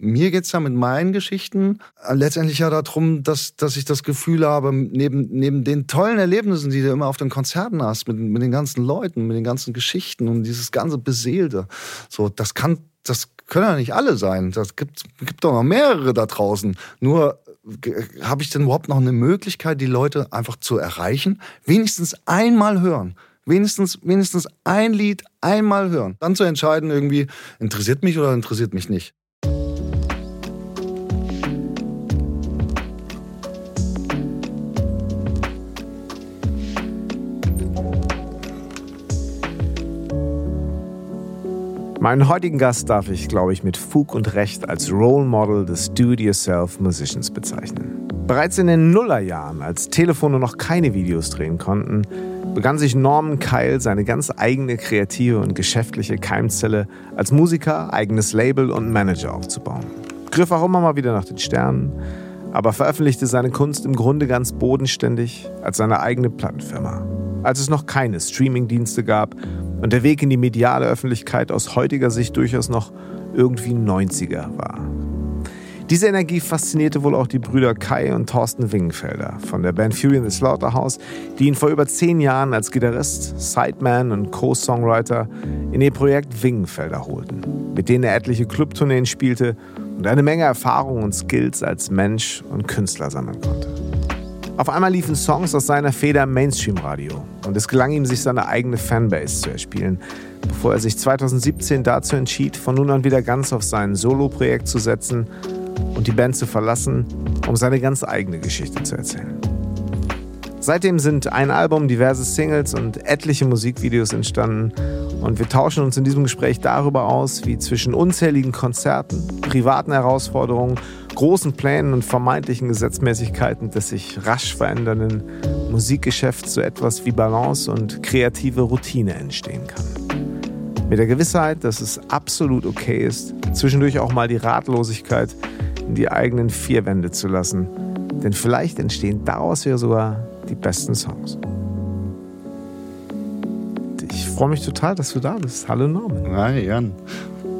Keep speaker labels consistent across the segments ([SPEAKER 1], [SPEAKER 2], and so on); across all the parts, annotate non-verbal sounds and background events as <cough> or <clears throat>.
[SPEAKER 1] Mir geht's ja mit meinen Geschichten äh, letztendlich ja darum, dass, dass ich das Gefühl habe, neben, neben den tollen Erlebnissen, die du immer auf den Konzerten hast, mit, mit den ganzen Leuten, mit den ganzen Geschichten und dieses ganze Beseelte, so, das kann, das können ja nicht alle sein. Das gibt, gibt doch noch mehrere da draußen. Nur äh, habe ich denn überhaupt noch eine Möglichkeit, die Leute einfach zu erreichen? Wenigstens einmal hören wenigstens, wenigstens ein Lied einmal hören. Dann zu entscheiden, irgendwie, interessiert mich oder interessiert mich nicht.
[SPEAKER 2] Meinen heutigen Gast darf ich, glaube ich, mit Fug und Recht als Role Model des Do-it-yourself Musicians bezeichnen. Bereits in den Nullerjahren, als Telefone noch keine Videos drehen konnten, begann sich Norman Kyle seine ganz eigene kreative und geschäftliche Keimzelle als Musiker, eigenes Label und Manager aufzubauen. Griff auch immer mal wieder nach den Sternen, aber veröffentlichte seine Kunst im Grunde ganz bodenständig als seine eigene Plattenfirma. Als es noch keine Streamingdienste gab und der Weg in die mediale Öffentlichkeit aus heutiger Sicht durchaus noch irgendwie 90er war. Diese Energie faszinierte wohl auch die Brüder Kai und Thorsten Wingenfelder von der Band Fury in the Slaughterhouse, die ihn vor über zehn Jahren als Gitarrist, Sideman und Co-Songwriter in ihr Projekt Wingenfelder holten, mit denen er etliche Clubtourneen spielte und eine Menge Erfahrung und Skills als Mensch und Künstler sammeln konnte. Auf einmal liefen Songs aus seiner Feder Mainstream-Radio und es gelang ihm, sich seine eigene Fanbase zu erspielen, bevor er sich 2017 dazu entschied, von nun an wieder ganz auf sein Solo-Projekt zu setzen und die Band zu verlassen, um seine ganz eigene Geschichte zu erzählen. Seitdem sind ein Album, diverse Singles und etliche Musikvideos entstanden und wir tauschen uns in diesem Gespräch darüber aus, wie zwischen unzähligen Konzerten, privaten Herausforderungen großen Plänen und vermeintlichen Gesetzmäßigkeiten des sich rasch verändernden Musikgeschäfts so etwas wie Balance und kreative Routine entstehen kann. Mit der Gewissheit, dass es absolut okay ist, zwischendurch auch mal die Ratlosigkeit in die eigenen vier Wände zu lassen. Denn vielleicht entstehen daraus ja sogar die besten Songs. Ich freue mich total, dass du da bist. Hallo Norman.
[SPEAKER 1] Hi Jan.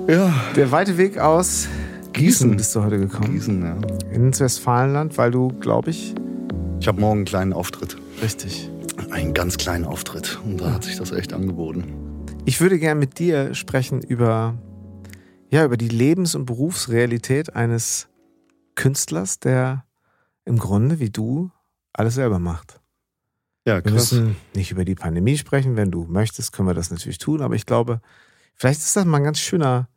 [SPEAKER 2] Ja. Der weite Weg aus Gießen bist du heute gekommen.
[SPEAKER 1] Gießen, ja.
[SPEAKER 2] Ins Westfalenland, weil du, glaube ich.
[SPEAKER 1] Ich habe morgen einen kleinen Auftritt.
[SPEAKER 2] Richtig.
[SPEAKER 1] Einen ganz kleinen Auftritt. Und da ja. hat sich das echt angeboten.
[SPEAKER 2] Ich würde gerne mit dir sprechen über, ja, über die Lebens- und Berufsrealität eines Künstlers, der im Grunde wie du alles selber macht.
[SPEAKER 1] Ja, krass.
[SPEAKER 2] Wir müssen nicht über die Pandemie sprechen. Wenn du möchtest, können wir das natürlich tun. Aber ich glaube, vielleicht ist das mal ein ganz schöner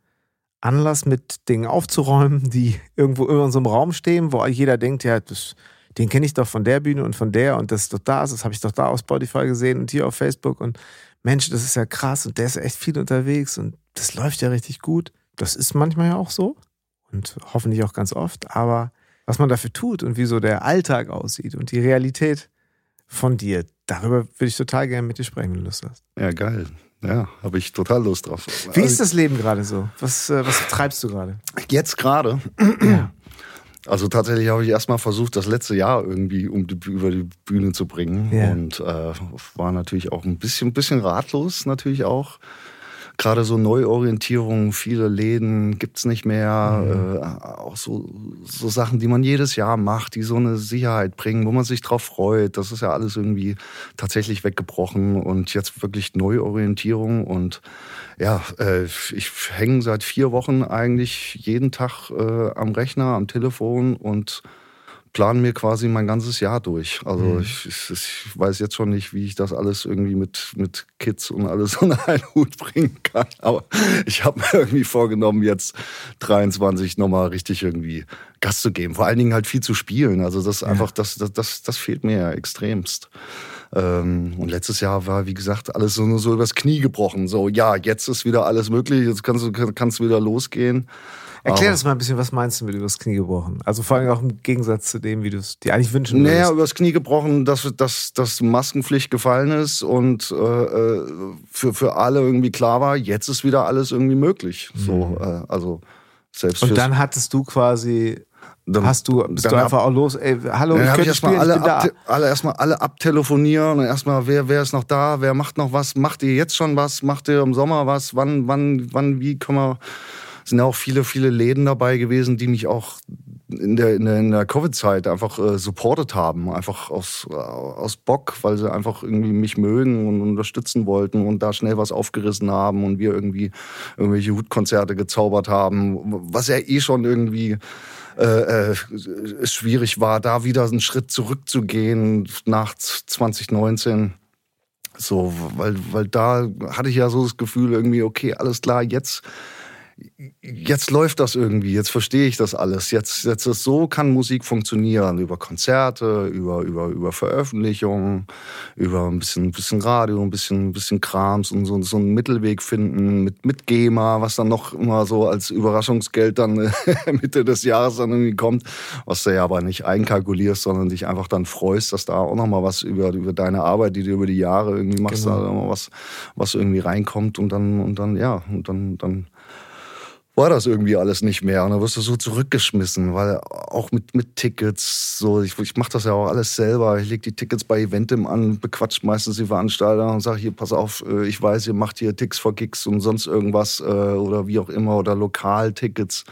[SPEAKER 2] Anlass, mit Dingen aufzuräumen, die irgendwo in unserem Raum stehen, wo jeder denkt, ja, das, den kenne ich doch von der Bühne und von der und das ist doch da, das habe ich doch da auf Spotify gesehen und hier auf Facebook und Mensch, das ist ja krass und der ist echt viel unterwegs und das läuft ja richtig gut. Das ist manchmal ja auch so und hoffentlich auch ganz oft, aber was man dafür tut und wie so der Alltag aussieht und die Realität von dir, darüber würde ich total gerne mit dir sprechen, wenn du Lust hast.
[SPEAKER 1] Ja, geil. Ja, habe ich total Lust drauf.
[SPEAKER 2] Wie ist das Leben gerade so? Was, äh, was treibst du gerade?
[SPEAKER 1] Jetzt gerade. Ja. Also tatsächlich habe ich erstmal versucht, das letzte Jahr irgendwie um die, über die Bühne zu bringen. Ja. Und äh, war natürlich auch ein bisschen, bisschen ratlos, natürlich auch gerade so Neuorientierung, viele Läden gibt's nicht mehr, mhm. äh, auch so, so Sachen, die man jedes Jahr macht, die so eine Sicherheit bringen, wo man sich drauf freut. Das ist ja alles irgendwie tatsächlich weggebrochen und jetzt wirklich Neuorientierung und ja, äh, ich hänge seit vier Wochen eigentlich jeden Tag äh, am Rechner, am Telefon und plane mir quasi mein ganzes Jahr durch. Also mhm. ich, ich, ich, weiß jetzt schon nicht, wie ich das alles irgendwie mit, mit Kids und alles <laughs> unter einen Hut bringen kann. Aber ich habe mir irgendwie vorgenommen, jetzt 23 nochmal richtig irgendwie Gas zu geben. Vor allen Dingen halt viel zu spielen. Also das ja. einfach, das, das, das, das fehlt mir ja extremst. Ähm, und letztes Jahr war, wie gesagt, alles so, nur so übers Knie gebrochen. So, ja, jetzt ist wieder alles möglich, jetzt kannst du kannst wieder losgehen.
[SPEAKER 2] Erklär das mal ein bisschen, was meinst du mit übers Knie gebrochen? Also vor allem auch im Gegensatz zu dem, wie du es dir eigentlich wünschen
[SPEAKER 1] würdest. Naja, übers Knie gebrochen, dass, dass, dass Maskenpflicht gefallen ist und äh, äh, für, für alle irgendwie klar war, jetzt ist wieder alles irgendwie möglich. Mhm. So, äh, also selbst
[SPEAKER 2] Und dann hattest du quasi dann, hast du, bist du einfach auch los, ey, hallo,
[SPEAKER 1] dann ich könnte ich spielen, alle, ich ab, alle erstmal alle abtelefonieren und erstmal, wer, wer ist noch da, wer macht noch was, macht ihr jetzt schon was, macht ihr im Sommer was, wann, wann, wann, wie können wir sind ja auch viele, viele Läden dabei gewesen, die mich auch in der, in der, in der Covid-Zeit einfach äh, supportet haben. Einfach aus, äh, aus Bock, weil sie einfach irgendwie mich mögen und unterstützen wollten und da schnell was aufgerissen haben und wir irgendwie irgendwelche Hutkonzerte gezaubert haben, was ja eh schon irgendwie äh, äh, schwierig war, da wieder einen Schritt zurückzugehen nach 2019. So, weil, weil da hatte ich ja so das Gefühl irgendwie, okay, alles klar, jetzt jetzt läuft das irgendwie, jetzt verstehe ich das alles. Jetzt, jetzt ist so kann Musik funktionieren über Konzerte, über, über, über Veröffentlichungen, über ein bisschen, ein bisschen Radio, ein bisschen, ein bisschen Krams und so, so einen Mittelweg finden mit, mit GEMA, was dann noch immer so als Überraschungsgeld dann <laughs> Mitte des Jahres dann irgendwie kommt, was du ja aber nicht einkalkulierst, sondern dich einfach dann freust, dass da auch nochmal was über, über deine Arbeit, die du über die Jahre irgendwie machst, genau. da was, was irgendwie reinkommt und dann, und dann, ja, und dann, dann war das irgendwie alles nicht mehr. Und dann wirst du so zurückgeschmissen, weil auch mit, mit Tickets, so, ich, ich mache das ja auch alles selber. Ich lege die Tickets bei Eventim an, bequatscht meistens die Veranstalter und sage hier, pass auf, äh, ich weiß, ihr macht hier Ticks for Gigs und sonst irgendwas äh, oder wie auch immer oder Lokaltickets.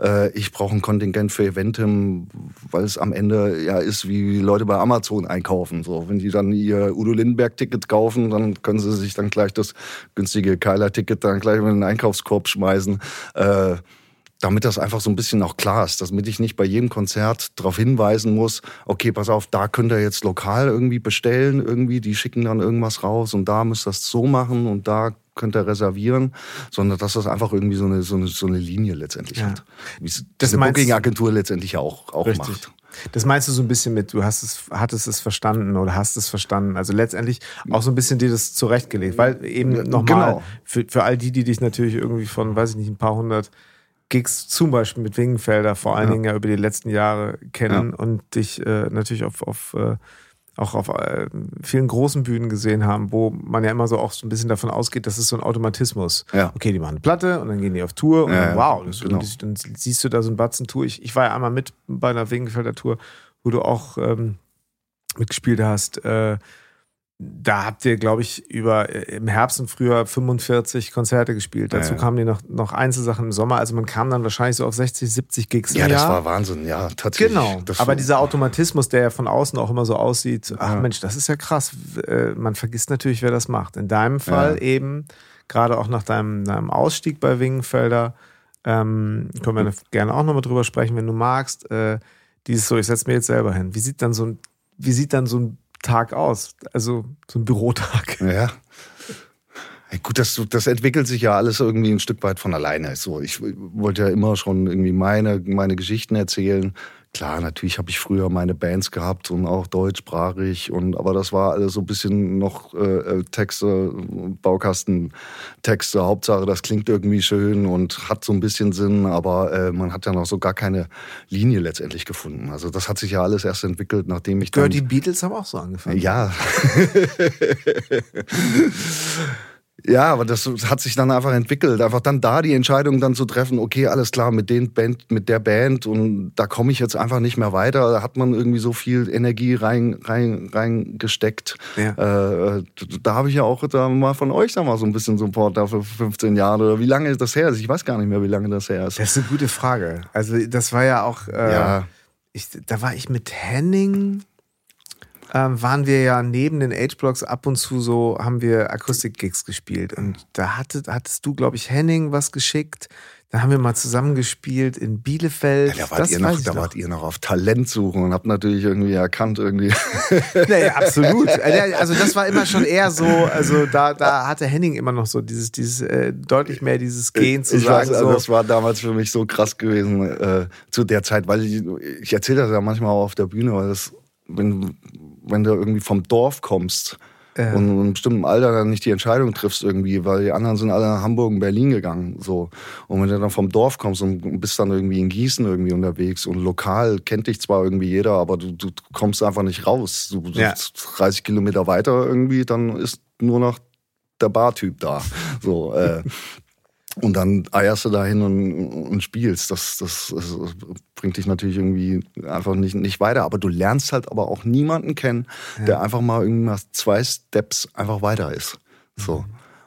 [SPEAKER 1] Äh, ich brauche ein Kontingent für Eventim, weil es am Ende ja ist, wie Leute bei Amazon einkaufen. So, wenn die dann ihr Udo Lindenberg-Ticket kaufen, dann können sie sich dann gleich das günstige Keiler-Ticket dann gleich in den Einkaufskorb schmeißen äh, damit das einfach so ein bisschen auch klar ist, damit ich nicht bei jedem Konzert darauf hinweisen muss, okay, pass auf, da könnt ihr jetzt lokal irgendwie bestellen, irgendwie, die schicken dann irgendwas raus und da müsst ihr das so machen und da könnt ihr reservieren, sondern dass das einfach irgendwie so eine, so eine, so eine Linie letztendlich ja. hat. Wie es das eine Booking-Agentur letztendlich auch, auch macht.
[SPEAKER 2] Das meinst du so ein bisschen mit, du hast es, hattest es verstanden oder hast es verstanden. Also letztendlich auch so ein bisschen dir das zurechtgelegt, weil eben nochmal genau. für, für all die, die dich natürlich irgendwie von, weiß ich nicht, ein paar hundert Gigs zum Beispiel mit Wingenfelder vor allen ja. Dingen ja über die letzten Jahre kennen ja. und dich äh, natürlich auf, auf äh, auch auf äh, vielen großen Bühnen gesehen haben, wo man ja immer so auch so ein bisschen davon ausgeht, das ist so ein Automatismus. Ja. Okay, die machen eine Platte und dann gehen die auf Tour und ja, dann, wow, das, genau. und dann siehst du da so ein Batzen Tour. Ich, ich war ja einmal mit bei einer Wingenfelder Tour, wo du auch ähm, mitgespielt hast. Äh, da habt ihr, glaube ich, über äh, im Herbst und Frühjahr 45 Konzerte gespielt. Dazu ja, ja. kamen die noch, noch Einzelsachen im Sommer. Also man kam dann wahrscheinlich so auf 60, 70 Gigs.
[SPEAKER 1] Ja, das war Wahnsinn, ja, tatsächlich.
[SPEAKER 2] Genau. Das Aber dieser Automatismus, der ja von außen auch immer so aussieht, ach ja. Mensch, das ist ja krass. Äh, man vergisst natürlich, wer das macht. In deinem Fall eben, gerade auch nach deinem, deinem Ausstieg bei Wingenfelder, ähm, können wir gerne auch nochmal drüber sprechen, wenn du magst. Äh, dieses so, ich setze mir jetzt selber hin. Wie sieht dann so ein, wie sieht dann so ein Tag aus? Also so ein Bürotag.
[SPEAKER 1] Ja. Hey, gut, das, das entwickelt sich ja alles irgendwie ein Stück weit von alleine. So, ich wollte ja immer schon irgendwie meine, meine Geschichten erzählen. Klar, natürlich habe ich früher meine Bands gehabt und auch deutschsprachig und aber das war alles so ein bisschen noch äh, äh Texte, Baukastentexte. Hauptsache, das klingt irgendwie schön und hat so ein bisschen Sinn, aber äh, man hat ja noch so gar keine Linie letztendlich gefunden. Also das hat sich ja alles erst entwickelt, nachdem ich dann.
[SPEAKER 2] die Beatles haben auch so angefangen.
[SPEAKER 1] Ja. <laughs> Ja, aber das hat sich dann einfach entwickelt. Einfach dann da die Entscheidung dann zu treffen, okay, alles klar, mit den Band, mit der Band und da komme ich jetzt einfach nicht mehr weiter. Da hat man irgendwie so viel Energie rein, rein, reingesteckt. Ja. Äh, da habe ich ja auch da mal von euch da mal so ein bisschen Support da für 15 Jahre. Oder wie lange ist das her? Ich weiß gar nicht mehr, wie lange das her ist.
[SPEAKER 2] Das ist eine gute Frage. Also das war ja auch, äh, ja. Ich, da war ich mit Henning ähm, waren wir ja neben den Age-Blocks ab und zu so, haben wir Akustik-Gigs gespielt. Und da hattet, hattest du, glaube ich, Henning was geschickt. Da haben wir mal zusammen gespielt in Bielefeld.
[SPEAKER 1] Ja, da wart, ihr noch, da wart ihr noch auf Talentsuchen und habt natürlich irgendwie erkannt, irgendwie. <laughs>
[SPEAKER 2] naja, absolut. <laughs> Äh, also das war immer schon eher so, also da, da hatte Henning immer noch so dieses, dieses äh, deutlich mehr dieses Gehen zu
[SPEAKER 1] ich
[SPEAKER 2] sagen.
[SPEAKER 1] Weiß,
[SPEAKER 2] also so.
[SPEAKER 1] Das war damals für mich so krass gewesen äh, zu der Zeit, weil ich, ich erzähle das ja manchmal auch auf der Bühne, weil das, wenn, wenn du irgendwie vom Dorf kommst ja. und in einem bestimmten Alter dann nicht die Entscheidung triffst irgendwie, weil die anderen sind alle nach Hamburg und Berlin gegangen. So. Und wenn du dann vom Dorf kommst und bist dann irgendwie in Gießen irgendwie unterwegs und lokal kennt dich zwar irgendwie jeder, aber du, du kommst einfach nicht raus. Du, ja. 30 Kilometer weiter irgendwie, dann ist nur noch der Bartyp da. So, äh, <laughs> und dann eierst du dahin und, und spielst. Das, das, das, bringt dich natürlich irgendwie einfach nicht, nicht weiter. Aber du lernst halt aber auch niemanden kennen, ja. der einfach mal irgendwie nach zwei Steps einfach weiter ist. So. Mhm.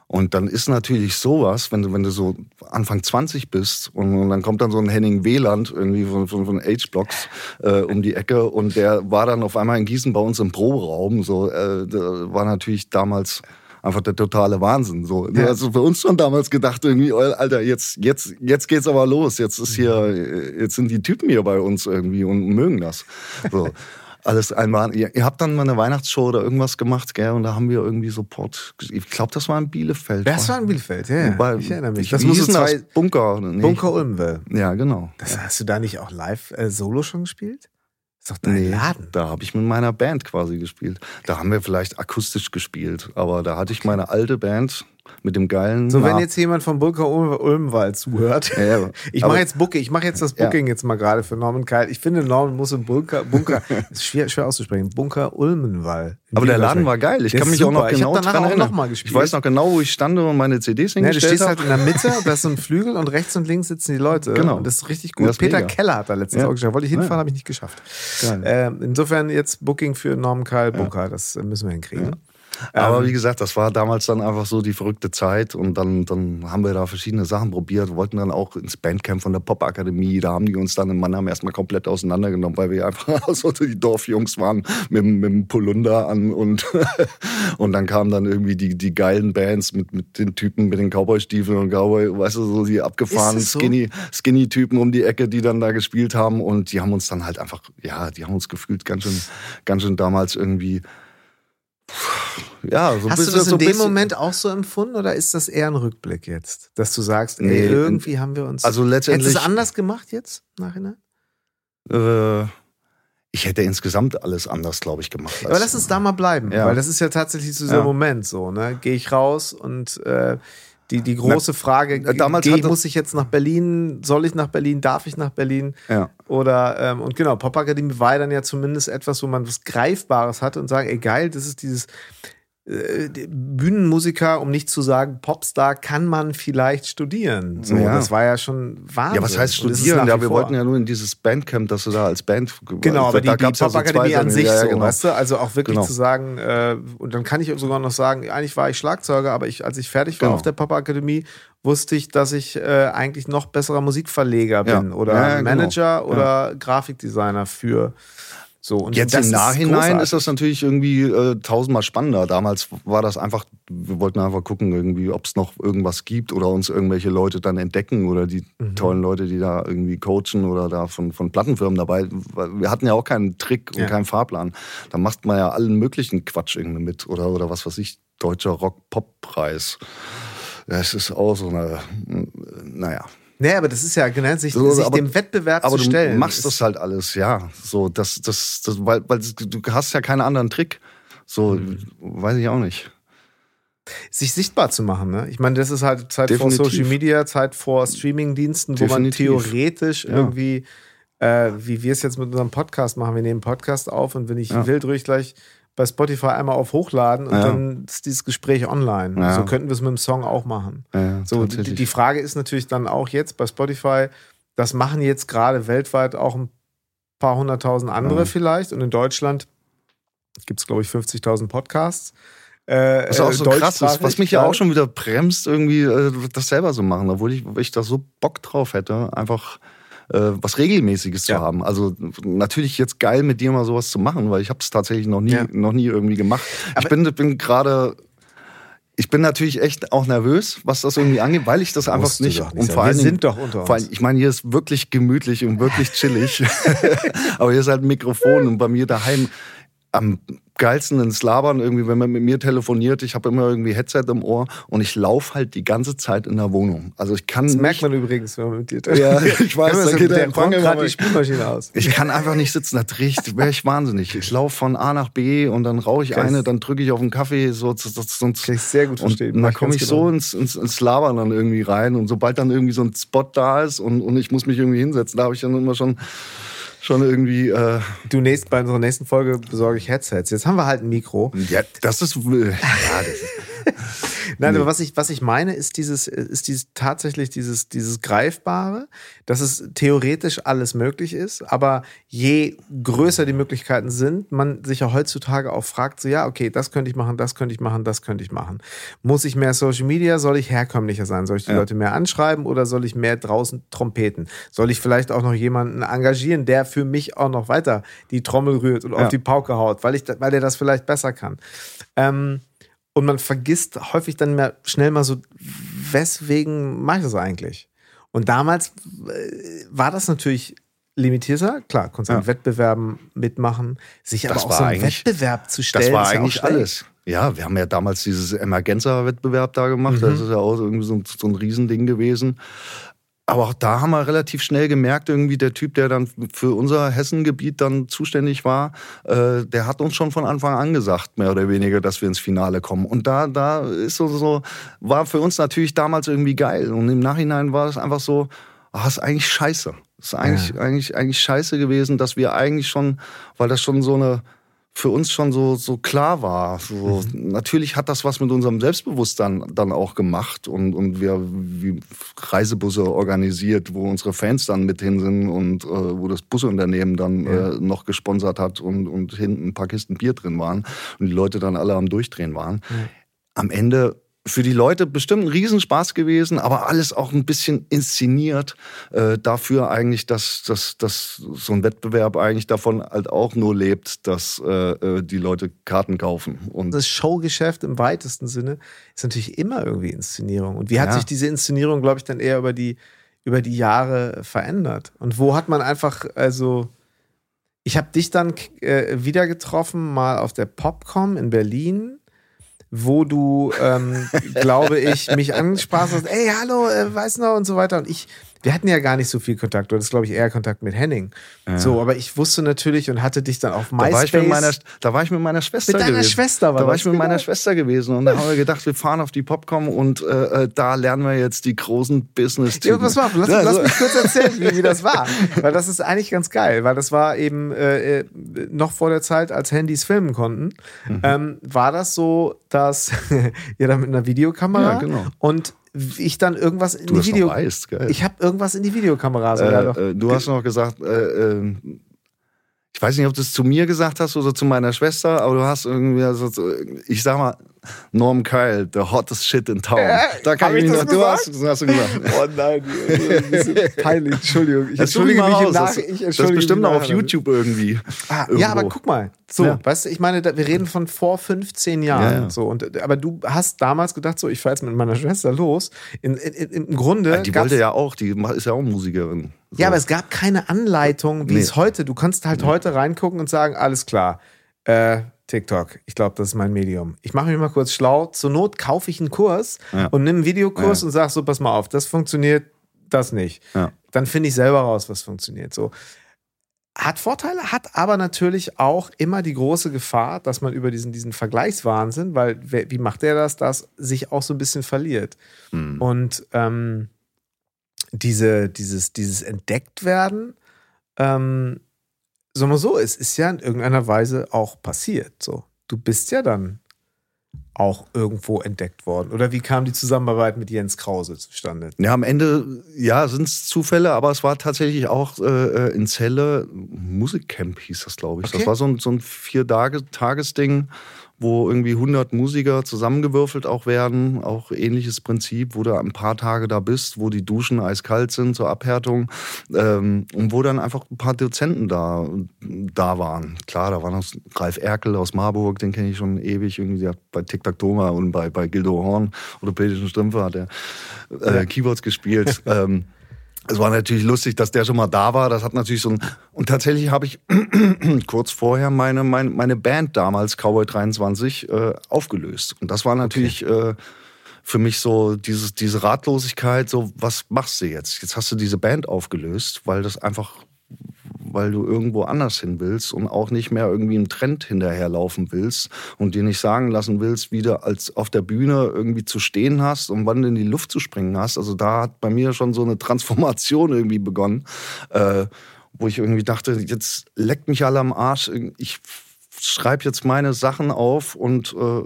[SPEAKER 1] Und dann ist natürlich sowas, wenn du, wenn du so Anfang 20 bist und, und dann kommt dann so ein Henning Wieland irgendwie von, von, von H-Blocks äh, um die Ecke und der war dann auf einmal in Gießen bei uns im Proberaum. So, äh, war natürlich damals einfach der totale Wahnsinn. So, ja. also für uns schon damals gedacht irgendwie, Alter, jetzt jetzt jetzt geht's aber los. Jetzt ist hier, jetzt sind die Typen hier bei uns irgendwie und mögen das. So <laughs> alles einmal. Ihr, ihr, habt dann mal eine Weihnachtsshow oder irgendwas gemacht, gell? Und da haben wir irgendwie Support. Ich glaube, das war in Bielefeld.
[SPEAKER 2] Das war in Bielefeld, ja. Wobei, ich erinnere mich.
[SPEAKER 1] Das muss so zwei Bunker.
[SPEAKER 2] Nee. Bunker Ulmwell.
[SPEAKER 1] Ja, genau.
[SPEAKER 2] Das, hast du da nicht auch live äh, Solo schon gespielt? Ist doch dein nee, Laden.
[SPEAKER 1] Da habe ich mit meiner Band quasi gespielt. Da haben wir vielleicht akustisch gespielt, aber da hatte ich meine alte Band mit dem geilen.
[SPEAKER 2] So, wenn jetzt jemand vom Bunker Ulmwald zuhört. Ja, ja. <laughs> Ich mache jetzt Booking, ich mache jetzt das Booking ja. jetzt mal gerade für Norman Keil. Ich finde, Norman muss im Bunker, Bunker, <laughs> ist schwer, schwer auszusprechen, Bunker Ulmenwald.
[SPEAKER 1] Aber der Laden war geil. Ich kann mich super. auch noch genau dran erinnern. Noch ich weiß noch genau, wo ich stand und meine CDs hingestellt
[SPEAKER 2] habe. Ja, du stehst halt in der Mitte, da ist so ein Flügel und rechts und links sitzen die Leute. Genau. Und das ist richtig gut. Peter mega. Keller hat da letztens auch geschafft. Wollte ich hinfahren, habe ich nicht geschafft. Äh, insofern jetzt Booking für Norman Keil Bunker. Das müssen wir hinkriegen.
[SPEAKER 1] Aber ähm, wie gesagt, das war damals dann einfach so die verrückte Zeit und dann, dann haben wir da verschiedene Sachen probiert, wollten dann auch ins Bandcamp von der Popakademie, da haben die uns dann in Mannheim erstmal komplett auseinandergenommen, weil wir einfach <laughs> so die Dorfjungs waren mit, mit dem Polunder an und, <laughs> und dann kamen dann irgendwie die, die geilen Bands mit, mit den Typen mit den Cowboy-Stiefeln und Cowboy, weißt du, so die abgefahrenen so? Skinny, Skinny-Typen um die Ecke, die dann da gespielt haben und die haben uns dann halt einfach, ja, die haben uns gefühlt ganz schön, ganz schön damals irgendwie
[SPEAKER 2] ja, so Hast du das so in dem Moment auch so empfunden oder ist das eher ein Rückblick jetzt? Dass du sagst, ey, nee, irgendwie haben wir uns.
[SPEAKER 1] Also letztendlich.
[SPEAKER 2] Hättest du es anders gemacht jetzt, nachhinein?
[SPEAKER 1] Äh, ich hätte insgesamt alles anders, glaube ich, gemacht.
[SPEAKER 2] Aber lass uns da mal bleiben, ja. weil das ist ja tatsächlich so dieser ja. Moment so, ne? Gehe ich raus und äh, die, die große Frage,
[SPEAKER 1] äh, damals
[SPEAKER 2] geh, muss ich jetzt nach Berlin, soll ich nach Berlin, darf ich nach Berlin?
[SPEAKER 1] Ja.
[SPEAKER 2] Oder, ähm, und genau, Popakademie war dann ja zumindest etwas, wo man was Greifbares hatte und sagen, ey geil, das ist dieses, Bühnenmusiker, um nicht zu sagen Popstar, kann man vielleicht studieren. So, ja. Das war ja schon Wahnsinn.
[SPEAKER 1] Ja, was heißt studieren? Ja, wir wollten ja nur in dieses Bandcamp, dass du da als Band.
[SPEAKER 2] Genau, aber die, die Popakademie ja so an sich, ja, so, genau. weißt du? Also auch wirklich genau. zu sagen, äh, und dann kann ich sogar noch sagen, eigentlich war ich Schlagzeuger, aber ich, als ich fertig war genau. auf der Popakademie, wusste ich, dass ich äh, eigentlich noch besserer Musikverleger bin oder genau. Manager oder Grafikdesigner für so,
[SPEAKER 1] und Jetzt im Nachhinein ist, ist, das natürlich irgendwie äh, tausendmal spannender. Damals war das einfach, wir wollten einfach gucken, irgendwie, ob es noch irgendwas gibt oder uns irgendwelche Leute dann entdecken oder die mhm. tollen Leute, die da irgendwie coachen oder da von, von Plattenfirmen dabei. Wir hatten ja auch keinen Trick und ja. keinen Fahrplan. Da macht man ja allen möglichen Quatsch irgendwie mit oder, oder was weiß ich, deutscher Rock-Pop-Preis. Das ist auch so eine, naja.
[SPEAKER 2] Nee, aber das ist ja genau, sich, so, sich aber, dem Wettbewerb aber zu stellen.
[SPEAKER 1] Du machst das halt alles, ja. So, das, das, das, weil, weil du hast ja keinen anderen Trick. So, mhm. weiß ich auch nicht.
[SPEAKER 2] Sich sichtbar zu machen, ne? Ich meine, das ist halt Zeit Definitiv. vor Social Media, Zeit vor Streamingdiensten, wo man theoretisch ja. irgendwie, äh, wie wir es jetzt mit unserem Podcast machen, wir nehmen einen Podcast auf und wenn ich ja. will, drücke ich gleich bei Spotify einmal auf Hochladen und ja. dann ist dieses Gespräch online. Ja. So könnten wir es mit dem Song auch machen. Ja, so, die, die, Frage ist natürlich dann auch jetzt bei Spotify, das machen jetzt gerade weltweit auch ein paar hunderttausend andere vielleicht und in Deutschland gibt es, glaube ich, 50.000 Podcasts.
[SPEAKER 1] Äh, was auch so krass ist, was mich ja auch schon wieder bremst, irgendwie äh, das selber so machen, obwohl ich, ich da so Bock drauf hätte, einfach was Regelmäßiges ja. zu haben. Also natürlich jetzt geil mit dir mal sowas zu machen, weil ich habe es tatsächlich noch nie, ja. noch nie irgendwie gemacht. Aber ich bin, bin gerade ich bin natürlich echt auch nervös, was das irgendwie angeht, weil ich das einfach nicht, nicht
[SPEAKER 2] und vor allem, Wir sind doch unter uns.
[SPEAKER 1] Allem, ich meine, hier ist wirklich gemütlich und wirklich chillig. <laughs> <laughs> Aber hier ist halt ein Mikrofon und bei mir daheim am geilsten ins Labern irgendwie, wenn man mit mir telefoniert. Ich habe immer irgendwie Headset im Ohr und ich laufe halt die ganze Zeit in der Wohnung. Also ich kann.
[SPEAKER 2] Das merkt man übrigens, wenn man mit dir
[SPEAKER 1] telefoniert. Ja, <laughs> ich weiß,
[SPEAKER 2] dann geht der Empfang gerade die Spülmaschine aus.
[SPEAKER 1] Ich kann einfach nicht sitzen, da riecht, wäre ich wahnsinnig. Ich laufe von A nach B und dann rauche ich Krass. eine, dann drücke ich auf einen Kaffee, so, sonst.
[SPEAKER 2] Kann ich sehr gut verstehen.
[SPEAKER 1] Und dann komme ich genau. so ins, ins, ins Labern dann irgendwie rein und sobald dann irgendwie so ein Spot da ist und, und ich muss mich irgendwie hinsetzen, da habe ich dann immer schon schon irgendwie. Äh
[SPEAKER 2] du nächst, bei unserer nächsten Folge besorge ich Headsets. Jetzt haben wir halt ein Mikro.
[SPEAKER 1] Ja, das ist. Äh, ja, das ist <laughs>
[SPEAKER 2] Nein, nee. aber was ich, was ich meine, ist dieses, ist dieses tatsächlich dieses, dieses Greifbare, dass es theoretisch alles möglich ist, aber je größer die Möglichkeiten sind, man sich ja heutzutage auch fragt, so ja, okay, das könnte ich machen, das könnte ich machen, das könnte ich machen. Muss ich mehr Social Media? Soll ich herkömmlicher sein? Soll ich die ja. Leute mehr anschreiben oder soll ich mehr draußen trompeten? Soll ich vielleicht auch noch jemanden engagieren, der für mich auch noch weiter die Trommel rührt und ja. auf die Pauke haut, weil ich, weil der das vielleicht besser kann? Ähm, und man vergisst häufig dann mehr, schnell mal so, weswegen mache ich das eigentlich? Und damals äh, war das natürlich limitierter. Klar, konntest ja. an Wettbewerben mitmachen, sich das aber auch so einen Wettbewerb zu stellen.
[SPEAKER 1] Das war eigentlich alles. Ja, wir haben ja damals dieses Emergenza-Wettbewerb da gemacht. Mhm. Das ist ja auch irgendwie so, so ein Riesending gewesen. Aber auch da haben wir relativ schnell gemerkt, irgendwie der Typ, der dann für unser Hessengebiet dann zuständig war, äh, der hat uns schon von Anfang an gesagt, mehr oder weniger, dass wir ins Finale kommen. Und da, da ist so, so, war für uns natürlich damals irgendwie geil. Und im Nachhinein war es einfach so, ach, ist eigentlich scheiße. Ist eigentlich, ja. eigentlich, eigentlich scheiße gewesen, dass wir eigentlich schon, weil das schon so eine, für uns schon so, so klar war. So, mhm. Natürlich hat das was mit unserem Selbstbewusstsein dann auch gemacht und, und wir wie Reisebusse organisiert, wo unsere Fans dann mit hin sind und äh, wo das Busunternehmen dann ja. äh, noch gesponsert hat und, und hinten ein paar Kisten Bier drin waren und die Leute dann alle am Durchdrehen waren. Ja. Am Ende für die Leute bestimmt ein Riesenspaß gewesen, aber alles auch ein bisschen inszeniert äh, dafür eigentlich, dass, dass, dass so ein Wettbewerb eigentlich davon halt auch nur lebt, dass äh, äh, die Leute Karten kaufen.
[SPEAKER 2] Und das Showgeschäft im weitesten Sinne ist natürlich immer irgendwie Inszenierung. Und wie hat ja. sich diese Inszenierung, glaube ich, dann eher über die, über die Jahre verändert? Und wo hat man einfach, also ich habe dich dann äh, wieder getroffen, mal auf der Popcom in Berlin wo du, ähm, <laughs> glaube ich, mich angesprochen hast, ey, hallo, äh, weiß noch und so weiter. Und ich wir hatten ja gar nicht so viel Kontakt. Du hattest, glaube ich, eher Kontakt mit Henning. Ja. So, aber ich wusste natürlich und hatte dich dann auf MySpace.
[SPEAKER 1] Da war ich mit meiner, da war ich mit meiner Schwester
[SPEAKER 2] mit deiner
[SPEAKER 1] gewesen.
[SPEAKER 2] Schwester war
[SPEAKER 1] Da war ich mit genau. meiner Schwester gewesen und da haben wir gedacht, wir fahren auf die Popcom und äh, äh da lernen wir jetzt die großen business
[SPEAKER 2] Ja, pass mal, lass, ja, lass mich kurz erzählen, wie, wie, das war. <laughs> Weil das ist eigentlich ganz geil, weil das war eben äh, äh noch vor der Zeit, als Handys filmen konnten, mhm. ähm, war das so, dass <laughs> ihr da mit einer Videokamera ja, genau. und ich dann irgendwas in
[SPEAKER 1] du
[SPEAKER 2] die Video.
[SPEAKER 1] Weißt,
[SPEAKER 2] ich habe irgendwas in die Videokamera sogar
[SPEAKER 1] äh, äh, Du hast noch gesagt, äh, ähm, ich weiß nicht, ob du es zu mir gesagt hast oder zu meiner Schwester, aber du hast irgendwie, also, ich sag mal, Norm Kyle, the hottest shit in town. Äh,
[SPEAKER 2] da kann ich mich noch,
[SPEAKER 1] du hast, du hast gesagt.
[SPEAKER 2] Oh nein, peinlich, Entschuldigung. Ich entschuldige mich im Nach ich
[SPEAKER 1] Das ist bestimmt noch auf YouTube irgendwie.
[SPEAKER 2] Ah, ja, aber guck mal, so, ja. weißt du, ich meine, wir reden von vor 15 Jahren. Ja, ja. So, und, aber du hast damals gedacht, so, ich fahre jetzt mit meiner Schwester los. In, in, in, Im Grunde.
[SPEAKER 1] die wollte ja auch, die ist ja auch Musikerin.
[SPEAKER 2] So. Ja, aber es gab keine Anleitung, wie nee. es heute. Du kannst halt nee. heute reingucken und sagen, alles klar. Äh, TikTok. Ich glaube, das ist mein Medium. Ich mache mich mal kurz schlau. Zur Not kaufe ich einen Kurs ja. und nehme einen Videokurs ja. und sage so, pass mal auf, das funktioniert, das nicht. Ja. Dann finde ich selber raus, was funktioniert. So. Hat Vorteile, hat aber natürlich auch immer die große Gefahr, dass man über diesen, diesen Vergleichswahnsinn, weil wie macht der das, das sich auch so ein bisschen verliert. Mhm. Und ähm, diese, dieses, dieses Entdecktwerden, ähm, sagen wir so, es ist ja in irgendeiner Weise auch passiert. So, du bist ja dann auch irgendwo entdeckt worden? Oder wie kam die Zusammenarbeit mit Jens Krause zustande?
[SPEAKER 1] Ja, am Ende, ja, sind es Zufälle, aber es war tatsächlich auch äh, in Celle, Musikcamp hieß das, glaube ich. Okay. Das war so ein, so ein Vier-Tages-Ding wo irgendwie 100 Musiker zusammengewürfelt auch werden. Auch ähnliches Prinzip, wo du ein paar Tage da bist, wo die Duschen eiskalt sind zur Abhärtung ähm, und wo dann einfach ein paar Dozenten da, da waren. Klar, da war noch Ralf Erkel aus Marburg, den kenne ich schon ewig. Irgendwie der hat bei Tic Tac Toma und bei, bei Gildo Horn, orthopädischen Strümpfe, hat er äh, Keyboards gespielt. <laughs> ähm, es war natürlich lustig, dass der schon mal da war. Das hat natürlich so ein. Und tatsächlich habe ich <clears throat> kurz vorher meine, meine, meine Band damals, Cowboy 23, äh, aufgelöst. Und das war natürlich okay. äh, für mich so dieses, diese Ratlosigkeit, so, was machst du jetzt? Jetzt hast du diese Band aufgelöst, weil das einfach weil du irgendwo anders hin willst und auch nicht mehr irgendwie im Trend hinterherlaufen willst und dir nicht sagen lassen willst, wie du als auf der Bühne irgendwie zu stehen hast und wann du in die Luft zu springen hast. Also da hat bei mir schon so eine Transformation irgendwie begonnen, äh, wo ich irgendwie dachte, jetzt leckt mich alle am Arsch. Ich schreibe jetzt meine Sachen auf und äh,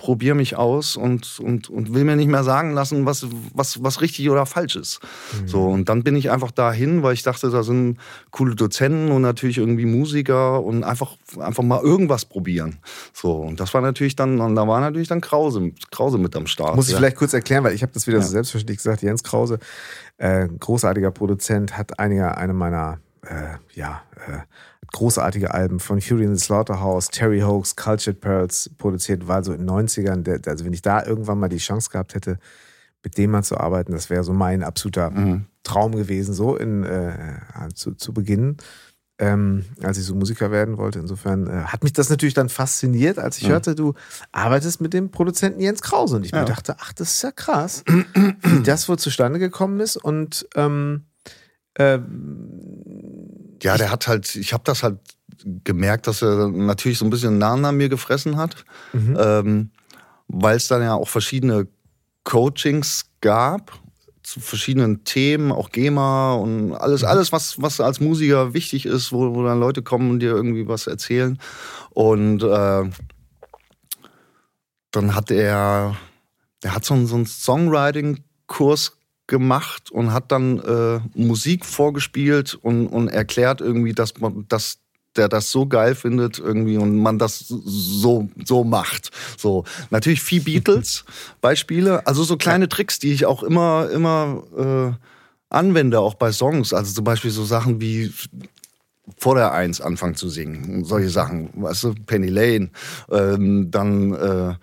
[SPEAKER 1] probiere mich aus und, und, und will mir nicht mehr sagen lassen, was, was, was richtig oder falsch ist. Mhm. So, und dann bin ich einfach dahin, weil ich dachte, da sind coole Dozenten und natürlich irgendwie Musiker und einfach, einfach mal irgendwas probieren. So, und das war natürlich dann, und da war natürlich dann Krause, Krause mit am Start.
[SPEAKER 2] Muss ich ja. vielleicht kurz erklären, weil ich habe das wieder ja. so selbstverständlich gesagt, Jens Krause, äh, großartiger Produzent, hat einige, eine meiner äh, ja, äh, großartige Alben von Fury in the Slaughterhouse, Terry Hoax, Cultured Pearls produziert, war so in den 90ern. Der, also wenn ich da irgendwann mal die Chance gehabt hätte, mit dem mal zu arbeiten, das wäre so mein absoluter mhm. Traum gewesen, so in, äh, zu, zu Beginn, ähm, als ich so Musiker werden wollte. Insofern äh, hat mich das natürlich dann fasziniert, als ich mhm. hörte, du arbeitest mit dem Produzenten Jens Krause. Und ich ja. mir dachte, ach, das ist ja krass, wie das wohl zustande gekommen ist. Und ähm,
[SPEAKER 1] ähm, ja, der hat halt, ich habe das halt gemerkt, dass er natürlich so ein bisschen Nahen an mir gefressen hat, mhm. ähm, weil es dann ja auch verschiedene Coachings gab zu verschiedenen Themen, auch GEMA und alles, mhm. alles was, was als Musiker wichtig ist, wo, wo dann Leute kommen und dir irgendwie was erzählen. Und äh, dann hat er, der hat so, so einen Songwriting-Kurs gemacht und hat dann äh, Musik vorgespielt und, und erklärt irgendwie, dass man, dass der das so geil findet irgendwie und man das so so macht. So natürlich viel Beatles <laughs> Beispiele, also so kleine Tricks, die ich auch immer immer äh, anwende, auch bei Songs. Also zum Beispiel so Sachen wie vor der Eins anfangen zu singen, solche Sachen, weißt du, Penny Lane, ähm, dann äh,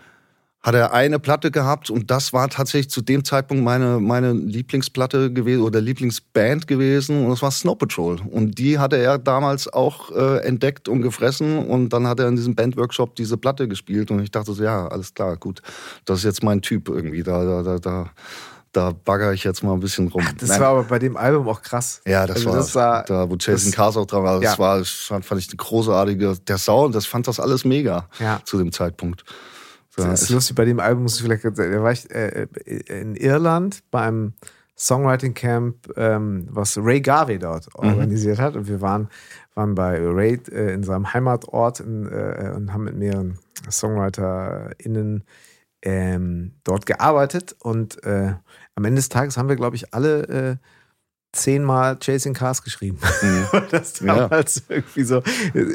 [SPEAKER 1] hat er eine Platte gehabt und das war tatsächlich zu dem Zeitpunkt meine, meine Lieblingsplatte gewesen oder Lieblingsband gewesen und das war Snow Patrol. Und die hatte er damals auch äh, entdeckt und gefressen und dann hat er in diesem Bandworkshop diese Platte gespielt und ich dachte so, ja, alles klar, gut, das ist jetzt mein Typ irgendwie, da, da, da, da da bagger ich jetzt mal ein bisschen rum.
[SPEAKER 2] Das Nein. war aber bei dem Album auch krass.
[SPEAKER 1] Ja, das, also war, das war, da, wo Jason Cars auch dran war. Das ja. war, fand, fand ich eine großartige, der Sound, das fand das alles mega ja. zu dem Zeitpunkt.
[SPEAKER 2] Das ist lustig, bei dem Album muss ich vielleicht, da war ich äh, äh, in Irland beim Songwriting Camp, ähm, was Ray Garvey dort mhm. organisiert hat. Und wir waren, waren bei Ray äh, in seinem Heimatort in, äh, und haben mit mehreren SongwriterInnen ähm, dort gearbeitet. Und äh, am Ende des Tages haben wir, glaube ich, alle äh, zehnmal Chasing Cars geschrieben. Mhm. <laughs> das damals ja. irgendwie so,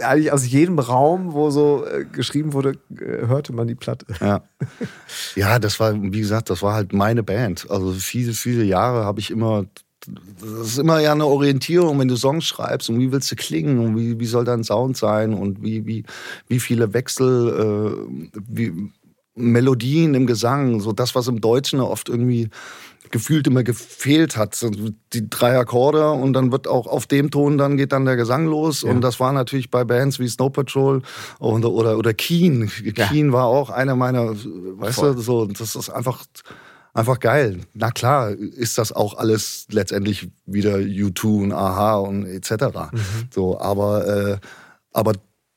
[SPEAKER 2] eigentlich aus jedem Raum, wo so äh, geschrieben wurde, äh, hörte man die Platte.
[SPEAKER 1] Ja. ja, das war, wie gesagt, das war halt meine Band. Also viele, viele Jahre habe ich immer das ist immer ja eine Orientierung, wenn du Songs schreibst und wie willst du klingen und wie, wie soll dein Sound sein und wie, wie, wie viele Wechsel, äh, wie Melodien im Gesang, so das, was im Deutschen oft irgendwie gefühlt immer gefehlt hat. Die drei Akkorde und dann wird auch auf dem Ton, dann geht dann der Gesang los. Ja. Und das war natürlich bei Bands wie Snow Patrol oder, oder, oder Keen. Ja. Keen war auch einer meiner, weißt Voll. du, so, das ist einfach, einfach geil. Na klar, ist das auch alles letztendlich wieder U2 und Aha und etc. Mhm. So, aber, äh, aber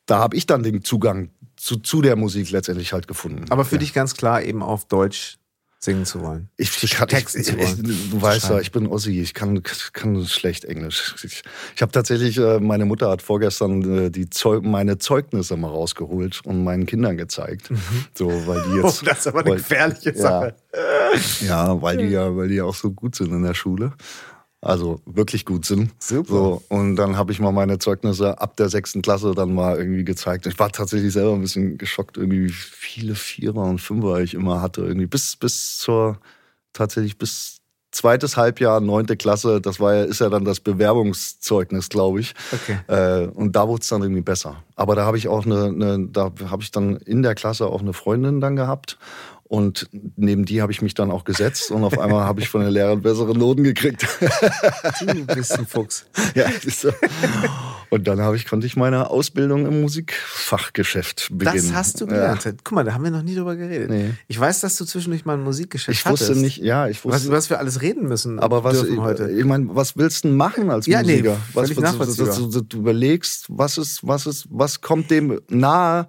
[SPEAKER 1] da habe ich dann den Zugang zu, zu der Musik letztendlich halt gefunden.
[SPEAKER 2] Aber für ja. dich ganz klar eben auf Deutsch singen zu wollen.
[SPEAKER 1] Ich, ich, kann, Texten ich, zu wollen. Ich, du weißt ja, ich bin Ossi, ich kann, kann schlecht Englisch. Ich, ich habe tatsächlich, äh, meine Mutter hat vorgestern äh, die Zeug, meine Zeugnisse mal rausgeholt und meinen Kindern gezeigt. Mhm. So, weil die <laughs> jetzt.
[SPEAKER 2] Oh, das ist aber eine weil, gefährliche Sache.
[SPEAKER 1] Ja, ja, weil die ja, weil die auch so gut sind in der Schule also wirklich gut sind. Super. So, und dann habe ich mal meine Zeugnisse ab der sechsten Klasse dann mal irgendwie gezeigt. Ich war tatsächlich selber ein bisschen geschockt, irgendwie wie viele Vierer und Fünfer ich immer hatte. Irgendwie bis, bis zur, tatsächlich bis zweites Halbjahr, neunte Klasse, das war ja, ist ja dann das Bewerbungszeugnis, glaube ich. Okay. Äh, und da wurde es dann irgendwie besser. Aber da habe ich auch eine, eine da habe ich dann in der Klasse auch eine Freundin dann gehabt. Und neben die habe ich mich dann auch gesetzt und auf einmal habe ich von der Lehrerin bessere Noten gekriegt. <laughs>
[SPEAKER 2] Du bist ein Fuchs.
[SPEAKER 1] Ja, so. Und dann habe ich, konnte ich meine Ausbildung im Musikfachgeschäft beginnen.
[SPEAKER 2] Das hast du gelernt. Ja. Guck mal, da haben wir noch nie drüber geredet. Nee. Ich weiß, dass du zwischendurch mal ein Musikgeschäft
[SPEAKER 1] ich wusste
[SPEAKER 2] hattest.
[SPEAKER 1] nicht, ja, ich wusste.
[SPEAKER 2] Was, was wir alles reden müssen.
[SPEAKER 1] Aber was, heute. ich meine, was willst du denn machen als ja, Musiker? Nee,
[SPEAKER 2] was,
[SPEAKER 1] was, was, du überlegst, was ist, was ist, was kommt dem nahe,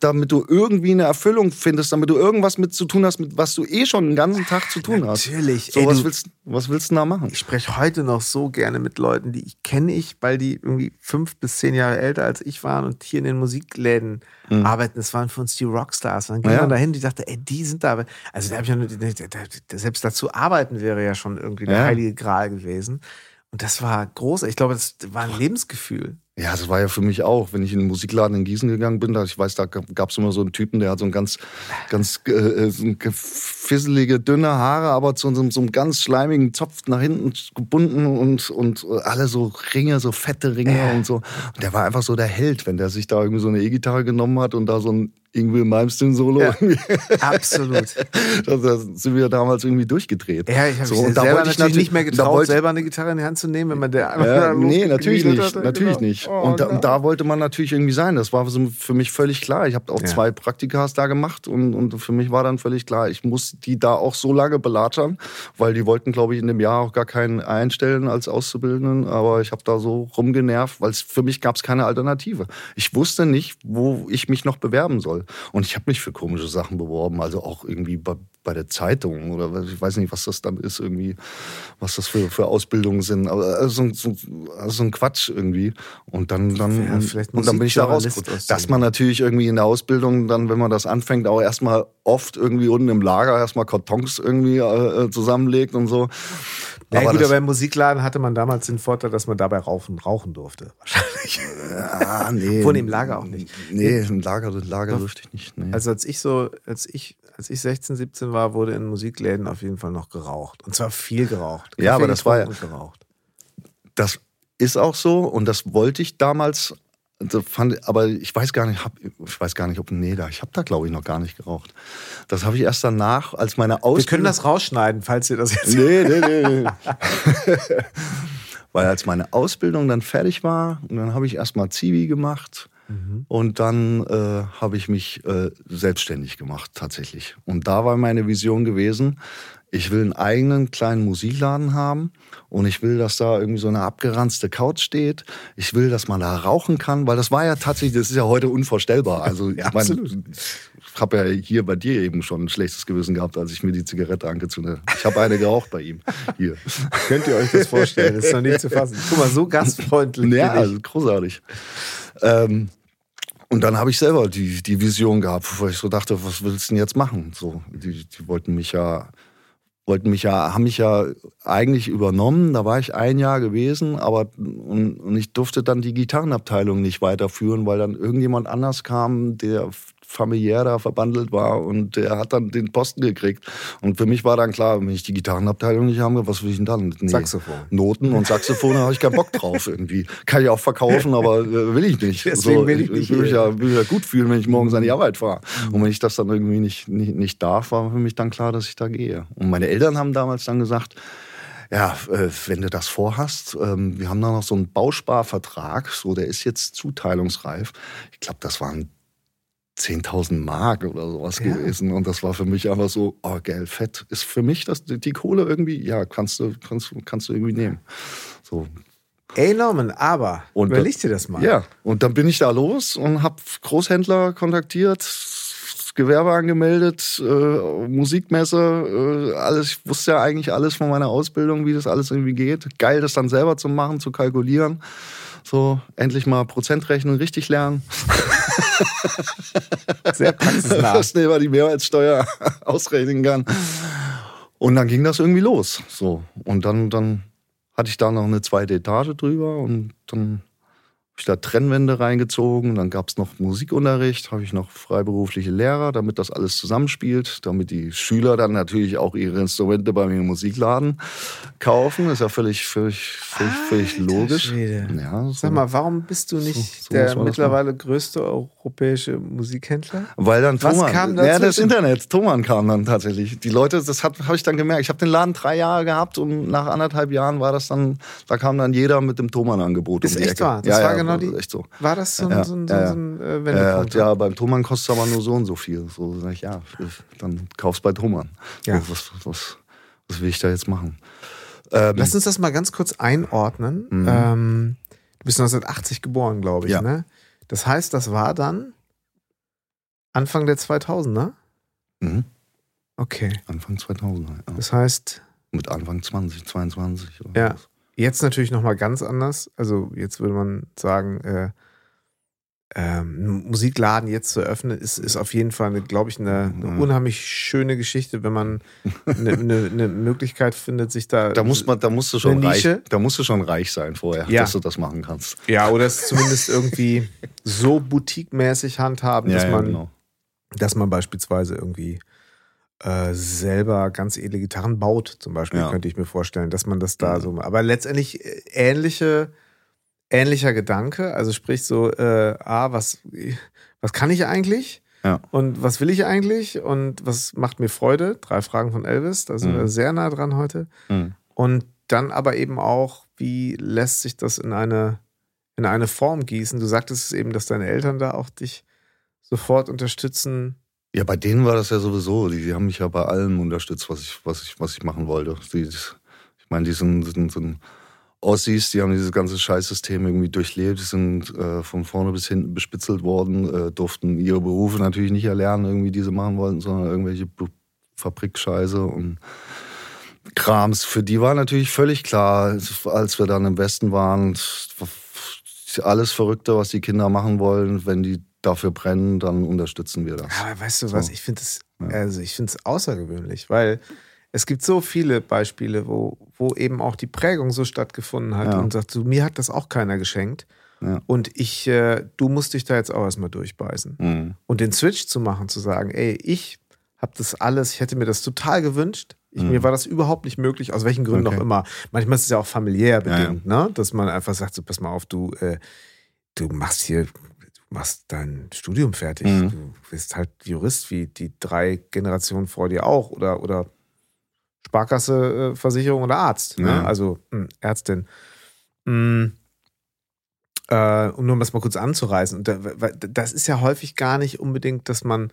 [SPEAKER 1] damit du irgendwie eine Erfüllung findest, damit du irgendwas mit zu tun hast, mit was du eh schon den ganzen Tag zu tun
[SPEAKER 2] hast.
[SPEAKER 1] Natürlich.
[SPEAKER 2] So,
[SPEAKER 1] Ey, was, willst, was willst du da machen?
[SPEAKER 2] Ich spreche heute noch so gerne mit Leuten, die ich kenne ich, weil die irgendwie fünf bis zehn Jahre älter als ich waren und hier in den Musikläden mhm. arbeiten. Das waren für uns die Rockstars. dann ging ja. man dahin, die dachte, ey, die sind da. Also da habe ich ja nur, selbst dazu arbeiten wäre ja schon irgendwie der ja. heilige Gral gewesen. Und das war groß. Ich glaube, das war ein Lebensgefühl.
[SPEAKER 1] Ja, das war ja für mich auch, wenn ich in den Musikladen in Gießen gegangen bin, da ich weiß, da gab es immer so einen Typen, der hat so ein ganz, ganz äh, äh so ein fisselige, dünne Haare, aber zu so, so einem ganz schleimigen Zopf nach hinten gebunden und, und alle so Ringe, so fette Ringe äh. und so. Und der war einfach so der Held, wenn der sich da irgendwie so eine E-Gitarre genommen hat und da so ein Ingrid Malmsteen Solo. Ja,
[SPEAKER 2] absolut. <laughs>
[SPEAKER 1] da sind wir damals irgendwie durchgedreht.
[SPEAKER 2] Ja, ich habe so, da selber natürlich, natürlich nicht mehr getraut, wollte, selber eine Gitarre in die Hand zu nehmen, wenn man der
[SPEAKER 1] ja, <laughs> Nee, natürlich nicht, hatte, natürlich genau. nicht. Oh, und, da, wollte man natürlich irgendwie sein. Das war für mich völlig klar. Ich habe auch ja. zwei Praktikas da gemacht und, und für mich war dann völlig klar, ich muss die da auch so lange belatschern, weil die wollten, glaube ich, in dem Jahr auch gar keinen einstellen als Auszubildenden. Aber ich habe da so rumgenervt, weil für mich gab es keine Alternative. Ich wusste nicht, wo ich mich noch bewerben soll. Und ich habe mich für komische Sachen beworben, also auch irgendwie bei, bei der Zeitung oder ich weiß nicht, was das dann ist, irgendwie, was das für, für Ausbildungen sind. Aber also so, also so ein Quatsch irgendwie. Und dann, dann, ja, und, und dann bin ich da rausgekommen. Dass man natürlich irgendwie in der Ausbildung dann, wenn man das anfängt, auch erstmal oft irgendwie unten im Lager erstmal Kartons irgendwie äh, zusammenlegt und so.
[SPEAKER 2] Ja, aber gut, aber im Musikladen hatte man damals den Vorteil, dass man dabei rauchen, rauchen durfte. <laughs> Wahrscheinlich.
[SPEAKER 1] Ja, nee.
[SPEAKER 2] Von im Lager auch nicht.
[SPEAKER 1] Nee, im Lager, Lager durfte ich nicht. Nee.
[SPEAKER 2] Also als ich so, als ich, als ich 16, 17 war, wurde in Musikläden auf jeden Fall noch geraucht. Und zwar viel geraucht.
[SPEAKER 1] Kaffee ja, aber das war ja. Geraucht. Das ist auch so und das wollte ich damals Fand, aber ich weiß gar nicht, hab, ich weiß gar nicht, ob nee, da ich habe da glaube ich noch gar nicht geraucht. Das habe ich erst danach, als meine Ausbildung.
[SPEAKER 2] Wir können das rausschneiden, falls ihr das jetzt.
[SPEAKER 1] Nee, nee, nee. nee. <laughs> Weil als meine Ausbildung dann fertig war, und dann habe ich erstmal Zivi gemacht mhm. und dann äh, habe ich mich äh, selbstständig gemacht tatsächlich. Und da war meine Vision gewesen, ich will einen eigenen kleinen Musikladen haben und ich will, dass da irgendwie so eine abgeranzte Couch steht. Ich will, dass man da rauchen kann, weil das war ja tatsächlich, das ist ja heute unvorstellbar. Also <laughs> ja, ich meine, ich habe ja hier bei dir eben schon ein schlechtes Gewissen gehabt, als ich mir die Zigarette angezündet habe. Ich habe eine geraucht bei ihm. Hier. <laughs>
[SPEAKER 2] Könnt ihr euch das vorstellen? Das ist noch nicht zu fassen. Guck mal, so gastfreundlich.
[SPEAKER 1] Ja, also großartig. Ähm, und dann habe ich selber die, die Vision gehabt, wo ich so dachte, was willst du denn jetzt machen? So, die, die wollten mich ja wollten mich ja, haben mich ja eigentlich übernommen. Da war ich ein Jahr gewesen, aber und, und ich durfte dann die Gitarrenabteilung nicht weiterführen, weil dann irgendjemand anders kam, der familiär da verbandelt war und der hat dann den Posten gekriegt. Und für mich war dann klar, wenn ich die Gitarrenabteilung nicht habe, was will ich denn dann?
[SPEAKER 2] Nee, Saxophon.
[SPEAKER 1] Noten und Saxophon, <laughs> habe ich keinen Bock drauf irgendwie. Kann ich auch verkaufen, aber äh, will ich nicht.
[SPEAKER 2] Deswegen so, will ich, nicht.
[SPEAKER 1] Ich will mich, ja, will mich ja gut fühlen, wenn ich morgens an die Arbeit fahre. Und wenn ich das dann irgendwie nicht, nicht, nicht darf, war für mich dann klar, dass ich da gehe. Und meine Eltern haben damals dann gesagt, ja, äh, wenn du das vorhast, ähm, wir haben da noch so einen Bausparvertrag, so der ist jetzt zuteilungsreif. Ich glaube, das waren 10.000 Mark oder sowas ja. gewesen. Und das war für mich einfach so, oh geil, fett. Ist für mich das, die Kohle irgendwie, ja, kannst du, kannst, kannst du irgendwie nehmen. So.
[SPEAKER 2] Ey Norman, aber und überleg dir das mal.
[SPEAKER 1] Ja, und dann bin ich da los und habe Großhändler kontaktiert, Gewerbe angemeldet, äh, Musikmesse, äh, alles. Ich wusste ja eigentlich alles von meiner Ausbildung, wie das alles irgendwie geht. Geil, das dann selber zu machen, zu kalkulieren. So, endlich mal Prozentrechnung richtig lernen. <laughs> <laughs>
[SPEAKER 2] Sehr praxisnah. Dass
[SPEAKER 1] man die Mehrwertsteuer <laughs> ausrechnen kann. Und dann ging das irgendwie los. So. Und dann, dann hatte ich da noch eine zweite Etage drüber und dann ich da Trennwände reingezogen, dann gab es noch Musikunterricht, habe ich noch freiberufliche Lehrer, damit das alles zusammenspielt, damit die Schüler dann natürlich auch ihre Instrumente bei mir im Musikladen kaufen. Ist ja völlig, völlig, völlig, völlig logisch.
[SPEAKER 2] Ja, so. Sag mal, warum bist du nicht so, so der mittlerweile größte europäische Musikhändler?
[SPEAKER 1] Weil dann Thomann, Was kam dazu? Ja, das Internet. Thomann kam dann tatsächlich. Die Leute, das habe ich dann gemerkt. Ich habe den Laden drei Jahre gehabt und nach anderthalb Jahren war das dann, da kam dann jeder mit dem Thomann-Angebot.
[SPEAKER 2] Ist um echt Ecke. wahr? Das ja, war ja, genau die. Echt so. War das so ein, ja, so ein, so ein äh,
[SPEAKER 1] Wendepunkt? Ja, beim Thomann kostet es aber nur so und so viel. So sag ich, ja, dann kaufst bei Thomann. Ja. So, was, was, was will ich da jetzt machen?
[SPEAKER 2] Ähm, Lass uns das mal ganz kurz einordnen. Mhm. Ähm, du bist 1980 geboren, glaube ich. Ja. Ne? Das heißt, das war dann Anfang der 2000er?
[SPEAKER 1] Mhm.
[SPEAKER 2] Okay.
[SPEAKER 1] Anfang 2000er, ja.
[SPEAKER 2] Das heißt.
[SPEAKER 1] Mit Anfang 2022.
[SPEAKER 2] ja. Was. Jetzt natürlich nochmal ganz anders. Also jetzt würde man sagen, äh, ähm, Musikladen jetzt zu öffnen, ist, ist auf jeden Fall, glaube ich, eine, eine, unheimlich schöne Geschichte, wenn man <laughs> eine, eine, eine, Möglichkeit findet, sich da.
[SPEAKER 1] Da muss man, da musst du schon reich, da musst du schon reich sein vorher, ja. dass du das machen kannst.
[SPEAKER 2] Ja, oder es zumindest irgendwie so boutique-mäßig handhaben, dass ja, man, genau. dass man beispielsweise irgendwie äh, selber ganz edle Gitarren baut, zum Beispiel, ja. könnte ich mir vorstellen, dass man das da so. Aber letztendlich äh, ähnliche ähnlicher Gedanke. Also sprich so, äh, ah, was, was kann ich eigentlich? Ja. Und was will ich eigentlich? Und was macht mir Freude? Drei Fragen von Elvis, da sind mhm. wir sehr nah dran heute. Mhm. Und dann aber eben auch, wie lässt sich das in eine, in eine Form gießen? Du sagtest eben, dass deine Eltern da auch dich sofort unterstützen.
[SPEAKER 1] Ja, bei denen war das ja sowieso. Die, die haben mich ja bei allem unterstützt, was ich, was ich, was ich machen wollte. Die, ich meine, die sind, sind, sind Ossis, die haben dieses ganze Scheißsystem irgendwie durchlebt, die sind äh, von vorne bis hinten bespitzelt worden, äh, durften ihre Berufe natürlich nicht erlernen, irgendwie die sie machen wollten, sondern irgendwelche Fabrikscheiße und Krams. Für die war natürlich völlig klar, als wir dann im Westen waren, alles Verrückte, was die Kinder machen wollen, wenn die dafür brennen, dann unterstützen wir das.
[SPEAKER 2] Aber weißt du was, ich finde es also ich außergewöhnlich, weil es gibt so viele Beispiele, wo, wo eben auch die Prägung so stattgefunden hat ja. und sagt, so, mir hat das auch keiner geschenkt. Ja. Und ich, äh, du musst dich da jetzt auch erstmal durchbeißen. Mhm. Und den Switch zu machen, zu sagen, ey, ich habe das alles, ich hätte mir das total gewünscht. Ich, mhm. Mir war das überhaupt nicht möglich, aus welchen Gründen okay. auch immer. Manchmal ist es ja auch familiär bedingt, ja, ne? dass man einfach sagt, so, pass mal auf, du, äh, du machst hier, machst dein Studium fertig. Mhm. Du bist halt Jurist wie die drei Generationen vor dir auch oder, oder Sparkasse, äh, Versicherung oder Arzt. Ne? Also mh, hm, Ärztin. Mhm. Äh, um nur das mal kurz anzureißen. das ist ja häufig gar nicht unbedingt, dass man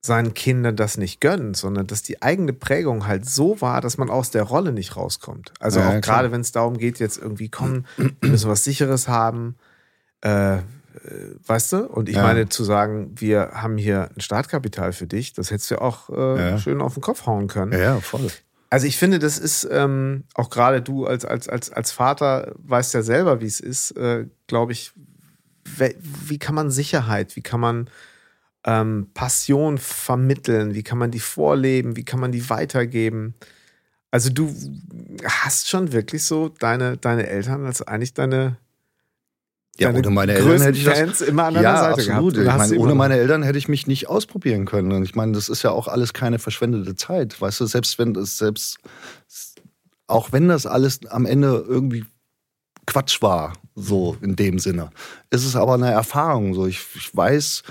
[SPEAKER 2] seinen Kindern das nicht gönnt, sondern dass die eigene Prägung halt so war, dass man aus der Rolle nicht rauskommt. Also ja, auch gerade wenn es darum geht, jetzt irgendwie kommen, wir müssen was Sicheres haben, äh, weißt du? Und ich ja. meine zu sagen, wir haben hier ein Startkapital für dich, das hättest du auch äh, ja. schön auf den Kopf hauen können.
[SPEAKER 1] Ja, voll.
[SPEAKER 2] Also ich finde, das ist ähm, auch gerade du als, als, als, als Vater weißt ja selber, wie es ist, äh, glaube ich, wie kann man Sicherheit, wie kann man ähm, Passion vermitteln, wie kann man die vorleben, wie kann man die weitergeben. Also du hast schon wirklich so deine, deine Eltern als eigentlich deine,
[SPEAKER 1] ja, ohne meine Eltern hätte ich das
[SPEAKER 2] immer an ja, Seite
[SPEAKER 1] absolut. Ich meine, ohne meine Eltern hätte ich mich nicht ausprobieren können. Und ich meine, das ist ja auch alles keine verschwendete Zeit. Weißt du, selbst wenn es selbst, auch wenn das alles am Ende irgendwie Quatsch war, so in dem Sinne, ist es aber eine Erfahrung. So, ich, ich weiß,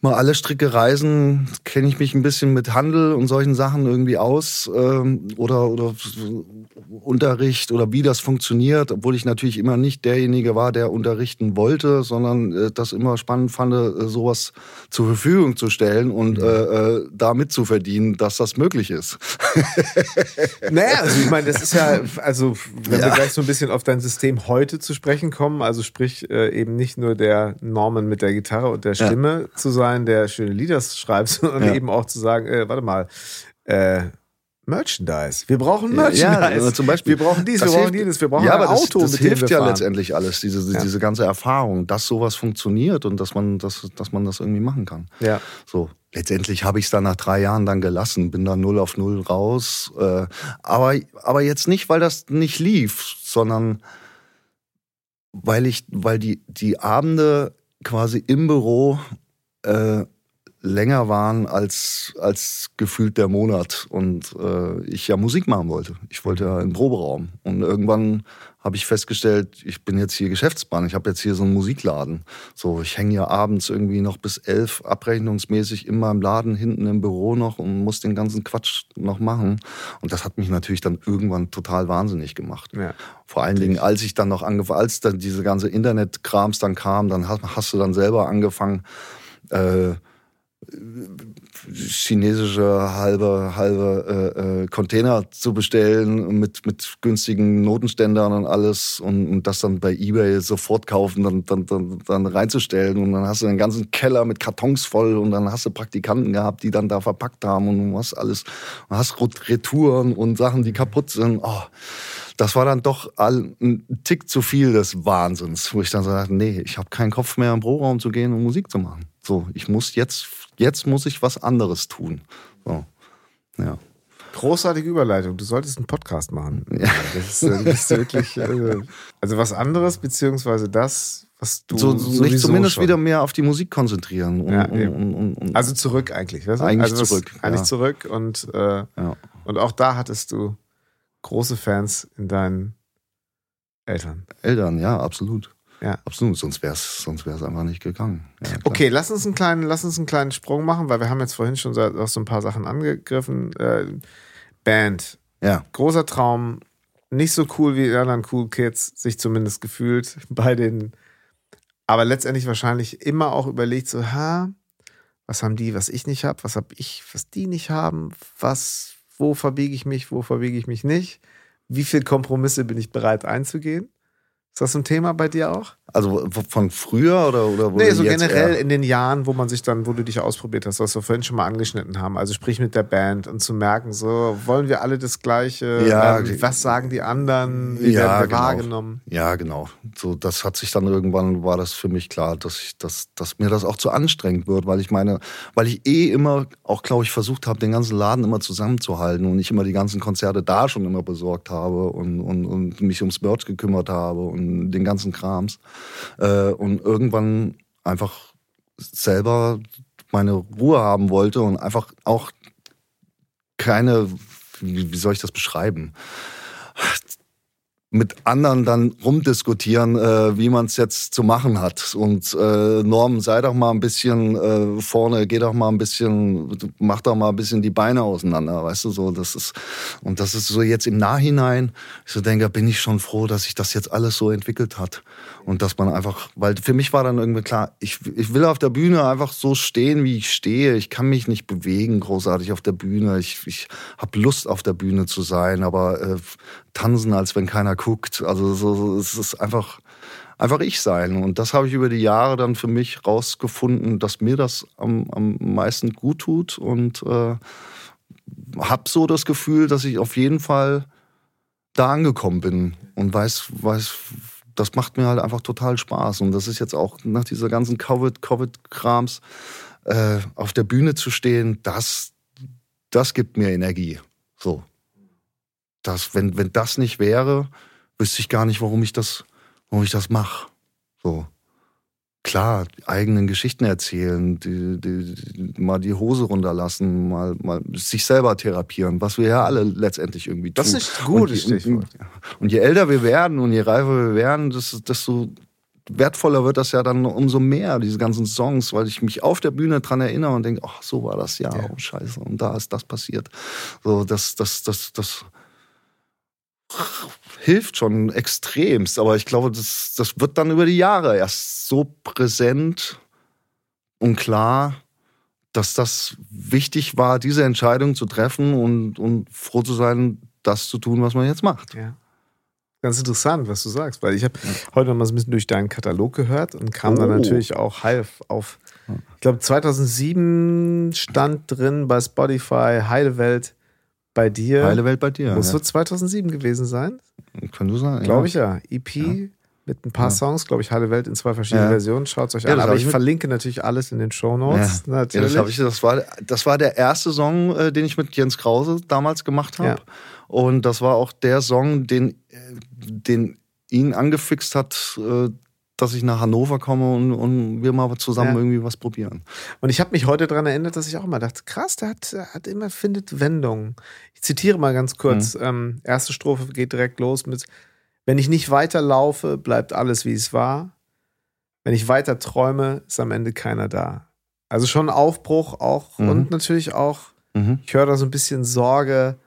[SPEAKER 1] mal alle Stricke reisen, kenne ich mich ein bisschen mit Handel und solchen Sachen irgendwie aus ähm, oder, oder Unterricht oder wie das funktioniert, obwohl ich natürlich immer nicht derjenige war, der unterrichten wollte, sondern äh, das immer spannend fand, äh, sowas zur Verfügung zu stellen und mhm. äh, äh, damit zu verdienen, dass das möglich ist. <laughs>
[SPEAKER 2] naja, also ich meine, das ist ja, also wenn ja. wir gleich so ein bisschen auf dein System heute zu sprechen kommen, also sprich äh, eben nicht nur der Norman mit der Gitarre und der Stimme ja. zu sein, sein, der schöne Lieder schreibt, <laughs> sondern ja. eben auch zu sagen, äh, warte mal, äh, Merchandise. Wir brauchen Merchandise. Ja, also
[SPEAKER 1] zum Beispiel.
[SPEAKER 2] Wir brauchen dies, wir brauchen jenes, wir brauchen
[SPEAKER 1] ja,
[SPEAKER 2] ein
[SPEAKER 1] aber
[SPEAKER 2] Auto.
[SPEAKER 1] Das, das hilft ja letztendlich alles, diese, ja. diese ganze Erfahrung, dass sowas funktioniert und dass man, dass, dass man das irgendwie machen kann.
[SPEAKER 2] Ja.
[SPEAKER 1] So. Letztendlich habe ich es dann nach drei Jahren dann gelassen, bin dann null auf null raus. Äh, aber, aber jetzt nicht, weil das nicht lief, sondern weil ich, weil die, die Abende quasi im Büro äh, länger waren als, als gefühlt der Monat und äh, ich ja Musik machen wollte. Ich wollte ja einen Proberaum. Und irgendwann habe ich festgestellt, ich bin jetzt hier Geschäftsmann, ich habe jetzt hier so einen Musikladen. So, ich hänge ja abends irgendwie noch bis elf abrechnungsmäßig in meinem Laden hinten im Büro noch und muss den ganzen Quatsch noch machen. Und das hat mich natürlich dann irgendwann total wahnsinnig gemacht. Ja. Vor allen Dingen, als ich dann noch angefangen, als dann diese ganze Internetkrams dann kam, dann hast, hast du dann selber angefangen, äh, chinesische halbe, halbe äh, äh, Container zu bestellen mit, mit günstigen Notenständern und alles und, und das dann bei Ebay sofort kaufen, dann, dann, dann, dann reinzustellen und dann hast du den ganzen Keller mit Kartons voll und dann hast du Praktikanten gehabt, die dann da verpackt haben und du hast alles, du hast Retouren und Sachen, die kaputt sind. Oh, das war dann doch ein Tick zu viel des Wahnsinns, wo ich dann so nee, ich habe keinen Kopf mehr im Büroraum zu gehen und Musik zu machen. So, ich muss jetzt jetzt muss ich was anderes tun. So. Ja.
[SPEAKER 2] Großartige Überleitung. Du solltest einen Podcast machen. <laughs> Ja. Das ist, äh, das ist wirklich, äh, also was anderes, beziehungsweise das, was du
[SPEAKER 1] so, sich zumindest schon. wieder mehr auf die Musik konzentrieren. Und,
[SPEAKER 2] ja, und, und, also zurück eigentlich.
[SPEAKER 1] Weißt du? Eigentlich
[SPEAKER 2] also
[SPEAKER 1] zurück.
[SPEAKER 2] Eigentlich ja. zurück und, äh, und auch da hattest du große Fans in deinen Eltern.
[SPEAKER 1] Eltern, ja, absolut.
[SPEAKER 2] Ja.
[SPEAKER 1] Absolut, sonst wäre es sonst wär's einfach nicht gegangen. Ja,
[SPEAKER 2] okay, lass uns, einen kleinen, lass uns einen kleinen Sprung machen, weil wir haben jetzt vorhin schon so, auch so ein paar Sachen angegriffen. Äh, Band.
[SPEAKER 1] Ja.
[SPEAKER 2] Großer Traum. Nicht so cool wie die anderen Cool Kids, sich zumindest gefühlt <laughs> bei den. Aber letztendlich wahrscheinlich immer auch überlegt, so, ha, was haben die, was ich nicht habe, was habe ich, was die nicht haben, was, wo verbiege ich mich, wo verbiege ich mich nicht, wie viele Kompromisse bin ich bereit einzugehen. Ist das ein Thema bei dir auch?
[SPEAKER 1] Also von früher oder, oder
[SPEAKER 2] wo Nee, so generell in den Jahren, wo man sich dann, wo du dich ausprobiert hast, was wir vorhin schon mal angeschnitten haben. Also sprich mit der Band und zu merken, so, wollen wir alle das Gleiche?
[SPEAKER 1] Ja,
[SPEAKER 2] ähm, was sagen die anderen? Wie
[SPEAKER 1] ja,
[SPEAKER 2] werden wir
[SPEAKER 1] genau.
[SPEAKER 2] wahrgenommen?
[SPEAKER 1] Ja, genau. So, das hat sich dann irgendwann, war das für mich klar, dass ich, dass, dass mir das auch zu anstrengend wird, weil ich meine, weil ich eh immer, auch glaube ich, versucht habe, den ganzen Laden immer zusammenzuhalten und nicht immer die ganzen Konzerte da schon immer besorgt habe und, und, und mich ums Merch gekümmert habe und den ganzen Krams. Äh, und irgendwann einfach selber meine Ruhe haben wollte und einfach auch keine, wie soll ich das beschreiben? mit anderen dann rumdiskutieren, äh, wie man es jetzt zu machen hat. Und äh, Norm, sei doch mal ein bisschen äh, vorne, geh doch mal ein bisschen, mach doch mal ein bisschen die Beine auseinander, weißt du so. Das ist und das ist so jetzt im Nachhinein. Ich so denke, bin ich schon froh, dass sich das jetzt alles so entwickelt hat und dass man einfach, weil für mich war dann irgendwie klar, ich, ich will auf der Bühne einfach so stehen, wie ich stehe. Ich kann mich nicht bewegen großartig auf der Bühne. Ich, ich habe Lust auf der Bühne zu sein, aber äh, tanzen, als wenn keiner guckt. Also so, so, es ist einfach einfach ich sein. Und das habe ich über die Jahre dann für mich rausgefunden, dass mir das am, am meisten gut tut und äh, habe so das Gefühl, dass ich auf jeden Fall da angekommen bin und weiß, weiß, das macht mir halt einfach total Spaß. Und das ist jetzt auch nach dieser ganzen Covid-Krams äh, auf der Bühne zu stehen, das, das gibt mir Energie. So das, wenn, wenn das nicht wäre, wüsste ich gar nicht, warum ich das, warum ich das mache. So. Klar, eigenen Geschichten erzählen, die, die, die, mal die Hose runterlassen, mal, mal sich selber therapieren, was wir ja alle letztendlich irgendwie tun.
[SPEAKER 2] Das ist gut, und, je,
[SPEAKER 1] und, und je älter wir werden und je reifer wir werden, desto wertvoller wird das ja dann umso mehr, diese ganzen Songs, weil ich mich auf der Bühne dran erinnere und denke, ach, so war das ja, ja. oh scheiße, und da ist das passiert. So, das, das, das, das, hilft schon extremst. Aber ich glaube, das, das wird dann über die Jahre erst so präsent und klar, dass das wichtig war, diese Entscheidung zu treffen und, und froh zu sein, das zu tun, was man jetzt macht.
[SPEAKER 2] Ja. Ganz interessant, was du sagst, weil ich habe ja. heute noch mal ein bisschen durch deinen Katalog gehört und kam oh. dann natürlich auch halb auf. Ich glaube, 2007 stand drin bei Spotify Heile Welt bei dir.
[SPEAKER 1] Heile Welt bei dir.
[SPEAKER 2] Muss ja. so 2007 gewesen sein.
[SPEAKER 1] Kann du sein.
[SPEAKER 2] Glaube ich ja. EP ja. mit ein paar ja. Songs, glaube ich, Heile Welt in zwei verschiedenen Versionen. Schaut es euch an. Aber ich verlinke natürlich alles in den Show Notes.
[SPEAKER 1] Ja. Natürlich. das, ich, das, war, das war der erste Song, äh, den ich mit Jens Krause damals gemacht habe. Und das war auch der Song, den, äh, den ihn angefixt hat, äh, dass ich nach Hannover komme und, und wir mal zusammen ja. irgendwie was probieren.
[SPEAKER 2] Und ich habe mich heute daran erinnert, dass ich auch immer dachte, krass, der hat, der hat immer findet Wendungen. Ich zitiere mal ganz kurz. Mhm. Ähm, erste Strophe geht direkt los mit: Wenn ich nicht weiterlaufe, bleibt alles wie es war. Wenn ich weiter träume, ist am Ende keiner da. Also schon Aufbruch auch mhm. und natürlich auch. Mhm. Ich höre da so ein bisschen Sorge.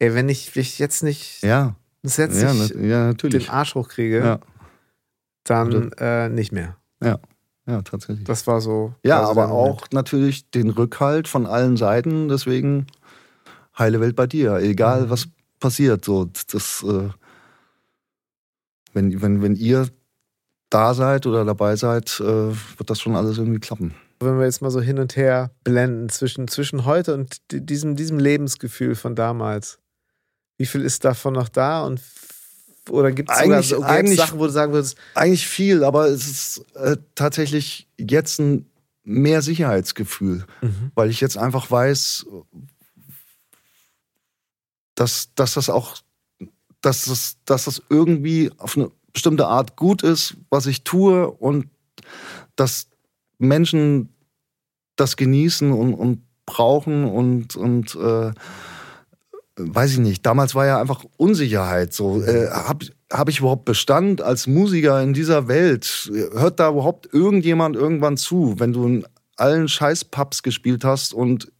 [SPEAKER 2] Ey, wenn ich, ich jetzt nicht
[SPEAKER 1] ja.
[SPEAKER 2] setze
[SPEAKER 1] ja, ja,
[SPEAKER 2] den Arsch hochkriege. Ja dann äh, nicht mehr.
[SPEAKER 1] Ja. ja, tatsächlich.
[SPEAKER 2] Das war so.
[SPEAKER 1] Ja, aber auch natürlich den Rückhalt von allen Seiten. Deswegen heile Welt bei dir. Egal, mhm. was passiert. So, das, äh, wenn, wenn, wenn ihr da seid oder dabei seid, äh, wird das schon alles irgendwie klappen.
[SPEAKER 2] Wenn wir jetzt mal so hin und her blenden zwischen, zwischen heute und diesem, diesem Lebensgefühl von damals, wie viel ist davon noch da und oder gibt es sogar so, eigentlich, Sachen, wo du sagen würdest?
[SPEAKER 1] Eigentlich viel, aber es ist äh, tatsächlich jetzt ein mehr Sicherheitsgefühl, mhm. weil ich jetzt einfach weiß, dass, dass das auch, dass das, dass das irgendwie auf eine bestimmte Art gut ist, was ich tue und dass Menschen das genießen und, und brauchen und, und äh, weiß ich nicht, damals war ja einfach Unsicherheit so. Äh, Habe hab ich überhaupt Bestand als Musiker in dieser Welt? Hört da überhaupt irgendjemand irgendwann zu, wenn du in allen Scheiß-Pubs gespielt hast und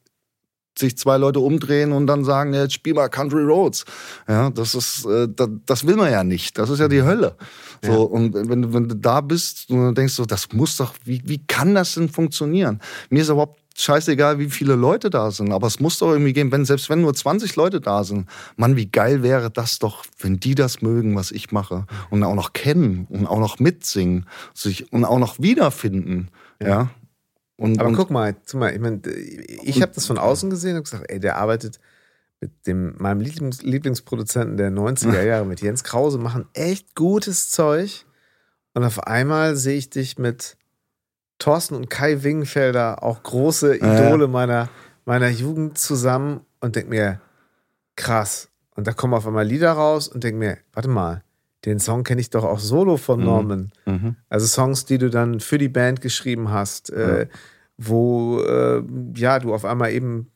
[SPEAKER 1] sich zwei Leute umdrehen und dann sagen, ja, jetzt spiel mal Country Roads. Ja, das ist, äh, das, das, will man ja nicht. Das ist ja die Hölle. So, ja. und wenn, wenn du da bist und denkst so, das muss doch, wie, wie kann das denn funktionieren? Mir ist überhaupt scheißegal, wie viele Leute da sind, aber es muss doch irgendwie gehen, wenn, selbst wenn nur 20 Leute da sind, Mann, wie geil wäre das doch, wenn die das mögen, was ich mache und auch noch kennen und auch noch mitsingen sich, und auch noch wiederfinden, ja. ja?
[SPEAKER 2] Und, aber und, guck mal, mal, ich, mein, ich habe das von außen gesehen und gesagt, ey, der arbeitet mit dem, meinem Lieblings, Lieblingsproduzenten der 90er <laughs> Jahre, mit Jens Krause, machen echt gutes Zeug und auf einmal sehe ich dich mit Thorsten und Kai Wingenfelder, auch große Idole ja. meiner, meiner Jugend zusammen und denke mir, krass. Und da kommen auf einmal Lieder raus und denke mir, warte mal, den Song kenne ich doch auch solo von mhm. Norman. Mhm. Also Songs, die du dann für die Band geschrieben hast, äh, ja. wo äh, ja du auf einmal eben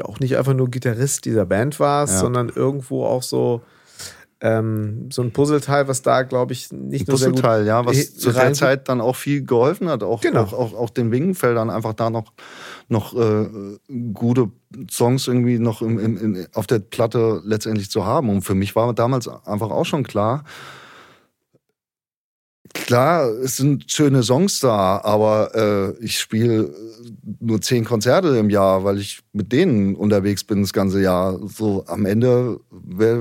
[SPEAKER 2] auch nicht einfach nur Gitarrist dieser Band warst, ja. sondern irgendwo auch so ähm, so ein Puzzleteil, was da, glaube ich, nicht ein nur
[SPEAKER 1] Puzzleteil, ja, was zu der Zeit dann auch viel geholfen hat, auch, genau. auch, auch, auch den Wingenfeldern einfach da noch, noch äh, gute Songs irgendwie noch im, im, im, auf der Platte letztendlich zu haben. Und für mich war damals einfach auch schon klar, Klar, es sind schöne Songs da, aber äh, ich spiele nur zehn Konzerte im Jahr, weil ich mit denen unterwegs bin das ganze Jahr. So am Ende wär,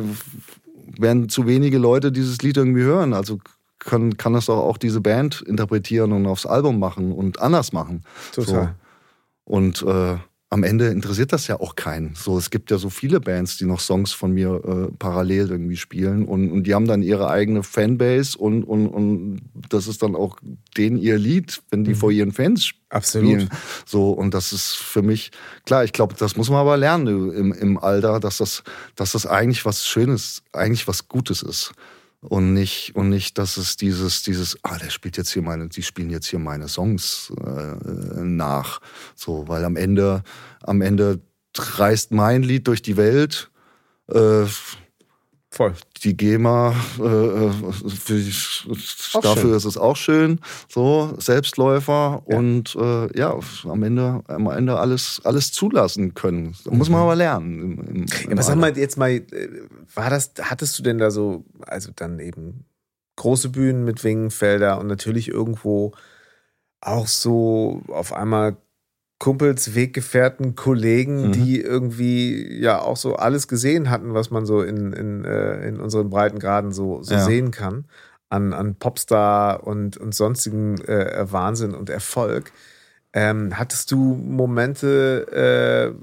[SPEAKER 1] werden zu wenige Leute dieses Lied irgendwie hören. Also kann, kann das doch auch diese Band interpretieren und aufs Album machen und anders machen.
[SPEAKER 2] Total.
[SPEAKER 1] So. Und äh, am Ende interessiert das ja auch keinen. So, es gibt ja so viele Bands, die noch Songs von mir äh, parallel irgendwie spielen und, und die haben dann ihre eigene Fanbase und, und, und das ist dann auch denen ihr Lied, wenn die mhm. vor ihren Fans spielen.
[SPEAKER 2] Absolut.
[SPEAKER 1] So, und das ist für mich, klar, ich glaube, das muss man aber lernen im, im Alter, dass das, dass das eigentlich was Schönes, eigentlich was Gutes ist und nicht und nicht, dass es dieses dieses ah der spielt jetzt hier meine, die spielen jetzt hier meine Songs äh, nach, so weil am Ende am Ende reist mein Lied durch die Welt. Äh,
[SPEAKER 2] Voll.
[SPEAKER 1] Die GEMA, äh, äh für, dafür ist es auch schön. So, Selbstläufer ja. und äh, ja, am Ende, am Ende alles, alles zulassen können. Da muss man mhm. aber lernen. Im, im, im
[SPEAKER 2] ja, aber sag mal jetzt mal, äh, war das, hattest du denn da so, also dann eben große Bühnen mit Wingenfelder und natürlich irgendwo auch so auf einmal Kumpels, Weggefährten, Kollegen, mhm. die irgendwie ja auch so alles gesehen hatten, was man so in, in, äh, in unseren Breitengraden so, so ja. sehen kann, an, an Popstar und, und sonstigen äh, Wahnsinn und Erfolg. Ähm, hattest du Momente, äh,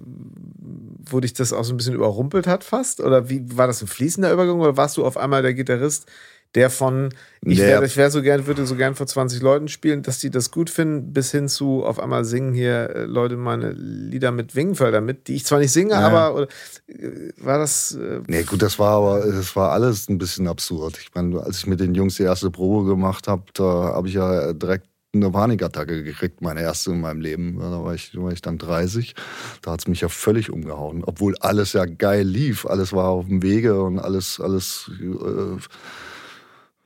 [SPEAKER 2] wo dich das auch so ein bisschen überrumpelt hat fast? Oder wie war das ein fließender Übergang oder warst du auf einmal der Gitarrist, der von, ich wäre ich wär so gern, würde so gern vor 20 Leuten spielen, dass die das gut finden, bis hin zu auf einmal singen hier äh, Leute meine Lieder mit Wingenfelder mit, die ich zwar nicht singe, ja. aber oder, äh, war das. Äh,
[SPEAKER 1] nee, gut, das war aber, das war alles ein bisschen absurd. Ich meine, als ich mit den Jungs die erste Probe gemacht habe, da habe ich ja direkt eine Panikattacke gekriegt, meine erste in meinem Leben. Da war ich, war ich dann 30. Da hat es mich ja völlig umgehauen. Obwohl alles ja geil lief. Alles war auf dem Wege und alles, alles äh,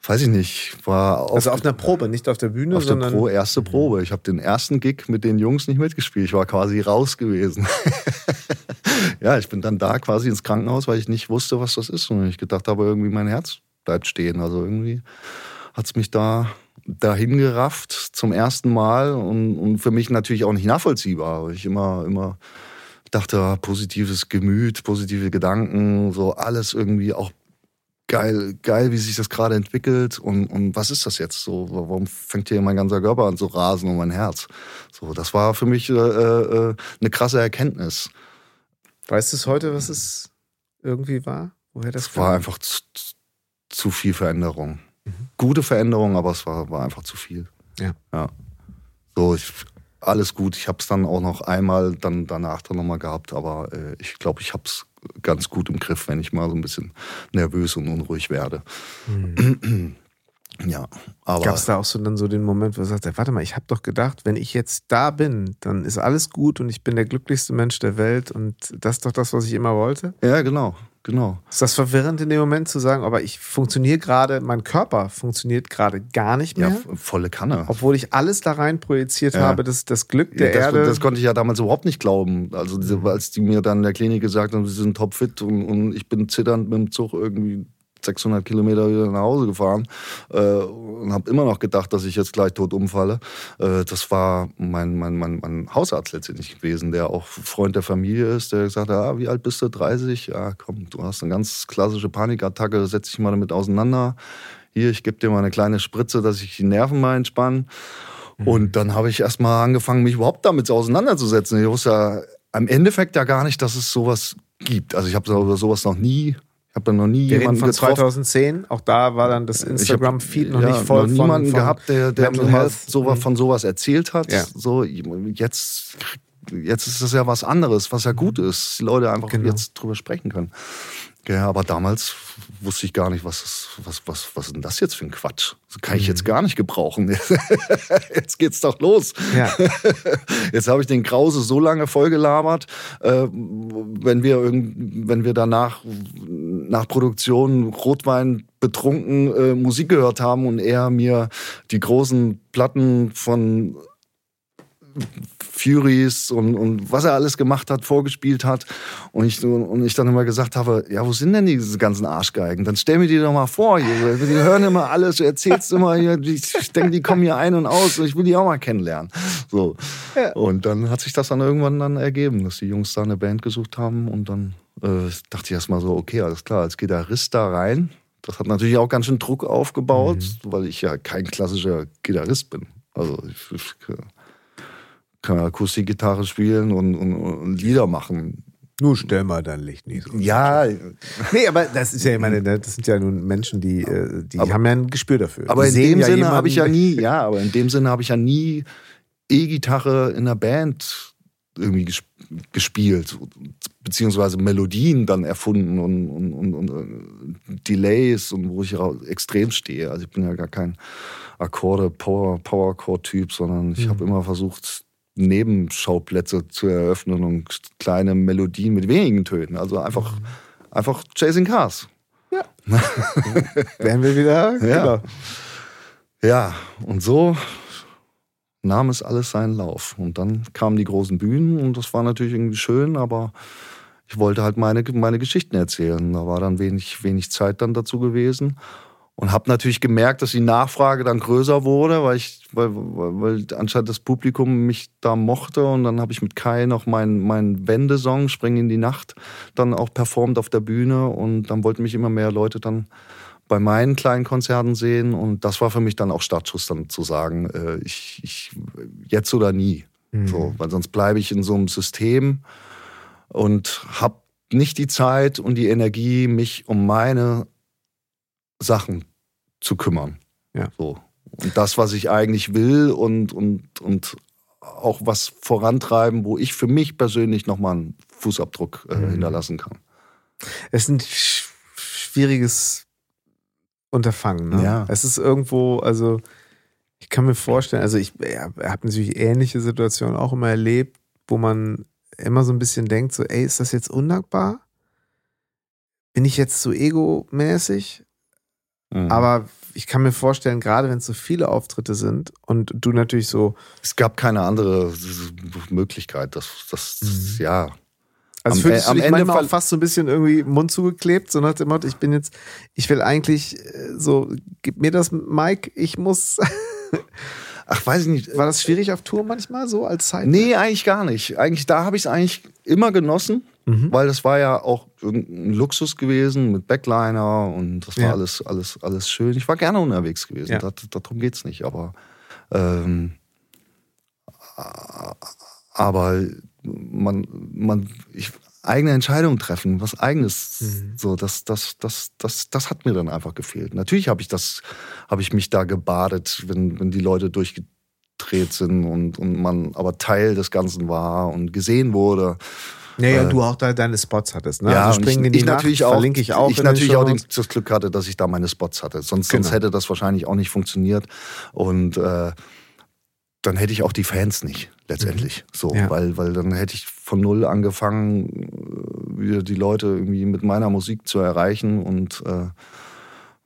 [SPEAKER 1] weiß ich nicht, war
[SPEAKER 2] auf, also auf einer Probe, nicht auf der Bühne,
[SPEAKER 1] auf
[SPEAKER 2] sondern
[SPEAKER 1] der Pro, erste mhm. Probe. Ich habe den ersten Gig mit den Jungs nicht mitgespielt. Ich war quasi raus gewesen. <laughs> ja, ich bin dann da quasi ins Krankenhaus, weil ich nicht wusste, was das ist und ich gedacht habe, irgendwie mein Herz bleibt stehen. Also irgendwie hat es mich da dahin gerafft zum ersten Mal und, und für mich natürlich auch nicht nachvollziehbar. Ich immer, immer dachte, ah, positives Gemüt, positive Gedanken, so alles irgendwie auch geil, geil, wie sich das gerade entwickelt und, und was ist das jetzt so? Warum fängt hier mein ganzer Körper an zu rasen und mein Herz? So, das war für mich äh, äh, eine krasse Erkenntnis.
[SPEAKER 2] Weißt du es heute, was es irgendwie war?
[SPEAKER 1] Woher das Es war einfach zu, zu viel Veränderung. Mhm. Gute Veränderung, aber es war, war einfach zu viel.
[SPEAKER 2] Ja.
[SPEAKER 1] ja. So, ich, alles gut. Ich habe es dann auch noch einmal dann danach dann nochmal gehabt, aber äh, ich glaube, ich habe es ganz gut im Griff, wenn ich mal so ein bisschen nervös und unruhig werde. Mhm. Ja, aber.
[SPEAKER 2] Gab es da auch so dann so den Moment, wo du sagst, warte mal, ich habe doch gedacht, wenn ich jetzt da bin, dann ist alles gut und ich bin der glücklichste Mensch der Welt und das ist doch das, was ich immer wollte?
[SPEAKER 1] Ja, genau, genau.
[SPEAKER 2] Ist das verwirrend in dem Moment zu sagen, aber ich funktioniere gerade, mein Körper funktioniert gerade gar nicht mehr?
[SPEAKER 1] Ja, volle Kanne.
[SPEAKER 2] Obwohl ich alles da rein projiziert ja. habe, das, das Glück der
[SPEAKER 1] das,
[SPEAKER 2] Erde.
[SPEAKER 1] Das konnte ich ja damals überhaupt nicht glauben. Also, als die mir dann in der Klinik gesagt haben, sie sind topfit und, und ich bin zitternd mit dem Zug irgendwie 600 Kilometer wieder nach Hause gefahren äh, und habe immer noch gedacht, dass ich jetzt gleich tot umfalle. Äh, das war mein, mein, mein, mein Hausarzt letztendlich gewesen, der auch Freund der Familie ist, der gesagt hat, ah, wie alt bist du? 30? Ja, komm, du hast eine ganz klassische Panikattacke, setz dich mal damit auseinander. Hier, ich gebe dir mal eine kleine Spritze, dass ich die Nerven mal entspanne. Mhm. Und dann habe ich erstmal angefangen, mich überhaupt damit auseinanderzusetzen. Ich wusste ja im Endeffekt ja gar nicht, dass es sowas gibt. Also ich habe sowas noch nie ich habe da noch nie
[SPEAKER 2] Wir
[SPEAKER 1] jemanden
[SPEAKER 2] von
[SPEAKER 1] getroffen.
[SPEAKER 2] 2010, auch da war dann das Instagram-Feed noch ja, nicht voll.
[SPEAKER 1] Noch niemanden von, gehabt, der, der mir mal sowas, von sowas erzählt hat. Ja. So, jetzt, jetzt ist das ja was anderes, was ja gut ist. Die Leute einfach genau. jetzt drüber sprechen können. Ja, aber damals wusste ich gar nicht, was, ist, was, was, was ist denn das jetzt für ein Quatsch? Das kann ich jetzt mhm. gar nicht gebrauchen. <laughs> jetzt geht's doch los. Ja. <laughs> Jetzt habe ich den Krause so lange vollgelabert, äh, wenn wir wenn wir danach nach Produktion Rotwein betrunken äh, Musik gehört haben und er mir die großen Platten von Furies und, und was er alles gemacht hat, vorgespielt hat. Und ich, und ich dann immer gesagt habe, ja, wo sind denn diese ganzen Arschgeigen? Dann stell mir die doch mal vor. Hier. Die hören immer alles, du erzählst immer hier. Ich denke, die kommen hier ein und aus. Ich will die auch mal kennenlernen. So. Ja. Und dann hat sich das dann irgendwann dann ergeben, dass die Jungs da eine Band gesucht haben. Und dann äh, dachte ich erst mal so, okay, alles klar, als Gitarrist da rein. Das hat natürlich auch ganz schön Druck aufgebaut, mhm. weil ich ja kein klassischer Gitarrist bin. Also ich, ich kann Akustikgitarre spielen und, und, und Lieder machen.
[SPEAKER 2] Nur stell mal dein Licht nicht so.
[SPEAKER 1] Ja.
[SPEAKER 2] Nee, aber das ist ja, ich meine, das sind ja nun Menschen, die, äh, die aber, haben ja ein Gespür dafür.
[SPEAKER 1] Aber die in dem ja Sinne habe ich ja nie, ja, <laughs> aber in dem Sinne habe ich ja nie E-Gitarre in der Band irgendwie gespielt, beziehungsweise Melodien dann erfunden und, und, und, und äh, Delays und wo ich extrem stehe. Also ich bin ja gar kein Akkorde, Power, Power-Chord-Typ, sondern ich mhm. habe immer versucht, Nebenschauplätze zu eröffnen und kleine Melodien mit wenigen Tönen. Also einfach, mhm. einfach Chasing Cars.
[SPEAKER 2] Ja. <laughs> Wären wir wieder.
[SPEAKER 1] Ja. Genau. ja, und so nahm es alles seinen Lauf. Und dann kamen die großen Bühnen und das war natürlich irgendwie schön, aber ich wollte halt meine, meine Geschichten erzählen. Da war dann wenig, wenig Zeit dann dazu gewesen. Und habe natürlich gemerkt, dass die Nachfrage dann größer wurde, weil ich, weil, weil, weil anscheinend das Publikum mich da mochte. Und dann habe ich mit Kai noch meinen mein Wendesong Springen in die Nacht dann auch performt auf der Bühne. Und dann wollten mich immer mehr Leute dann bei meinen kleinen Konzerten sehen. Und das war für mich dann auch Startschuss, dann zu sagen, äh, ich, ich jetzt oder nie. Mhm. So, weil sonst bleibe ich in so einem System und habe nicht die Zeit und die Energie, mich um meine Sachen zu kümmern.
[SPEAKER 2] Ja.
[SPEAKER 1] So. Und das, was ich eigentlich will und, und, und auch was vorantreiben, wo ich für mich persönlich nochmal einen Fußabdruck äh, mhm. hinterlassen kann.
[SPEAKER 2] Es ist ein schwieriges Unterfangen. Ne?
[SPEAKER 1] Ja.
[SPEAKER 2] Es ist irgendwo, also ich kann mir vorstellen, also ich ja, habe natürlich ähnliche Situationen auch immer erlebt, wo man immer so ein bisschen denkt, so, ey, ist das jetzt undankbar? Bin ich jetzt so egomäßig? Mhm. Aber ich kann mir vorstellen, gerade wenn es so viele Auftritte sind und du natürlich so.
[SPEAKER 1] Es gab keine andere Möglichkeit. Das, das, mhm. ja.
[SPEAKER 2] Also am, fühlst du dich manchmal auch fast so ein bisschen irgendwie Mund zugeklebt, so nach dem Motto, ich bin jetzt, ich will eigentlich äh, so, gib mir das Mike, ich muss. <laughs>
[SPEAKER 1] Ach, weiß ich nicht.
[SPEAKER 2] War das schwierig auf Tour manchmal so als Zeit?
[SPEAKER 1] Nee, eigentlich gar nicht. Eigentlich, da habe ich es eigentlich immer genossen, mhm. weil das war ja auch ein Luxus gewesen mit Backliner und das war ja. alles, alles, alles schön. Ich war gerne unterwegs gewesen. Ja. Das, darum geht es nicht. Aber, ähm, aber man, man, ich, eigene Entscheidungen treffen, was eigenes. Mhm. So, das, das, das, das, das hat mir dann einfach gefehlt. Natürlich habe ich das, habe ich mich da gebadet, wenn, wenn die Leute durchgedreht sind und, und man aber Teil des Ganzen war und gesehen wurde.
[SPEAKER 2] Naja, äh, du auch da deine Spots hattest, ne?
[SPEAKER 1] Ja, also springen ich, in die ich Nacht, natürlich auch, verlinke ich auch. Ich natürlich auch das Glück hatte, dass ich da meine Spots hatte. Sonst, genau. sonst hätte das wahrscheinlich auch nicht funktioniert. Und äh, dann hätte ich auch die Fans nicht letztendlich. Mhm. So, ja. weil, weil dann hätte ich von null angefangen, äh, wieder die Leute irgendwie mit meiner Musik zu erreichen und äh,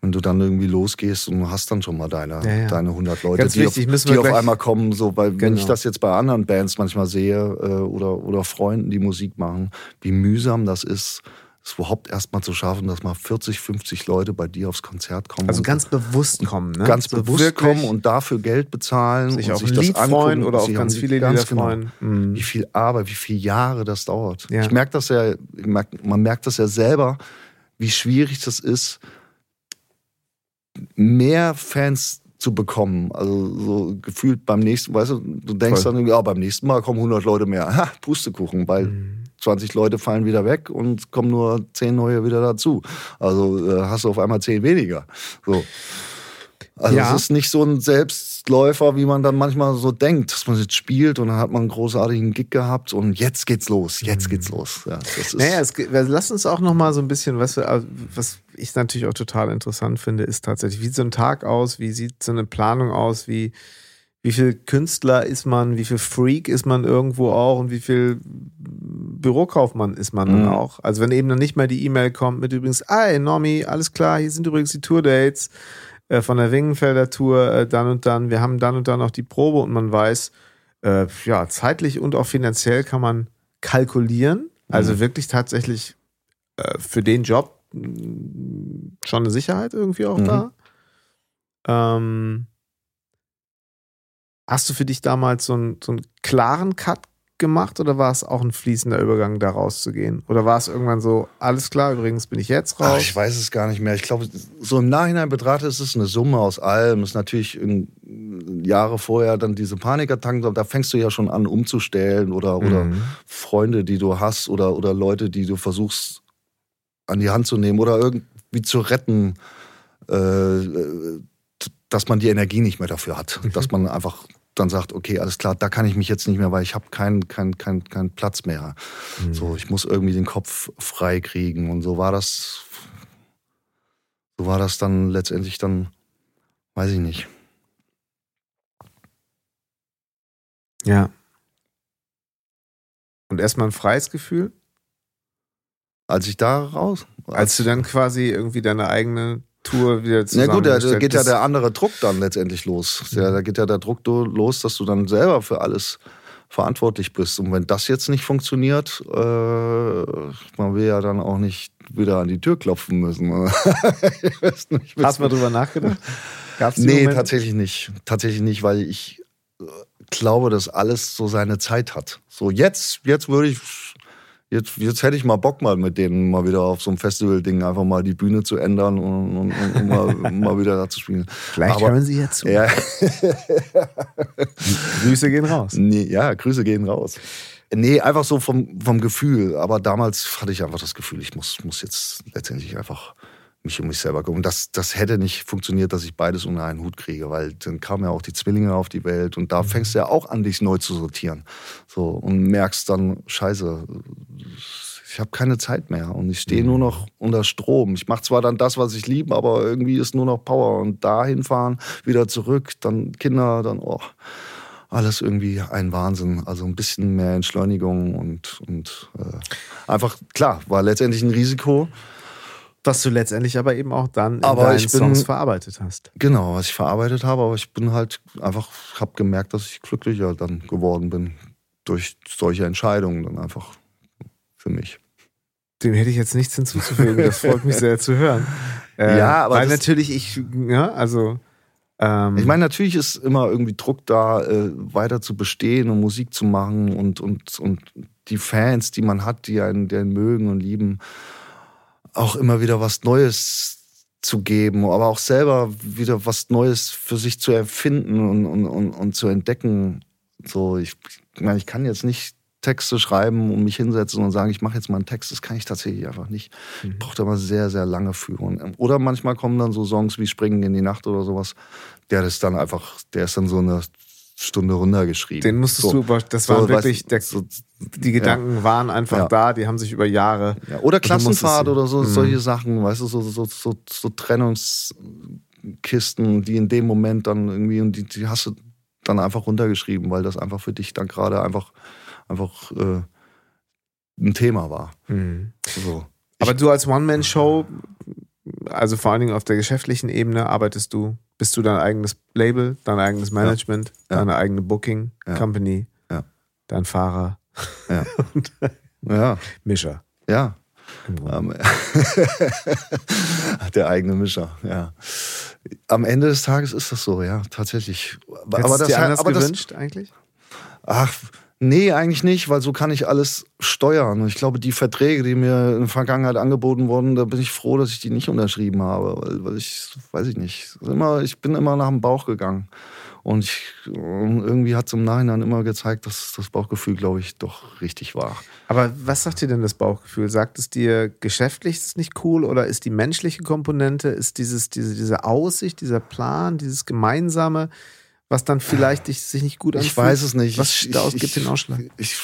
[SPEAKER 1] wenn du dann irgendwie losgehst und hast dann schon mal deine, ja, ja. deine 100 Leute,
[SPEAKER 2] Ganz
[SPEAKER 1] die,
[SPEAKER 2] wichtig,
[SPEAKER 1] auf, die auf einmal kommen, so, weil genau. wenn ich das jetzt bei anderen Bands manchmal sehe äh, oder, oder Freunden, die Musik machen, wie mühsam das ist, es überhaupt erstmal zu schaffen, dass mal 40, 50 Leute bei dir aufs Konzert kommen.
[SPEAKER 2] Also ganz bewusst kommen, ne?
[SPEAKER 1] Ganz so bewusst kommen und dafür Geld bezahlen
[SPEAKER 2] sich
[SPEAKER 1] und
[SPEAKER 2] auf sich ein Lied das freuen oder auf ganz viele Lieder genau, freuen.
[SPEAKER 1] Mhm. Wie viel Arbeit, wie viele Jahre das dauert. Ja. Ich merke das ja, merk, man merkt das ja selber, wie schwierig das ist, mehr Fans zu bekommen. Also so gefühlt beim nächsten, weißt du, du denkst Voll. dann, ja, beim nächsten Mal kommen 100 Leute mehr. Ha, Pustekuchen, weil mhm 20 Leute fallen wieder weg und kommen nur 10 neue wieder dazu. Also äh, hast du auf einmal 10 weniger. So. Also ja. es ist nicht so ein Selbstläufer, wie man dann manchmal so denkt, dass man jetzt spielt und dann hat man einen großartigen Gig gehabt und jetzt geht's los, jetzt geht's los. Ja,
[SPEAKER 2] naja, es, lass uns auch noch mal so ein bisschen, was, was ich natürlich auch total interessant finde, ist tatsächlich, wie sieht so ein Tag aus, wie sieht so eine Planung aus, wie wie viel Künstler ist man, wie viel Freak ist man irgendwo auch und wie viel Bürokaufmann ist man mhm. dann auch. Also wenn eben dann nicht mehr die E-Mail kommt mit übrigens, ey Normi, alles klar, hier sind übrigens die Tourdates äh, von der Wingenfelder Tour, äh, dann und dann, wir haben dann und dann auch die Probe und man weiß, äh, ja, zeitlich und auch finanziell kann man kalkulieren. Also mhm. wirklich tatsächlich äh, für den Job mm, schon eine Sicherheit irgendwie auch mhm. da. Ähm, Hast du für dich damals so einen, so einen klaren Cut gemacht oder war es auch ein fließender Übergang, da rauszugehen? Oder war es irgendwann so, alles klar, übrigens bin ich jetzt raus? Ach,
[SPEAKER 1] ich weiß es gar nicht mehr. Ich glaube, so im Nachhinein betrachtet ist es eine Summe aus allem. Es ist natürlich Jahre vorher dann diese Panikattacken, da fängst du ja schon an umzustellen oder, mhm. oder Freunde, die du hast oder, oder Leute, die du versuchst an die Hand zu nehmen oder irgendwie zu retten. Äh, dass man die Energie nicht mehr dafür hat. Mhm. Dass man einfach dann sagt, okay, alles klar, da kann ich mich jetzt nicht mehr, weil ich habe keinen kein, kein, kein Platz mehr. Mhm. So, ich muss irgendwie den Kopf frei kriegen. Und so war das, so war das dann letztendlich dann, weiß ich nicht.
[SPEAKER 2] Ja. Und erstmal ein freies Gefühl?
[SPEAKER 1] Als ich da raus.
[SPEAKER 2] Als, als du dann quasi irgendwie deine eigene Tour wieder zusammen.
[SPEAKER 1] Ja gut, da geht ja der andere Druck dann letztendlich los. Ja, da geht ja der Druck los, dass du dann selber für alles verantwortlich bist. Und wenn das jetzt nicht funktioniert, äh, man will ja dann auch nicht wieder an die Tür klopfen müssen. <laughs>
[SPEAKER 2] nicht, Hast du mal drüber nachgedacht?
[SPEAKER 1] Gab's nee, Momente? tatsächlich nicht. Tatsächlich nicht, weil ich äh, glaube, dass alles so seine Zeit hat. So jetzt, jetzt würde ich jetzt, jetzt hätte ich mal Bock mal mit denen mal wieder auf so einem Festival-Ding einfach mal die Bühne zu ändern und, und, und mal, <laughs> mal, wieder da zu spielen.
[SPEAKER 2] Vielleicht Aber, hören Sie jetzt zu.
[SPEAKER 1] Ja. <laughs>
[SPEAKER 2] Grüße gehen raus.
[SPEAKER 1] Nee, ja, Grüße gehen raus. Nee, einfach so vom, vom Gefühl. Aber damals hatte ich einfach das Gefühl, ich muss, muss jetzt letztendlich einfach mich um mich selber kümmern. Und das, das hätte nicht funktioniert, dass ich beides unter einen Hut kriege, weil dann kamen ja auch die Zwillinge auf die Welt und da mhm. fängst du ja auch an, dich neu zu sortieren. So, und merkst dann, scheiße, ich habe keine Zeit mehr und ich stehe nur mhm. noch unter Strom. Ich mache zwar dann das, was ich liebe, aber irgendwie ist nur noch Power und dahin fahren, wieder zurück, dann Kinder, dann oh, alles irgendwie ein Wahnsinn. Also ein bisschen mehr Entschleunigung und, und äh, einfach, klar, war letztendlich ein Risiko.
[SPEAKER 2] Was du letztendlich aber eben auch dann in aber deinen bin, Songs verarbeitet hast.
[SPEAKER 1] Genau, was ich verarbeitet habe, aber ich bin halt einfach, habe gemerkt, dass ich glücklicher dann geworden bin durch solche Entscheidungen dann einfach für mich.
[SPEAKER 2] Dem hätte ich jetzt nichts hinzuzufügen. Das freut mich sehr zu hören. <laughs> Äh,
[SPEAKER 1] ja, aber
[SPEAKER 2] weil natürlich ich, ja, also
[SPEAKER 1] Ähm, ich meine, natürlich ist immer irgendwie Druck da, äh, weiter zu bestehen und Musik zu machen und, und, und die Fans, die man hat, die einen, die einen mögen und lieben, auch immer wieder was Neues zu geben, aber auch selber wieder was Neues für sich zu erfinden und, und, und, und zu entdecken. So, ich, ich meine, ich kann jetzt nicht Texte schreiben und mich hinsetzen und sagen, ich mache jetzt mal einen Text, das kann ich tatsächlich einfach nicht. Mhm. Ich brauche da mal sehr, sehr lange für. Oder manchmal kommen dann so Songs wie Springen in die Nacht oder sowas. Der ist dann einfach, der ist dann so eine Stunde runtergeschrieben.
[SPEAKER 2] Den musstest so. du, das war so, wirklich, der, so, die Gedanken ja. waren einfach ja. da, die haben sich über Jahre.
[SPEAKER 1] Ja. Oder Klassenfahrt oder so, mhm. solche Sachen, weißt du, so, so, so, Trennungskisten, die in dem Moment dann irgendwie, und die, die hast du dann einfach runtergeschrieben, weil das einfach für dich dann gerade einfach einfach äh, ein Thema war. Mhm.
[SPEAKER 2] So. Aber du als One-Man-Show, also vor allen Dingen auf der geschäftlichen Ebene, arbeitest du, bist du dein eigenes Label, dein eigenes Management, ja. deine eigene Booking-Company, ja. dein Fahrer.
[SPEAKER 1] Ja. <laughs> ja.
[SPEAKER 2] Mischer.
[SPEAKER 1] Ja. <laughs> Der eigene Mischer, ja. Am Ende des Tages ist das so, ja, tatsächlich.
[SPEAKER 2] Hättest aber das, dir anders aber gewünscht das, eigentlich?
[SPEAKER 1] Ach, Nee, eigentlich nicht, weil so kann ich alles steuern. Ich glaube, die Verträge, die mir in der Vergangenheit angeboten wurden, da bin ich froh, dass ich die nicht unterschrieben habe. Weil, weil ich, weiß ich nicht, immer, ich bin immer nach dem Bauch gegangen. Und, ich, irgendwie hat es im Nachhinein immer gezeigt, dass das Bauchgefühl, glaube ich, doch richtig war.
[SPEAKER 2] Aber was sagt dir denn das Bauchgefühl? Sagt es dir geschäftlich ist es nicht cool oder ist die menschliche Komponente, ist dieses, diese, diese Aussicht, dieser Plan, dieses Gemeinsame, was dann vielleicht dich, sich nicht gut
[SPEAKER 1] anfühlt? Ich weiß es nicht.
[SPEAKER 2] Was ich, daraus ich, gibt den Ausschlag?
[SPEAKER 1] Ich,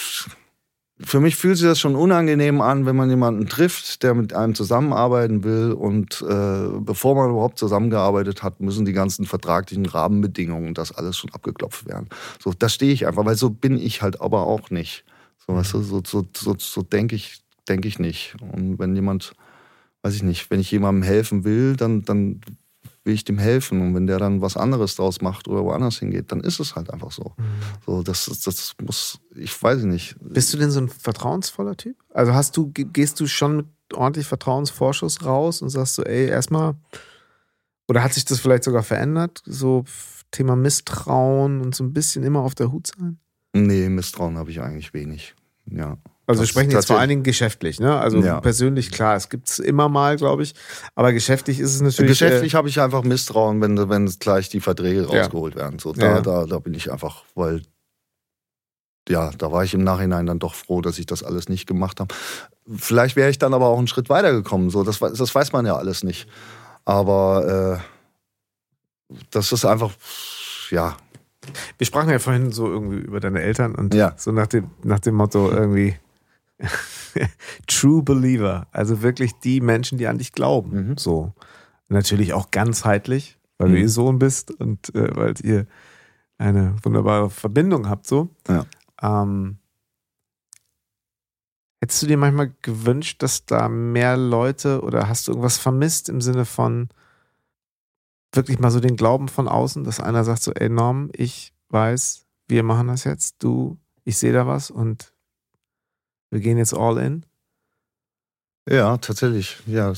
[SPEAKER 1] für mich fühlt sich das schon unangenehm an, wenn man jemanden trifft, der mit einem zusammenarbeiten will. Und äh, bevor man überhaupt zusammengearbeitet hat, müssen die ganzen vertraglichen Rahmenbedingungen und das alles schon abgeklopft werden. So, da stehe ich einfach, weil so bin ich halt aber auch nicht. So, weißt du, so, so, so, so denke ich, denke ich nicht. Und wenn jemand, weiß ich nicht, wenn ich jemandem helfen will, dann, dann will ich dem helfen. Und wenn der dann was anderes draus macht oder woanders hingeht, dann ist es halt einfach so. Mhm. So, das, das muss, ich weiß nicht.
[SPEAKER 2] Bist du denn so ein vertrauensvoller Typ? Also hast du, gehst du schon mit ordentlich Vertrauensvorschuss raus und sagst so, ey, erstmal, oder hat sich das vielleicht sogar verändert? So Thema Misstrauen und so ein bisschen immer auf der Hut sein?
[SPEAKER 1] Nee, Misstrauen habe ich eigentlich wenig. Ja.
[SPEAKER 2] Also wir sprechen jetzt vor allen Dingen geschäftlich, ne? Also ja. persönlich, klar, es gibt es immer mal, glaube ich. Aber geschäftlich ist es natürlich.
[SPEAKER 1] Geschäftlich äh, habe ich einfach Misstrauen, wenn, wenn gleich die Verträge rausgeholt ja. werden. So, da, ja. da, da bin ich einfach, weil ja, da war ich im Nachhinein dann doch froh, dass ich das alles nicht gemacht habe. Vielleicht wäre ich dann aber auch einen Schritt weitergekommen. So, das, das weiß man ja alles nicht. Aber äh, das ist einfach, ja.
[SPEAKER 2] Wir sprachen ja vorhin so irgendwie über deine Eltern und ja. so nach dem, nach dem Motto irgendwie, <laughs> True Believer, also wirklich die Menschen, die an dich glauben. Mhm. So. Natürlich auch ganzheitlich, weil mhm. du ihr Sohn bist und äh, weil ihr eine wunderbare Verbindung habt. So. Ja. Ähm, hättest du dir manchmal gewünscht, dass da mehr Leute oder hast du irgendwas vermisst im Sinne von wirklich mal so den Glauben von außen, dass einer sagt so, ey Norm, ich weiß, wir machen das jetzt, du, ich sehe da was und wir gehen jetzt all in?
[SPEAKER 1] Ja, tatsächlich. Ja.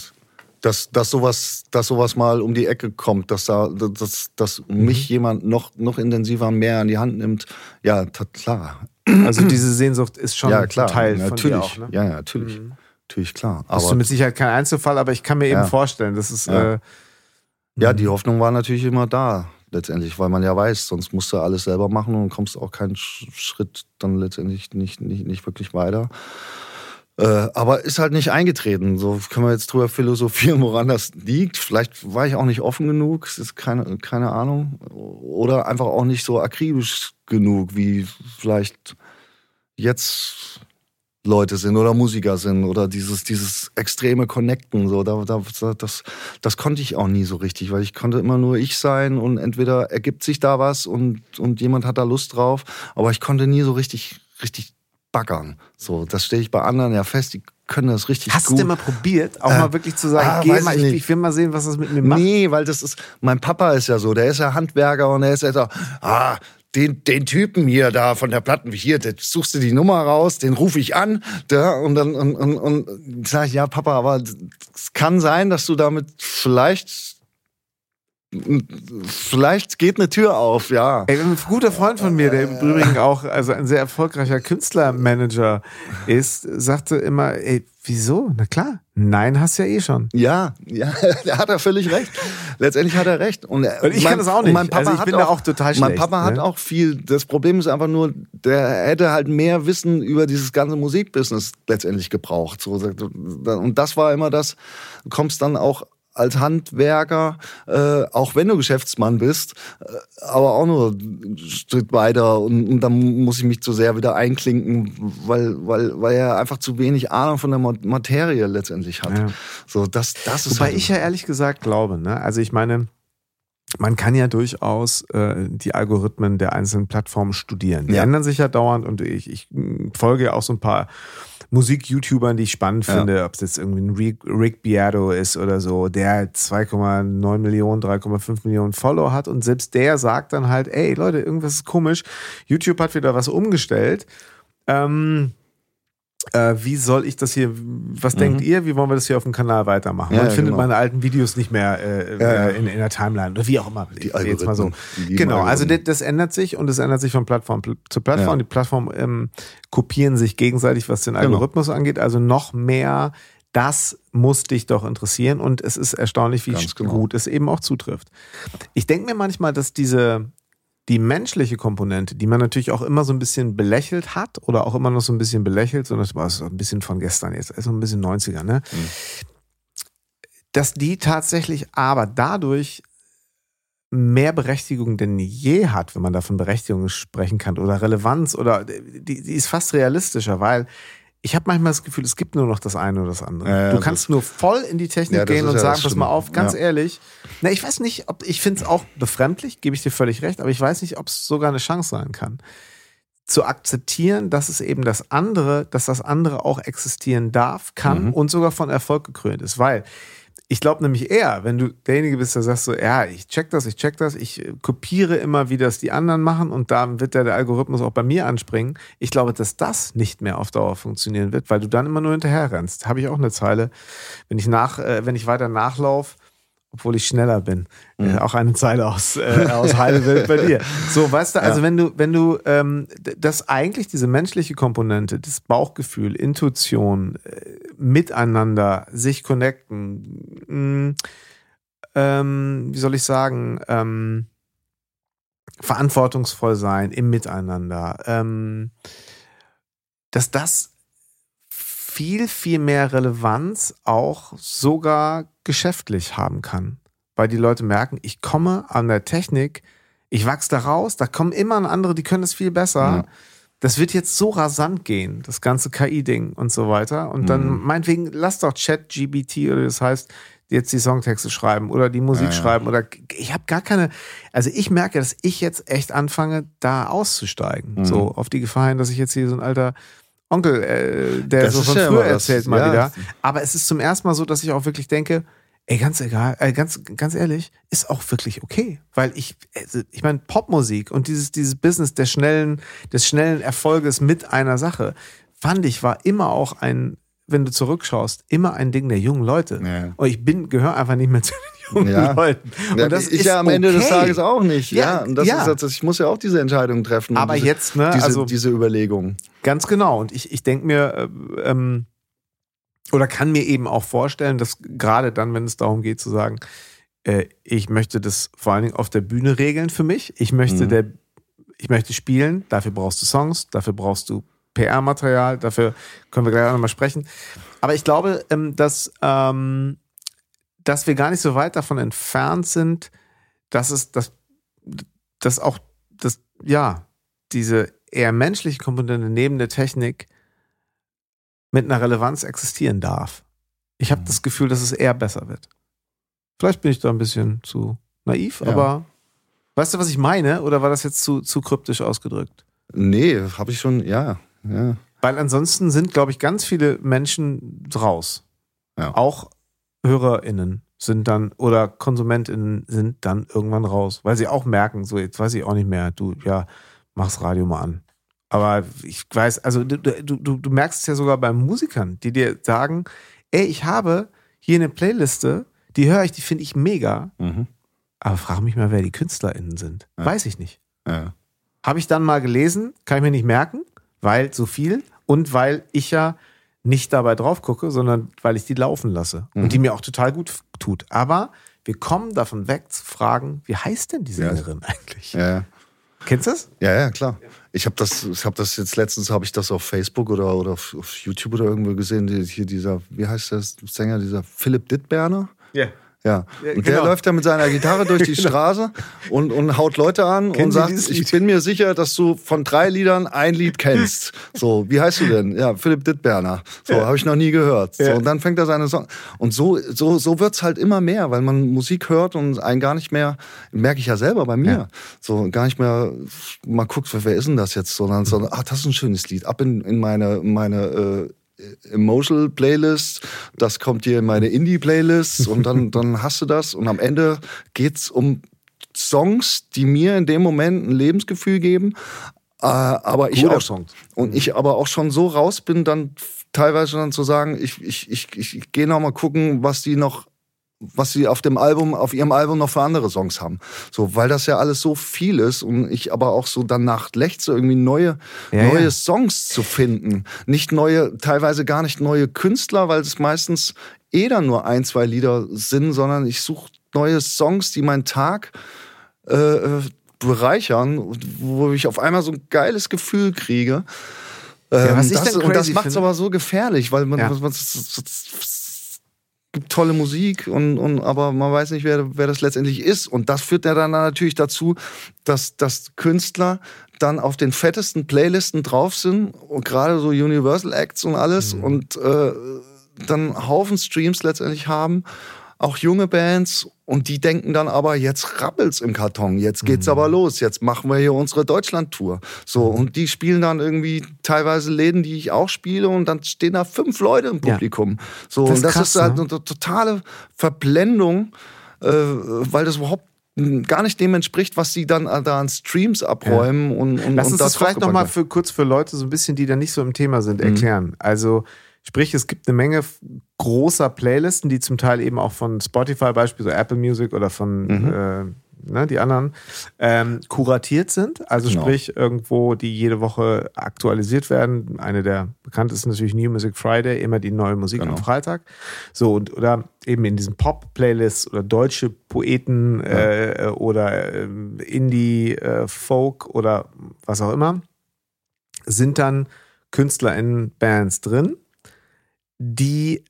[SPEAKER 1] Dass, dass, sowas, dass sowas mal um die Ecke kommt, dass, da, dass, dass mhm. mich jemand noch, noch intensiver mehr an die Hand nimmt. Ja, klar.
[SPEAKER 2] Also diese Sehnsucht ist schon ja, klar, Teil
[SPEAKER 1] natürlich.
[SPEAKER 2] von dir auch, ne?
[SPEAKER 1] Ja, ja, natürlich. Mhm. Natürlich, klar.
[SPEAKER 2] Aber, das ist mit Sicherheit kein Einzelfall, aber ich kann mir ja. eben vorstellen, das ist...
[SPEAKER 1] Ja.
[SPEAKER 2] Äh,
[SPEAKER 1] ja, die Hoffnung war natürlich immer da, letztendlich, weil man ja weiß, sonst musst du alles selber machen und kommst auch keinen Schritt dann letztendlich nicht, nicht, nicht wirklich weiter. Äh, aber ist halt nicht eingetreten. So können wir jetzt drüber philosophieren, woran das liegt. Vielleicht war ich auch nicht offen genug, ist keine, keine Ahnung. Oder einfach auch nicht so akribisch genug, wie vielleicht jetzt Leute sind oder Musiker sind oder dieses, dieses extreme Connecten. So, da, da, das, das konnte ich auch nie so richtig, weil ich konnte immer nur ich sein und entweder ergibt sich da was und, und jemand hat da Lust drauf, aber ich konnte nie so richtig, richtig baggern. So, das stelle ich bei anderen ja fest, die können das richtig
[SPEAKER 2] Hast
[SPEAKER 1] gut.
[SPEAKER 2] Hast du mal probiert, auch äh, mal wirklich zu sagen, ah, geh mal, ich, ich, will mal sehen, was das mit mir macht?
[SPEAKER 1] Nee, weil das ist, mein Papa ist ja so, der ist ja Handwerker und er ist ja so, ah, den, den Typen hier da von der Platten, hier, da suchst du die Nummer raus, den rufe ich an, da, und dann und, und, und sag ich, ja, Papa, aber es kann sein, dass du damit vielleicht vielleicht geht eine Tür auf, ja.
[SPEAKER 2] Ey, ein guter Freund von mir, der im Übrigen auch also ein sehr erfolgreicher Künstlermanager ist, sagte immer, ey, wieso? Na klar, nein hast ja eh schon.
[SPEAKER 1] Ja, ja, <laughs> da hat er völlig recht. Letztendlich hat er recht. Und,
[SPEAKER 2] und ich mein, kann das auch nicht. Mein Papa also ich bin auch, da auch total schlecht.
[SPEAKER 1] Mein Papa ne? hat auch viel. Das Problem ist einfach nur, der hätte halt mehr Wissen über dieses ganze Musikbusiness letztendlich gebraucht. So, und das war immer das, du kommst dann auch als Handwerker, äh, auch wenn du Geschäftsmann bist, äh, aber auch nur einen Schritt weiter und, und dann muss ich mich zu sehr wieder einklinken, weil, weil, weil er einfach zu wenig Ahnung von der Materie letztendlich hat. Ja. So, das, das ist
[SPEAKER 2] Wobei halt ich ja ehrlich gesagt glaube, ne? also ich meine, man kann ja durchaus äh, die Algorithmen der einzelnen Plattformen studieren. Die ja. ändern sich ja dauernd und ich, ich folge ja auch so ein paar Musik-YouTubern, die ich spannend ja. finde, ob es jetzt irgendwie ein Rick, Rick Beato ist oder so, der 2,9 Millionen, 3,5 Millionen Follower hat und selbst der sagt dann halt, ey Leute, irgendwas ist komisch, YouTube hat wieder was umgestellt. Ähm, äh, wie soll ich das hier, was mhm. denkt ihr, wie wollen wir das hier auf dem Kanal weitermachen? Man ja, findet genau. meine alten Videos nicht mehr äh, ja, in, in, der Timeline oder wie auch immer.
[SPEAKER 1] Die jetzt mal so.
[SPEAKER 2] Genau, also das, das, ändert sich und es ändert sich von Plattform zu Plattform. Die Plattformen ähm, kopieren sich gegenseitig, was den genau. Algorithmus genau. angeht. Also noch mehr das muss dich doch interessieren und es ist erstaunlich, wie genau. gut es eben auch zutrifft. Ich denke mir manchmal, dass diese die menschliche Komponente, die man natürlich auch immer so ein bisschen belächelt hat oder auch immer noch so ein bisschen belächelt, sondern das war so ein bisschen von gestern jetzt, also ein bisschen 90er, ne? Mhm. Dass die tatsächlich aber dadurch mehr Berechtigung denn je hat, wenn man da von Berechtigung sprechen kann oder Relevanz oder die, die ist fast realistischer, weil ich habe manchmal das Gefühl, es gibt nur noch das eine oder das andere. Ja, ja, du kannst nur voll in die Technik ja, gehen und sagen, pass mal auf, ganz ehrlich. Na, ich weiß nicht, ob ich finde es auch befremdlich, gebe ich dir völlig recht, aber ich weiß nicht, ob es sogar eine Chance sein kann. Zu akzeptieren, dass es eben das andere, dass das andere auch existieren darf, kann mhm. und sogar von Erfolg gekrönt ist. Weil ich glaube nämlich eher, wenn du derjenige bist, der sagst so, ja, ich check das, ich check das, ich äh, kopiere immer, wie das die anderen machen und da wird der, der Algorithmus auch bei mir anspringen. Ich glaube, dass das nicht mehr auf Dauer funktionieren wird, weil du dann immer nur hinterher rennst. Habe ich auch eine Zeile, wenn ich nach, äh, wenn ich weiter nachlaufe, obwohl ich schneller bin. Äh, mhm. Äh, auch eine Zeile aus, äh, aus Heidelwild bei dir. So, weißt du, also ja. wenn du, wenn du ähm, das eigentlich diese menschliche Komponente, das Bauchgefühl, Intuition, äh, miteinander, sich connecten, mh, mm, ähm, wie soll ich sagen, ähm, verantwortungsvoll sein im Miteinander, ähm, dass das viel, viel mehr Relevanz auch sogar geschäftlich haben kann. Weil die Leute merken, ich komme an der Technik, ich wachse da raus, da kommen immer andere, die können das viel besser. Ja. Das wird jetzt so rasant gehen, das ganze KI-Ding und so weiter. Und dann mhm. meinetwegen, lass doch Chat-GBT oder das heißt, jetzt die Songtexte schreiben oder die Musik ja, ja. schreiben oder ich habe gar keine, also ich merke, dass ich jetzt echt anfange, da auszusteigen. Mhm. So auf die Gefahr hin, dass ich jetzt hier so ein alter Onkel, äh, der das so von früher erzählt mal ja. wieder. Aber es ist zum ersten Mal so, dass ich auch wirklich denke, ey, ganz egal, äh, ganz, ganz ehrlich, ist auch wirklich okay. Weil ich, also ich meine, Popmusik und dieses, dieses Business der schnellen, des schnellen Erfolges mit einer Sache, fand ich, war immer auch ein, wenn du zurückschaust, immer ein Ding der jungen Leute. Ja. Und ich bin, gehöre einfach nicht mehr zu den jungen ja. Leuten. Und
[SPEAKER 1] ja, das ich ist ja am okay. Ende des Tages auch nicht. Ja, und das ist das, ich muss ja auch diese Entscheidung treffen.
[SPEAKER 2] Aber
[SPEAKER 1] diese,
[SPEAKER 2] jetzt, ne,
[SPEAKER 1] diese,
[SPEAKER 2] also
[SPEAKER 1] diese Überlegung.
[SPEAKER 2] Ganz genau. Und ich, ich denke mir, äh, ähm, oder kann mir eben auch vorstellen, dass gerade dann, wenn es darum geht zu sagen, äh, ich möchte das vor allen Dingen auf der Bühne regeln für mich. Ich möchte mhm. der, ich möchte spielen. Dafür brauchst du Songs, dafür brauchst du PR-Material, dafür können wir gleich auch nochmal sprechen. Aber ich glaube, ähm, dass, ähm, dass wir gar nicht so weit davon entfernt sind, dass es, dass, dass auch, dass, ja, diese eher menschliche Komponente neben der Technik mit einer Relevanz existieren darf. Ich habe mhm. das Gefühl, dass es eher besser wird. Vielleicht bin ich da ein bisschen zu naiv, ja. aber weißt du, was ich meine? Oder war das jetzt zu, zu kryptisch ausgedrückt?
[SPEAKER 1] Nee, habe ich schon, ja, ja.
[SPEAKER 2] Weil ansonsten sind, glaube ich, ganz viele Menschen raus. Ja. Auch HörerInnen sind dann oder KonsumentInnen sind dann irgendwann raus, weil sie auch merken, so jetzt weiß ich auch nicht mehr, du, ja, mach's Radio mal an. Aber ich weiß, also du, du, du merkst es ja sogar bei Musikern, die dir sagen, ey, ich habe hier eine Playliste, die höre ich, die finde ich mega. Mhm. Aber frage mich mal, wer die KünstlerInnen sind.
[SPEAKER 1] Ja.
[SPEAKER 2] Weiß ich nicht.
[SPEAKER 1] Ja.
[SPEAKER 2] Habe ich dann mal gelesen, kann ich mir nicht merken, weil zu viel und weil ich ja nicht dabei drauf gucke, sondern weil ich die laufen lasse
[SPEAKER 1] Mhm.
[SPEAKER 2] und die mir auch total gut tut. Aber wir kommen davon weg zu fragen, wie heißt denn die
[SPEAKER 1] Ja.
[SPEAKER 2] Sängerin <laughs> eigentlich?
[SPEAKER 1] Ja, ja.
[SPEAKER 2] Kennst du das?
[SPEAKER 1] Ja, ja, klar. Ich habe das, ich habe das jetzt letztens, habe ich das auf Facebook oder, oder auf, auf YouTube oder irgendwo gesehen. Die, hier dieser, wie heißt der Sänger, dieser Philipp Dittberner?
[SPEAKER 2] Ja.
[SPEAKER 1] Ja.
[SPEAKER 2] Ja,
[SPEAKER 1] Und der
[SPEAKER 2] genau.
[SPEAKER 1] läuft da mit seiner Gitarre durch <laughs> die
[SPEAKER 2] Genau.
[SPEAKER 1] Straße und, und haut Leute an
[SPEAKER 2] Kennen
[SPEAKER 1] und sagt, ich bin mir sicher, dass du von drei Liedern ein Lied kennst. <laughs> So, wie heißt du denn? Ja, Philipp Dittberner. So,
[SPEAKER 2] Ja.
[SPEAKER 1] habe ich noch nie gehört. So,
[SPEAKER 2] Ja.
[SPEAKER 1] und dann fängt er seine Song. Und so, so, so wird's halt immer mehr, weil man Musik hört und einen gar nicht mehr, merke ich ja selber bei mir,
[SPEAKER 2] Ja.
[SPEAKER 1] so gar nicht mehr mal guckt, wer ist denn das jetzt, sondern, sondern ach, das ist ein schönes Lied. Ab in, in meine, meine äh, Emotional Playlist, das kommt dir in meine Indie Playlist und dann, <laughs> dann hast du das und am Ende geht's um Songs, die mir in dem Moment ein Lebensgefühl geben, äh, aber ich
[SPEAKER 2] Guter
[SPEAKER 1] auch,
[SPEAKER 2] Song.
[SPEAKER 1] und ich aber auch schon so raus bin, dann teilweise dann zu sagen, ich, ich, ich, ich, ich gehe noch mal gucken, was die noch was sie auf dem Album, auf ihrem Album noch für andere Songs haben. So, weil das ja alles so viel ist und ich aber auch so danach lechze, irgendwie neue,
[SPEAKER 2] Ja,
[SPEAKER 1] neue
[SPEAKER 2] ja.
[SPEAKER 1] Songs zu finden. Nicht neue, teilweise gar nicht neue Künstler, weil es meistens eh dann nur ein, zwei Lieder sind, sondern ich suche neue Songs, die meinen Tag äh, bereichern, wo ich auf einmal so ein geiles Gefühl kriege. Ähm,
[SPEAKER 2] was ich
[SPEAKER 1] das,
[SPEAKER 2] dann
[SPEAKER 1] und das
[SPEAKER 2] crazy
[SPEAKER 1] macht es aber so gefährlich, weil man,
[SPEAKER 2] Ja.
[SPEAKER 1] man, es gibt tolle Musik und, und aber man weiß nicht, wer, wer das letztendlich ist. Und das führt ja dann natürlich dazu, dass, dass Künstler dann auf den fettesten Playlisten drauf sind und gerade so Universal Acts und alles
[SPEAKER 2] Mhm.
[SPEAKER 1] und äh, dann Haufen Streams letztendlich haben. Auch junge Bands und die denken dann aber, jetzt rappelt's im Karton, jetzt geht's aber los, jetzt machen wir hier unsere Deutschland-Tour. So, und die spielen dann irgendwie teilweise Läden, die ich auch spiele, und dann stehen da fünf Leute im
[SPEAKER 2] Ja.
[SPEAKER 1] Publikum. So,
[SPEAKER 2] Das
[SPEAKER 1] und das
[SPEAKER 2] krass,
[SPEAKER 1] ist halt
[SPEAKER 2] ne?
[SPEAKER 1] eine totale Verblendung, äh, weil das überhaupt gar nicht dem entspricht, was sie dann da an Streams abräumen und, und
[SPEAKER 2] Lass
[SPEAKER 1] und
[SPEAKER 2] uns
[SPEAKER 1] da
[SPEAKER 2] das vielleicht
[SPEAKER 1] draufgepackt
[SPEAKER 2] nochmal für kurz für Leute so ein bisschen, die da nicht so im Thema sind,
[SPEAKER 1] Mhm.
[SPEAKER 2] erklären. Also sprich, es gibt eine Menge großer Playlisten, die zum Teil eben auch von Spotify beispielsweise Apple Music oder von
[SPEAKER 1] Mhm.
[SPEAKER 2] äh, ne, die anderen ähm, kuratiert sind. Also
[SPEAKER 1] Genau.
[SPEAKER 2] sprich irgendwo, die jede Woche aktualisiert werden. Eine der bekanntesten ist natürlich New Music Friday, immer die neue Musik am
[SPEAKER 1] Genau.
[SPEAKER 2] Freitag. So und oder eben in diesen Pop-Playlists oder deutsche Poeten äh, oder ähm, Indie, äh, Folk oder was auch immer, sind dann Künstler in Bands drin, die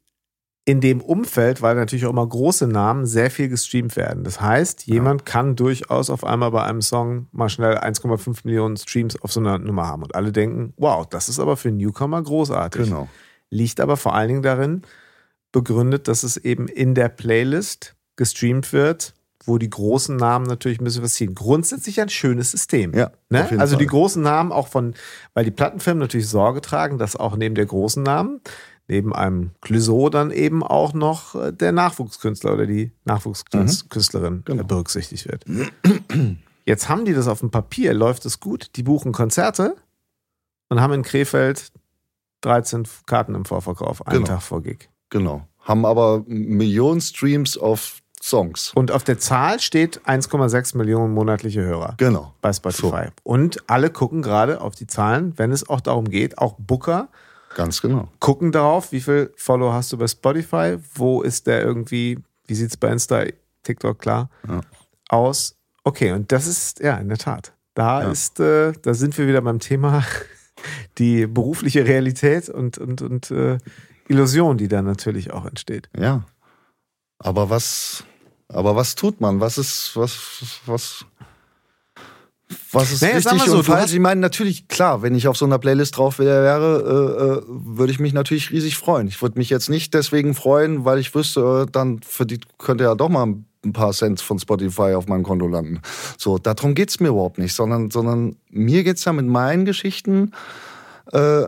[SPEAKER 2] in dem Umfeld, weil natürlich auch immer große Namen, sehr viel gestreamt werden. Das heißt, jemand kann durchaus auf einmal bei einem Song mal schnell 1,5 Millionen Streams auf so einer Nummer haben. Und alle denken, wow, das ist aber für einen Newcomer großartig.
[SPEAKER 1] Genau.
[SPEAKER 2] Liegt aber vor allen Dingen darin, begründet, dass es eben in der Playlist gestreamt wird, wo die großen Namen natürlich ein bisschen was ziehen. Grundsätzlich ein schönes System.
[SPEAKER 1] Ja,
[SPEAKER 2] Ne? Also die
[SPEAKER 1] Fall.
[SPEAKER 2] großen Namen auch von, weil die Plattenfirmen natürlich Sorge tragen, dass auch neben der großen Namen, neben einem Clouseau dann eben auch noch äh, der Nachwuchskünstler oder die Nachwuchskünstlerin
[SPEAKER 1] Genau.
[SPEAKER 2] äh, berücksichtigt wird. <clears throat> Jetzt haben die das auf dem Papier, läuft es gut, die buchen Konzerte und haben in Krefeld 13 Karten im Vorverkauf, einen
[SPEAKER 1] Genau.
[SPEAKER 2] Tag vor Gig.
[SPEAKER 1] Genau. Haben aber Millionen Streams auf Songs.
[SPEAKER 2] Und auf der Zahl steht 1,6 Millionen monatliche Hörer.
[SPEAKER 1] Genau.
[SPEAKER 2] bei Spotify. Und alle gucken gerade auf die Zahlen, wenn es auch darum geht, auch Booker
[SPEAKER 1] Ganz genau.
[SPEAKER 2] gucken darauf, wie viel Follow hast du bei Spotify, wo ist der irgendwie, wie sieht es bei Insta, TikTok klar
[SPEAKER 1] Ja.
[SPEAKER 2] aus. Okay, und das ist, ja, in der Tat. Da
[SPEAKER 1] Ja.
[SPEAKER 2] ist, äh, da sind wir wieder beim Thema <laughs> die berufliche Realität und, und, und äh, Illusion, die da natürlich auch entsteht.
[SPEAKER 1] Ja. Aber was, aber was tut man? Was ist, was, was, was ist
[SPEAKER 2] Naja, sag
[SPEAKER 1] richtig
[SPEAKER 2] mal so,
[SPEAKER 1] und falsch? Ich meine, natürlich, klar, wenn ich auf so einer Playlist drauf wäre, äh, äh, würde ich mich natürlich riesig freuen. Ich würde mich jetzt nicht deswegen freuen, weil ich wüsste, äh, dann für die könnte ja doch mal ein paar Cent von Spotify auf meinem Konto landen. So, darum geht's mir überhaupt nicht, sondern, sondern mir geht's ja mit meinen Geschichten äh,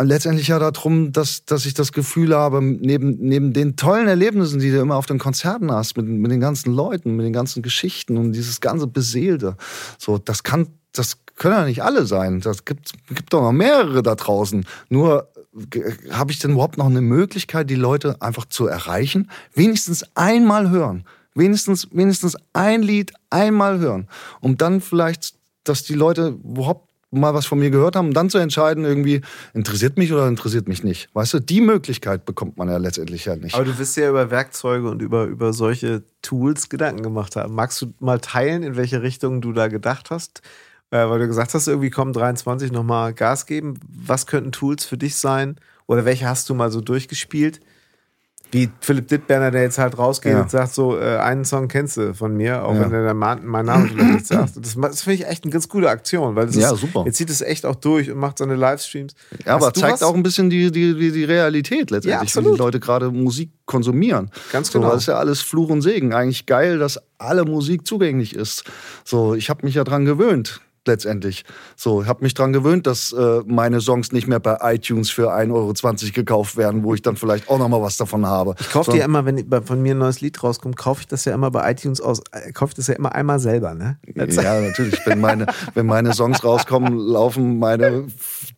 [SPEAKER 1] letztendlich ja darum, dass, dass ich das Gefühl habe, neben, neben den tollen Erlebnissen, die du immer auf den Konzerten hast, mit, mit den ganzen Leuten, mit den ganzen Geschichten und dieses ganze Beseelte, so, das kann, das können ja nicht alle sein. Das gibt, gibt doch noch mehrere da draußen. Nur äh, habe ich denn überhaupt noch eine Möglichkeit, die Leute einfach zu erreichen? Wenigstens einmal hören. Wenigstens, wenigstens ein Lied einmal hören, um dann vielleicht, dass die Leute überhaupt mal was von mir gehört haben, dann zu entscheiden, irgendwie, interessiert mich oder interessiert mich nicht. Weißt du, die Möglichkeit bekommt man ja letztendlich ja nicht.
[SPEAKER 2] Aber du wirst ja über Werkzeuge und über, über solche Tools Gedanken gemacht haben. Magst du mal teilen, in welche Richtung du da gedacht hast? Äh, weil du gesagt hast, irgendwie kommen 23 nochmal Gas geben. Was könnten Tools für dich sein? Oder welche hast du mal so durchgespielt? Wie Philipp Dittberner, der jetzt halt rausgeht ja. und sagt so, äh, einen Song kennst du von mir, auch ja. wenn der mein, mein Name vielleicht nicht <clears throat> sagt. Das, das finde ich echt eine ganz gute Aktion, weil
[SPEAKER 1] ja,
[SPEAKER 2] ist,
[SPEAKER 1] super.
[SPEAKER 2] jetzt zieht es echt auch durch und macht seine Livestreams.
[SPEAKER 1] Ja, aber zeigt was? auch ein bisschen die, die, die, die Realität letztendlich, ja, wie die Leute gerade Musik konsumieren.
[SPEAKER 2] Ganz genau.
[SPEAKER 1] So, das ist ja alles Fluch und Segen. Eigentlich geil, dass alle Musik zugänglich ist. So, ich habe mich ja dran gewöhnt letztendlich. So, ich habe mich daran gewöhnt, dass äh, meine Songs nicht mehr bei iTunes für 1,20 Euro gekauft werden, wo ich dann vielleicht auch nochmal was davon habe.
[SPEAKER 2] Ich kaufe so. dir immer, wenn von mir ein neues Lied rauskommt, kaufe ich das ja immer bei iTunes aus, äh, kaufe ich das ja immer einmal selber, ne?
[SPEAKER 1] Ja, natürlich. Wenn meine, wenn meine Songs rauskommen, laufen meine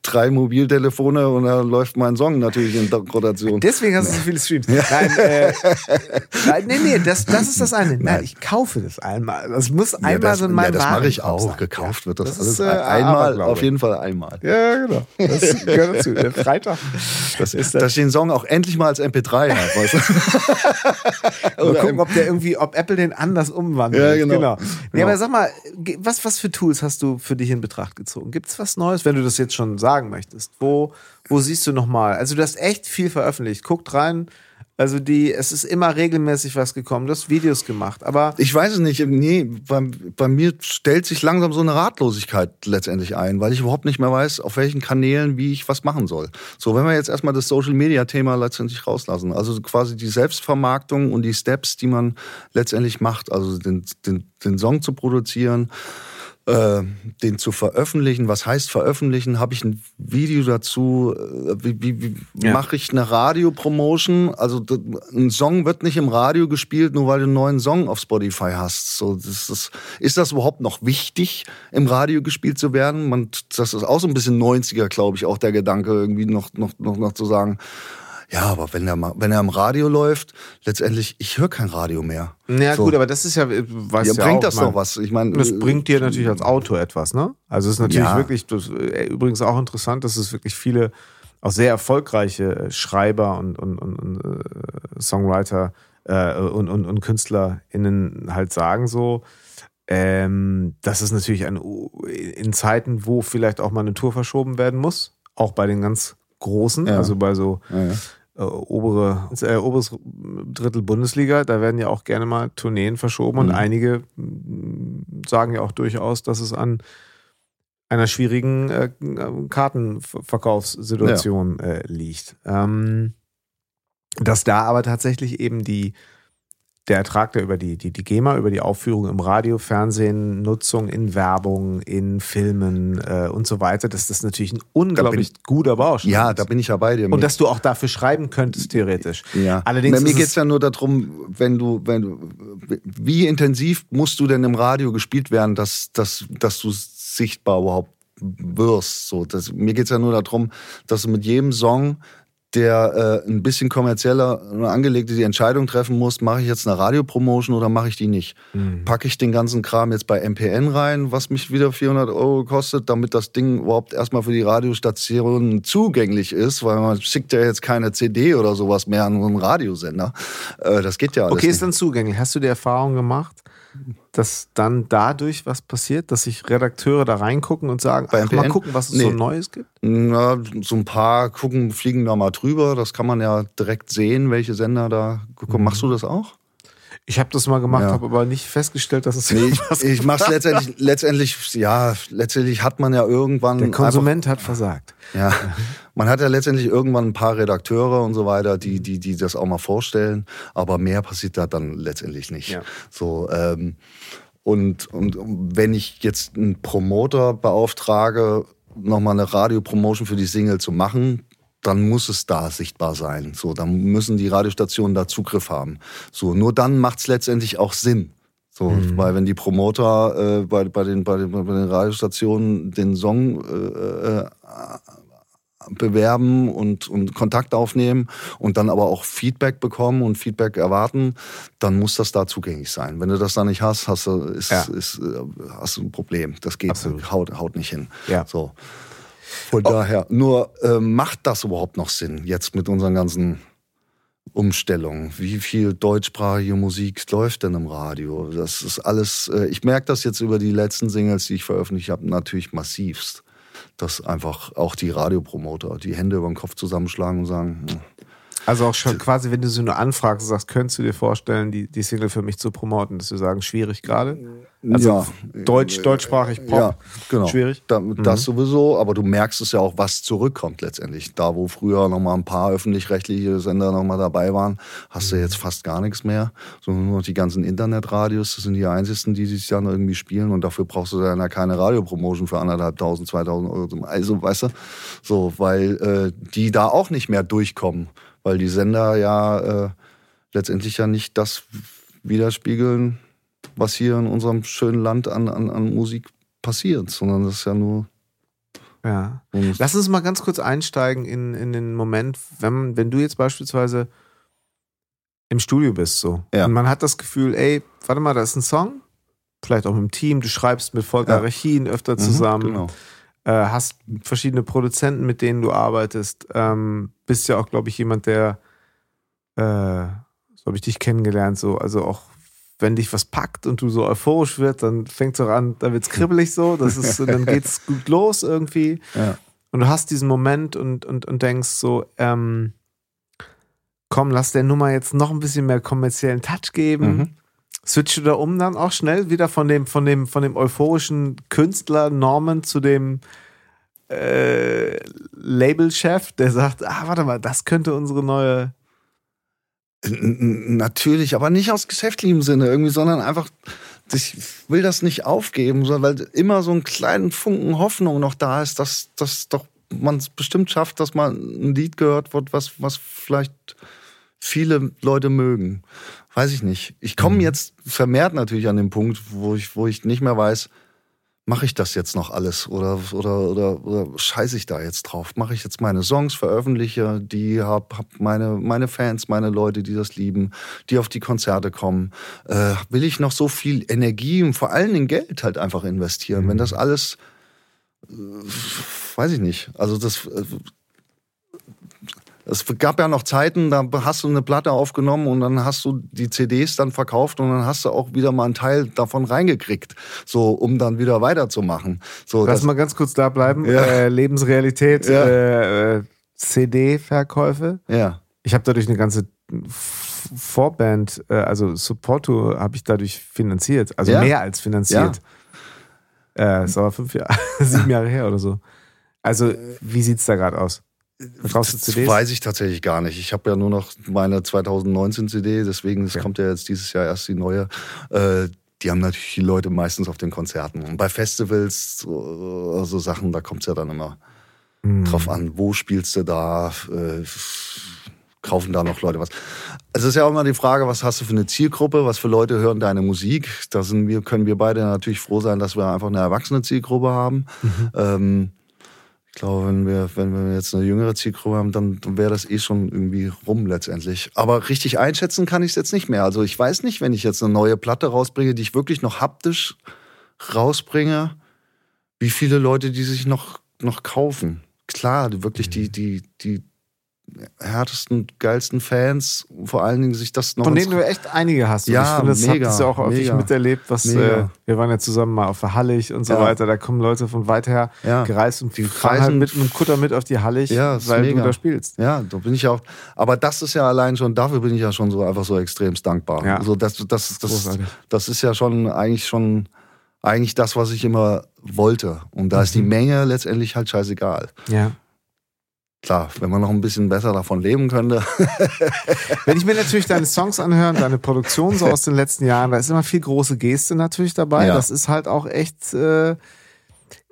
[SPEAKER 1] drei Mobiltelefone und da läuft mein Song natürlich in Rotation.
[SPEAKER 2] Deswegen hast du so viele Streams. Ja. Nein, äh, <laughs> nein, nee, nee, das, das ist das eine. Nein, ich kaufe das einmal. Das muss einmal ja,
[SPEAKER 1] das,
[SPEAKER 2] so in meinem
[SPEAKER 1] ja, Das mache ich auch. Sein. Gekauft wird das, das alles ist, äh, einmal, auf jeden Fall einmal.
[SPEAKER 2] Ja, genau. Das gehört dazu. Der Freitag.
[SPEAKER 1] Das ist das. Dass ich den Song auch endlich mal als MP3 habe. Weißt
[SPEAKER 2] du? <laughs> mal gucken, ob der irgendwie, ob Apple den anders umwandelt.
[SPEAKER 1] Ja, genau. genau.
[SPEAKER 2] Nee, aber sag mal, was, was für Tools hast du für dich in Betracht gezogen? Gibt es was Neues, wenn du das jetzt schon sagen möchtest? Wo, wo siehst du nochmal? Also du hast echt viel veröffentlicht. Guckt rein, also die, es ist immer regelmäßig was gekommen. Du hast Videos gemacht, aber.
[SPEAKER 1] Ich weiß es nicht. Nee, bei, bei, mir stellt sich langsam so eine Ratlosigkeit letztendlich ein, weil ich überhaupt nicht mehr weiß, auf welchen Kanälen, wie ich was machen soll. So, wenn wir jetzt erstmal das Social Media Thema letztendlich rauslassen, also quasi die Selbstvermarktung und die Steps, die man letztendlich macht, also den, den, den Song zu produzieren, äh, den zu veröffentlichen. Was heißt veröffentlichen? Habe ich ein Video dazu? Äh, wie, wie, wie ja. mache ich eine Radiopromotion? Also ein Song wird nicht im Radio gespielt, nur weil du einen neuen Song auf Spotify hast. So, das ist, ist das überhaupt noch wichtig, im Radio gespielt zu werden? Man, das ist auch so ein bisschen 90er, glaube ich, auch der Gedanke, irgendwie noch, noch, noch, noch zu sagen, ja, aber wenn er, wenn er im Radio läuft, letztendlich, ich höre kein Radio mehr.
[SPEAKER 2] Ja, so. gut, aber das ist ja, was
[SPEAKER 1] ja,
[SPEAKER 2] ja
[SPEAKER 1] bringt
[SPEAKER 2] auch,
[SPEAKER 1] das doch was. Ich meine,
[SPEAKER 2] das äh, bringt dir natürlich als Autor etwas, ne? Also es ist natürlich ja. wirklich, das, äh, übrigens auch interessant, dass es wirklich viele auch sehr erfolgreiche äh, Schreiber und, und, und, und äh, Songwriter äh, und, und, und KünstlerInnen halt sagen so, ähm, das ist natürlich ein, in Zeiten, wo vielleicht auch mal eine Tour verschoben werden muss, auch bei den ganz Großen, ja. also bei so ja, ja. Äh, obere, äh, oberes Drittel Bundesliga, da werden ja auch gerne mal Tourneen verschoben mhm. und einige sagen ja auch durchaus, dass es an einer schwierigen äh, Kartenverkaufssituation äh, liegt. Ähm, dass da aber tatsächlich eben die der Ertrag, der über die, die, die GEMA, über die Aufführung im Radio, Fernsehen, Nutzung in Werbung, in Filmen äh, und so weiter, dass das natürlich ein unglaublich ich, guter Baustein
[SPEAKER 1] Ja, ist. da bin ich ja bei dir.
[SPEAKER 2] Und dass du auch dafür schreiben könntest, theoretisch.
[SPEAKER 1] Ja. Allerdings mir geht es ja nur darum, wenn du, wenn du, wie intensiv musst du denn im Radio gespielt werden, dass, dass, dass du sichtbar überhaupt wirst. So, das, mir geht es ja nur darum, dass du mit jedem Song der äh, ein bisschen kommerzieller angelegt die Entscheidung treffen muss, mache ich jetzt eine Radiopromotion oder mache ich die nicht? Mhm. Packe ich den ganzen Kram jetzt bei MPN rein, was mich wieder 400 Euro kostet, damit das Ding überhaupt erstmal für die Radiostationen zugänglich ist, weil man schickt ja jetzt keine CD oder sowas mehr an einen Radiosender. Äh, das geht ja alles
[SPEAKER 2] Okay,
[SPEAKER 1] nicht.
[SPEAKER 2] ist dann zugänglich. Hast du die Erfahrung gemacht? Dass dann dadurch was passiert, dass sich Redakteure da reingucken und sagen, ach, mal gucken, was es nee. so Neues gibt?
[SPEAKER 1] Na, so ein paar gucken, fliegen da mal drüber. Das kann man ja direkt sehen, welche Sender da gucken. Mhm. Machst du das auch?
[SPEAKER 2] Ich habe das mal gemacht, ja. habe aber nicht festgestellt, dass es
[SPEAKER 1] nee, ich, ich mache letztendlich, letztendlich, ja, letztendlich hat man ja irgendwann.
[SPEAKER 2] Der Konsument einfach, hat versagt.
[SPEAKER 1] Ja, man hat ja letztendlich irgendwann ein paar Redakteure und so weiter, die, die, die das auch mal vorstellen, aber mehr passiert da dann letztendlich nicht. Ja. So, ähm, und, und wenn ich jetzt einen Promoter beauftrage, nochmal eine Radiopromotion für die Single zu machen, dann muss es da sichtbar sein. So, dann müssen die Radiostationen da Zugriff haben. So, nur dann macht es letztendlich auch Sinn. So, mhm. weil wenn die Promoter äh, bei, bei, den, bei, den, bei den Radiostationen den Song äh, äh, bewerben und, und Kontakt aufnehmen und dann aber auch Feedback bekommen und Feedback erwarten, dann muss das da zugänglich sein. Wenn du das da nicht hast, hast du, ist, ja. ist, äh, hast du ein Problem. Das geht, haut, haut nicht hin. Ja. So. Von oh. daher, nur äh, macht das überhaupt noch Sinn, jetzt mit unseren ganzen Umstellungen? Wie viel deutschsprachige Musik läuft denn im Radio? Das ist alles, äh, ich merke das jetzt über die letzten Singles, die ich veröffentlicht habe, natürlich massivst. Dass einfach auch die Radiopromoter die Hände über den Kopf zusammenschlagen und sagen, hm,
[SPEAKER 2] also auch schon quasi, wenn du so eine Anfrage sagst, könntest du dir vorstellen, die, die Single für mich zu promoten, dass du sagen, schwierig gerade? Also ja. Deutsch, deutschsprachig, Pop, ja, genau. schwierig?
[SPEAKER 1] Da, das mhm. sowieso, aber du merkst es ja auch, was zurückkommt letztendlich. Da, wo früher noch mal ein paar öffentlich-rechtliche Sender noch mal dabei waren, hast du jetzt fast gar nichts mehr, sondern nur noch die ganzen Internetradios, das sind die einzigen, die sich dann irgendwie spielen und dafür brauchst du dann ja keine Radiopromotion für anderthalbtausend, zweitausend Euro. Also, weißt du, so, weil äh, die da auch nicht mehr durchkommen weil die Sender ja äh, letztendlich ja nicht das widerspiegeln, was hier in unserem schönen Land an, an, an Musik passiert, sondern das ist ja nur.
[SPEAKER 2] Ja. Lass uns mal ganz kurz einsteigen in, in den Moment, wenn, wenn du jetzt beispielsweise im Studio bist so. Ja. Und man hat das Gefühl, ey, warte mal, da ist ein Song, vielleicht auch mit dem Team, du schreibst mit Volker ja. Rechin öfter mhm, zusammen. Mhm, genau äh, hast verschiedene Produzenten, mit denen du arbeitest, ähm, bist ja auch, glaube ich, jemand, der, äh, so habe ich dich kennengelernt, so, also auch wenn dich was packt und du so euphorisch wirst, dann fängt es auch an, dann wird es kribbelig so, das ist, dann geht es <laughs> gut los irgendwie. Ja. Und du hast diesen Moment und, und, und denkst so, ähm, komm, lass der Nummer jetzt noch ein bisschen mehr kommerziellen Touch geben. Mhm. Switchst du da um dann auch schnell wieder von dem, von dem, von dem euphorischen Künstler Norman zu dem äh, Labelchef, der sagt, ah, warte mal, das könnte unsere neue.
[SPEAKER 1] Natürlich, aber nicht aus geschäftlichem Sinne irgendwie, sondern einfach, ich will das nicht aufgeben, weil immer so einen kleinen Funken Hoffnung noch da ist, dass, dass doch man es bestimmt schafft, dass mal ein Lied gehört wird, was, was vielleicht viele Leute mögen weiß ich nicht. Ich komme mhm. jetzt vermehrt natürlich an den Punkt, wo ich, wo ich nicht mehr weiß, mache ich das jetzt noch alles oder, oder, oder, oder scheiße ich da jetzt drauf? Mache ich jetzt meine Songs, veröffentliche, die hab, hab meine, meine Fans, meine Leute, die das lieben, die auf die Konzerte kommen. Äh, will ich noch so viel Energie und vor allen Dingen Geld halt einfach investieren? Mhm. Wenn das alles, äh, weiß ich nicht. Also das, äh, es gab ja noch Zeiten, da hast du eine Platte aufgenommen und dann hast du die CDs dann verkauft und dann hast du auch wieder mal einen Teil davon reingekriegt, so um dann wieder weiterzumachen. So,
[SPEAKER 2] Lass mal ganz kurz da bleiben. Ja. Äh, Lebensrealität, ja. äh, äh CD-Verkäufe.
[SPEAKER 1] Ja.
[SPEAKER 2] Ich habe dadurch eine ganze Vorband, äh, also Support-Tour habe ich dadurch finanziert, also ja. mehr als finanziert. Ja. Äh, ist aber fünf Jahre, <laughs> sieben Jahre her oder so. Also, wie sieht's da gerade aus?
[SPEAKER 1] Das CDs? weiß ich tatsächlich gar nicht. Ich habe ja nur noch meine 2019 CD, deswegen es ja. kommt ja jetzt dieses Jahr erst die neue. Äh, die haben natürlich die Leute meistens auf den Konzerten. Und bei Festivals, so, so Sachen, da kommt es ja dann immer mhm. drauf an, wo spielst du da, äh, kaufen da noch Leute was. Es ist ja auch immer die Frage, was hast du für eine Zielgruppe, was für Leute hören deine Musik. Da sind wir, können wir beide natürlich froh sein, dass wir einfach eine erwachsene Zielgruppe haben. Mhm. Ähm, ich glaube, wenn wir, wenn wir jetzt eine jüngere Zielgruppe haben, dann, dann wäre das eh schon irgendwie rum letztendlich. Aber richtig einschätzen kann ich es jetzt nicht mehr. Also ich weiß nicht, wenn ich jetzt eine neue Platte rausbringe, die ich wirklich noch haptisch rausbringe, wie viele Leute die sich noch, noch kaufen. Klar, wirklich die, die, die härtesten, geilsten Fans, vor allen Dingen sich das noch.
[SPEAKER 2] Von denen du echt einige hast.
[SPEAKER 1] Ja, ich finde, das mega,
[SPEAKER 2] habt ihr auch häufig miterlebt, was äh, wir waren ja zusammen mal auf der Hallig und so ja. weiter. Da kommen Leute von weit her ja. gereist und die fahren halt mit einem Kutter mit auf die Hallig, ja, weil mega. du da spielst.
[SPEAKER 1] Ja, da bin ich auch. Aber das ist ja allein schon, dafür bin ich ja schon so einfach so extremst dankbar. Ja. Also das, das, das, das, das ist ja schon eigentlich schon eigentlich das, was ich immer wollte. Und da ist die mhm. Menge letztendlich halt scheißegal.
[SPEAKER 2] Ja
[SPEAKER 1] klar, wenn man noch ein bisschen besser davon leben könnte. <laughs>
[SPEAKER 2] wenn ich mir natürlich deine Songs anhöre, deine Produktion so aus den letzten Jahren, da ist immer viel große Geste natürlich dabei. Ja. Das ist halt auch echt, äh,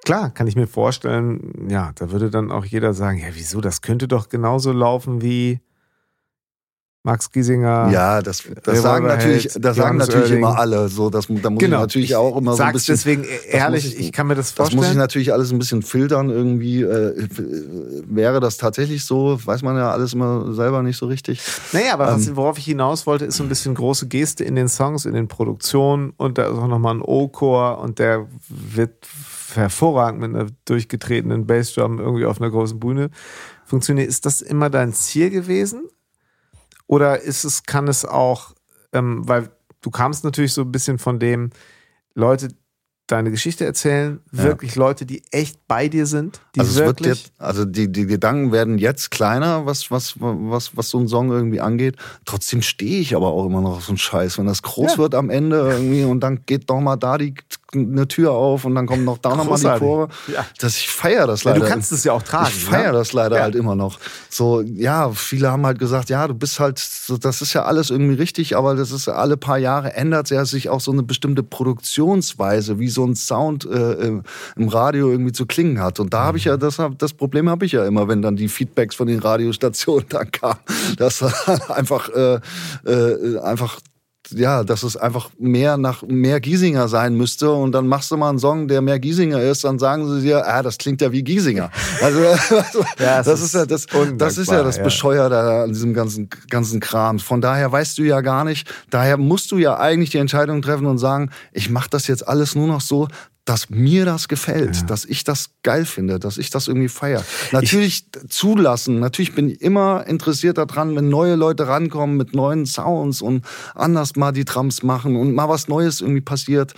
[SPEAKER 2] klar, kann ich mir vorstellen, ja, da würde dann auch jeder sagen, ja, wieso, das könnte doch genauso laufen wie Max Giesinger.
[SPEAKER 1] Ja, das, das sagen natürlich, das sagen natürlich immer alle. So, das, da muss genau. ich natürlich auch immer so ein bisschen.
[SPEAKER 2] deswegen ehrlich, ich, ich, kann mir das vorstellen.
[SPEAKER 1] Das muss ich natürlich alles ein bisschen filtern irgendwie. Äh, wäre das tatsächlich so? Weiß man ja alles immer selber nicht so richtig.
[SPEAKER 2] Naja, aber ähm, worauf ich hinaus wollte, ist so ein bisschen große Geste in den Songs, in den Produktionen und da ist auch nochmal ein O-Chor und der wird hervorragend mit einer durchgetretenen Bassdrum irgendwie auf einer großen Bühne funktioniert. Ist das immer dein Ziel gewesen? Oder ist es, kann es auch, ähm, weil du kamst natürlich so ein bisschen von dem, Leute deine Geschichte erzählen, wirklich ja. Leute, die echt bei dir sind, die
[SPEAKER 1] also
[SPEAKER 2] wirklich.
[SPEAKER 1] Jetzt, also die, die Gedanken werden jetzt kleiner, was, was, was, was so ein Song irgendwie angeht. Trotzdem stehe ich aber auch immer noch auf so einen Scheiß. Wenn das groß ja. wird am Ende irgendwie und dann geht doch mal da die eine Tür auf und dann kommt noch da nochmal die Kurve. Ja. Das, ich feiere das leider.
[SPEAKER 2] Ja, du kannst es ja auch tragen.
[SPEAKER 1] Ich feiere ne? das leider ja. halt immer noch. So, ja, viele haben halt gesagt, ja, du bist halt, das ist ja alles irgendwie richtig, aber das ist alle paar Jahre ändert ja sich auch so eine bestimmte Produktionsweise, wie so ein Sound äh, im Radio irgendwie zu klingen hat. Und da habe ich ja, das, das Problem habe ich ja immer, wenn dann die Feedbacks von den Radiostationen <laughs> dann kamen, dass <laughs> einfach, äh, äh, einfach ja, dass es einfach mehr nach mehr Giesinger sein müsste und dann machst du mal einen Song, der mehr Giesinger ist, dann sagen sie dir, ah, das klingt ja wie Giesinger. <laughs> Also, also ja, das, ist ja das, das ist ja das Bescheuerte an diesem ganzen ganzen Kram. Von daher weißt du ja gar nicht, daher musst du ja eigentlich die Entscheidung treffen und sagen, ich mache das jetzt alles nur noch so, dass mir das gefällt, ja. dass ich das geil finde, dass ich das irgendwie feiere. Natürlich ich, zulassen, natürlich bin ich immer interessiert daran, wenn neue Leute rankommen mit neuen Sounds und anders mal die Drums machen und mal was Neues irgendwie passiert.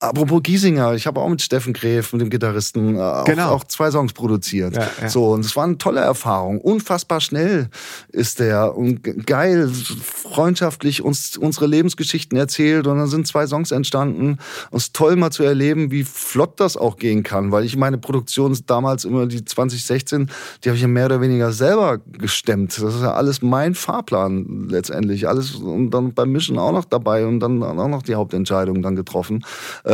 [SPEAKER 1] Apropos Giesinger, ich habe auch mit Steffen Gräf, mit dem Gitarristen, äh, genau. auch, auch, zwei Songs produziert. Ja, ja. So, und es war eine tolle Erfahrung. Unfassbar schnell ist der und geil, freundschaftlich uns unsere Lebensgeschichten erzählt und dann sind zwei Songs entstanden. Und es ist toll mal zu erleben, wie flott das auch gehen kann, weil ich meine Produktion damals immer die 2016, die habe ich ja mehr oder weniger selber gestemmt. Das ist ja alles mein Fahrplan letztendlich. Alles und dann beim Mischen auch noch dabei und dann auch noch die Hauptentscheidung dann getroffen. Äh,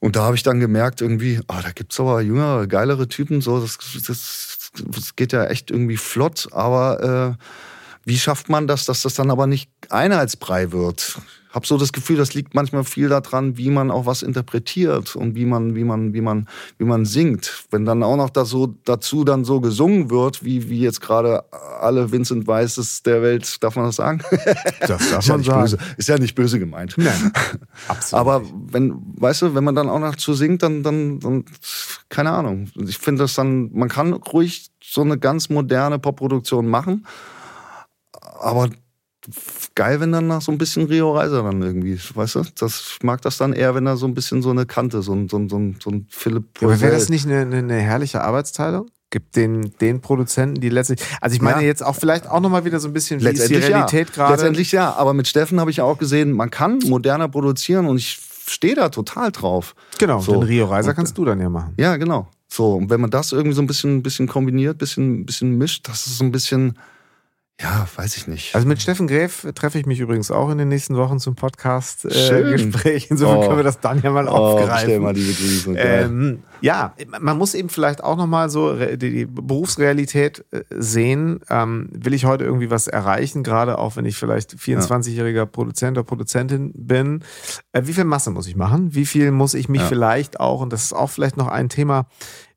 [SPEAKER 1] und da habe ich dann gemerkt, irgendwie, ah, da gibt's aber jüngere, geilere Typen, so, das, das, das geht ja echt irgendwie flott, aber äh, wie schafft man das, dass das dann aber nicht Einheitsbrei wird? Habe so das Gefühl, das liegt manchmal viel daran, wie man auch was interpretiert und wie man, wie man, wie man, wie man singt. Wenn dann auch noch das so, dazu dann so gesungen wird, wie, wie jetzt gerade alle Vincent Weißes der Welt, darf man das sagen?
[SPEAKER 2] Das darf <laughs> man ja sagen.
[SPEAKER 1] Böse. Ist ja nicht böse gemeint. Nein, <laughs> absolut. Aber wenn, weißt du, wenn man dann auch noch zu singt, dann, dann, dann keine Ahnung. Ich finde das dann, man kann ruhig so eine ganz moderne Popproduktion machen, aber geil, wenn dann nach so ein bisschen Rio Reiser dann irgendwie, weißt du? Das, ich mag das dann eher, wenn er so ein bisschen so eine Kante, so ein, so ein, so ein, so ein Philipp.
[SPEAKER 2] Ja, aber wäre das nicht eine, eine herrliche Arbeitsteilung? Gibt den, den Produzenten, die letztlich. Also ich meine ja. jetzt auch vielleicht auch nochmal wieder so ein bisschen, wie ist die Realität ja. gerade?
[SPEAKER 1] Letztendlich ja, aber mit Steffen habe ich auch gesehen, man kann moderner produzieren und ich stehe da total drauf.
[SPEAKER 2] Genau, so. den Rio Reiser kannst du dann ja machen.
[SPEAKER 1] Ja, genau. So, und wenn man das irgendwie so ein bisschen, bisschen kombiniert, bisschen, bisschen mischt, das ist so ein bisschen ja, weiß ich nicht.
[SPEAKER 2] Also mit Steffen Gräf treffe ich mich übrigens auch in den nächsten Wochen zum Podcast-Gespräch. Äh, Insofern oh. können wir das dann ja mal oh, aufgreifen. Stell
[SPEAKER 1] mal diese Grüße.
[SPEAKER 2] Ähm, ja, man muss eben vielleicht auch nochmal so die Berufsrealität äh, sehen. Ähm, will ich heute irgendwie was erreichen, gerade auch wenn ich vielleicht 24-jähriger Produzent oder Produzentin bin. Äh, wie viel Masse muss ich machen? Wie viel muss ich mich ja. vielleicht auch, und das ist auch vielleicht noch ein Thema,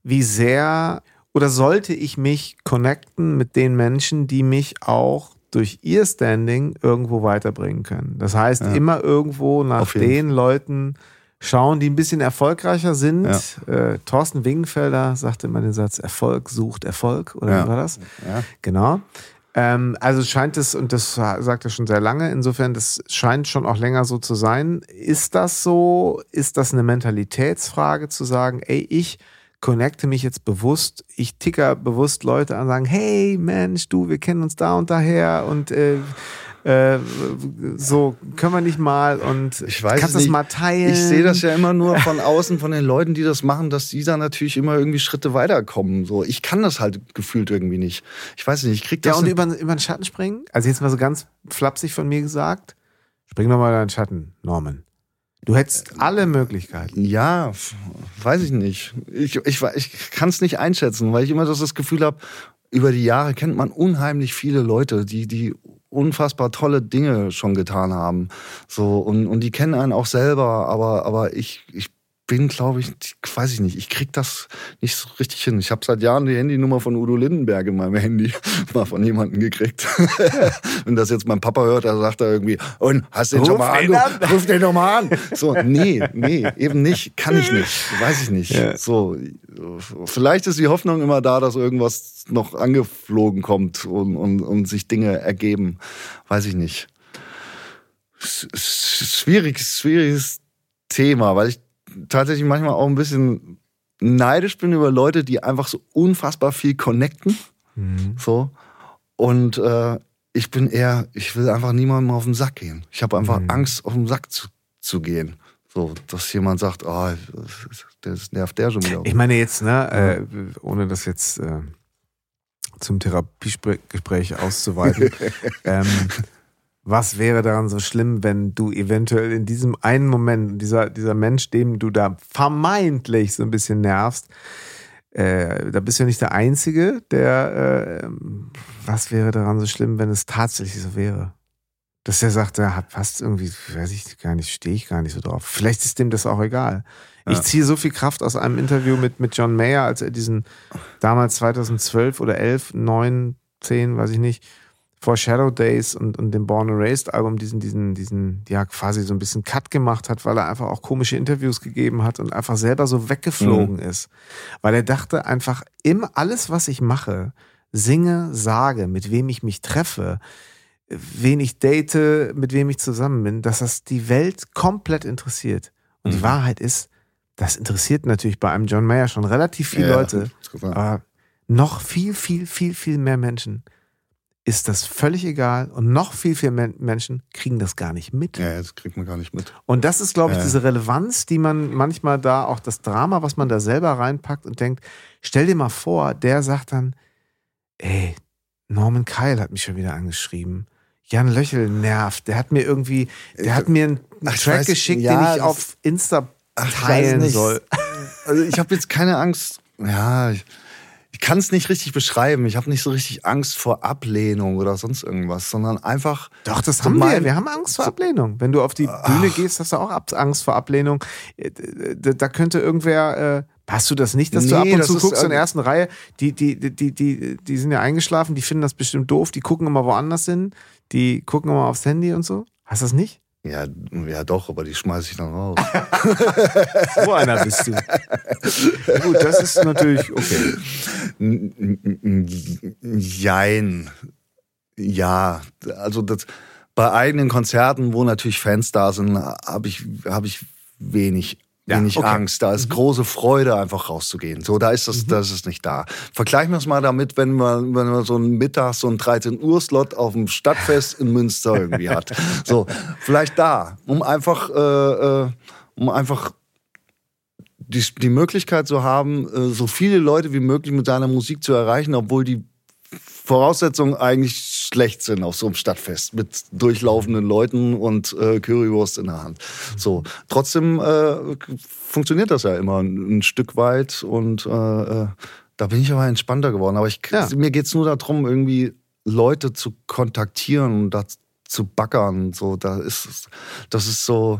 [SPEAKER 2] wie sehr oder sollte ich mich connecten mit den Menschen, die mich auch durch ihr Standing irgendwo weiterbringen können? Das heißt, ja. immer irgendwo nach den Leuten schauen, die ein bisschen erfolgreicher sind. Ja. Äh, Thorsten Wingenfelder sagte immer den Satz, Erfolg sucht Erfolg, oder ja. wie war das? Ja. Genau. Ähm, also scheint es, und das sagt er schon sehr lange, insofern, das scheint schon auch länger so zu sein. Ist das so? Ist das eine Mentalitätsfrage zu sagen, ey, ich connecte mich jetzt bewusst, ich ticker bewusst Leute an, sagen, hey Mensch, du, wir kennen uns da und daher und äh, äh, so können wir nicht mal und
[SPEAKER 1] ich weiß
[SPEAKER 2] kannst
[SPEAKER 1] das
[SPEAKER 2] mal teilen.
[SPEAKER 1] Ich sehe das ja immer nur von außen von den Leuten, die das machen, dass die da natürlich immer irgendwie Schritte weiterkommen. So, ich kann das halt gefühlt irgendwie nicht. Ich weiß nicht, ich krieg das.
[SPEAKER 2] Ja und über, über den Schatten springen. Also jetzt mal so ganz flapsig von mir gesagt. Spring doch mal über den Schatten, Norman. Du hättest alle Möglichkeiten.
[SPEAKER 1] Ja, weiß ich nicht. Ich, ich, ich kann es nicht einschätzen, weil ich immer das Gefühl habe, über die Jahre kennt man unheimlich viele Leute, die, die unfassbar tolle Dinge schon getan haben. So, und, und die kennen einen auch selber, aber, aber ich, ich bin, glaube ich, weiß ich nicht, ich krieg das nicht so richtig hin. Ich habe seit Jahren die Handynummer von Udo Lindenberg in meinem Handy <laughs> mal von jemandem gekriegt. <laughs> Wenn das jetzt mein Papa hört, dann sagt er irgendwie, und hast du den schon mal an? an? Ruf den doch mal an. So, nee, nee, eben nicht, kann ich nicht, weiß ich nicht. Ja. So, vielleicht ist die Hoffnung immer da, dass irgendwas noch angeflogen kommt und, und, und sich Dinge ergeben. Weiß ich nicht. Schwieriges, schwieriges Thema, weil ich tatsächlich manchmal auch ein bisschen neidisch bin über Leute, die einfach so unfassbar viel connecten. Mhm. So. Und äh, ich bin eher, ich will einfach niemandem auf den Sack gehen. Ich habe einfach mhm. Angst, auf den Sack zu, zu gehen. So, dass jemand sagt, oh, das nervt der schon wieder.
[SPEAKER 2] Ich meine jetzt, ne, äh, ohne das jetzt äh, zum Therapiegespräch auszuweiten, <laughs> ähm, was wäre daran so schlimm, wenn du eventuell in diesem einen Moment, dieser, dieser Mensch, dem du da vermeintlich so ein bisschen nervst, äh, da bist du ja nicht der Einzige, der, äh, was wäre daran so schlimm, wenn es tatsächlich so wäre? Dass er sagt, er hat fast irgendwie, weiß ich gar nicht, stehe ich gar nicht so drauf. Vielleicht ist dem das auch egal. Ja. Ich ziehe so viel Kraft aus einem Interview mit, mit John Mayer, als er diesen damals 2012 oder 11, 9, 10, weiß ich nicht, vor Shadow Days und, und dem Born Erased Album diesen, diesen, diesen, ja, quasi so ein bisschen Cut gemacht hat, weil er einfach auch komische Interviews gegeben hat und einfach selber so weggeflogen mhm. ist. Weil er dachte einfach, immer alles, was ich mache, singe, sage, mit wem ich mich treffe, wen ich date, mit wem ich zusammen bin, dass das die Welt komplett interessiert. Und mhm. die Wahrheit ist, das interessiert natürlich bei einem John Mayer schon relativ viele ja, Leute, aber noch viel, viel, viel, viel mehr Menschen ist das völlig egal und noch viel, viel Menschen kriegen das gar nicht mit.
[SPEAKER 1] Ja, das kriegt man gar nicht mit.
[SPEAKER 2] Und das ist, glaube ich, ja. diese Relevanz, die man manchmal da, auch das Drama, was man da selber reinpackt und denkt, stell dir mal vor, der sagt dann, ey, Norman Kyle hat mich schon wieder angeschrieben. Jan Löchel nervt. Der hat mir irgendwie, der hat mir einen ach, Track weiß, geschickt, ja, den ich auf Insta teilen soll.
[SPEAKER 1] Also ich habe jetzt keine Angst. Ja, ich kann es nicht richtig beschreiben. Ich habe nicht so richtig Angst vor Ablehnung oder sonst irgendwas, sondern einfach.
[SPEAKER 2] Doch, das haben wir. Wir haben Angst vor Ablehnung. Wenn du auf die Bühne Ach. gehst, hast du auch Angst vor Ablehnung. Äh, da könnte irgendwer. Äh, Hast du das nicht, dass nee, du ab und zu guckst in der ersten Reihe? Die, die, die, die, die sind ja eingeschlafen, die finden das bestimmt doof, die gucken immer woanders hin, die gucken immer aufs Handy und so. Hast du das nicht?
[SPEAKER 1] Ja, ja doch, aber die schmeiße ich dann raus. <laughs>
[SPEAKER 2] so einer bist du. Gut, das ist natürlich okay.
[SPEAKER 1] Jein. Ja, also das, bei eigenen Konzerten, wo natürlich Fans da sind, habe ich, hab ich wenig wenig okay. Angst. Da ist mhm. große Freude, einfach rauszugehen. So, da ist das, mhm. das ist nicht da. Vergleichen wir es mal damit, wenn man, wenn man so einen Mittag, so einen 13 Uhr Slot auf dem Stadtfest in Münster irgendwie hat. <laughs> So, vielleicht da, um einfach, äh, äh, um einfach die, die Möglichkeit zu haben, äh, so viele Leute wie möglich mit seiner Musik zu erreichen, obwohl die Voraussetzungen eigentlich schlecht sind auf so einem Stadtfest mit durchlaufenden Leuten und äh, Currywurst in der Hand. So, trotzdem äh, funktioniert das ja immer ein, ein Stück weit und äh, äh da bin ich aber entspannter geworden. Aber ich, ja. mir geht's nur darum, irgendwie Leute zu kontaktieren und da zu backern. So, da ist, das ist so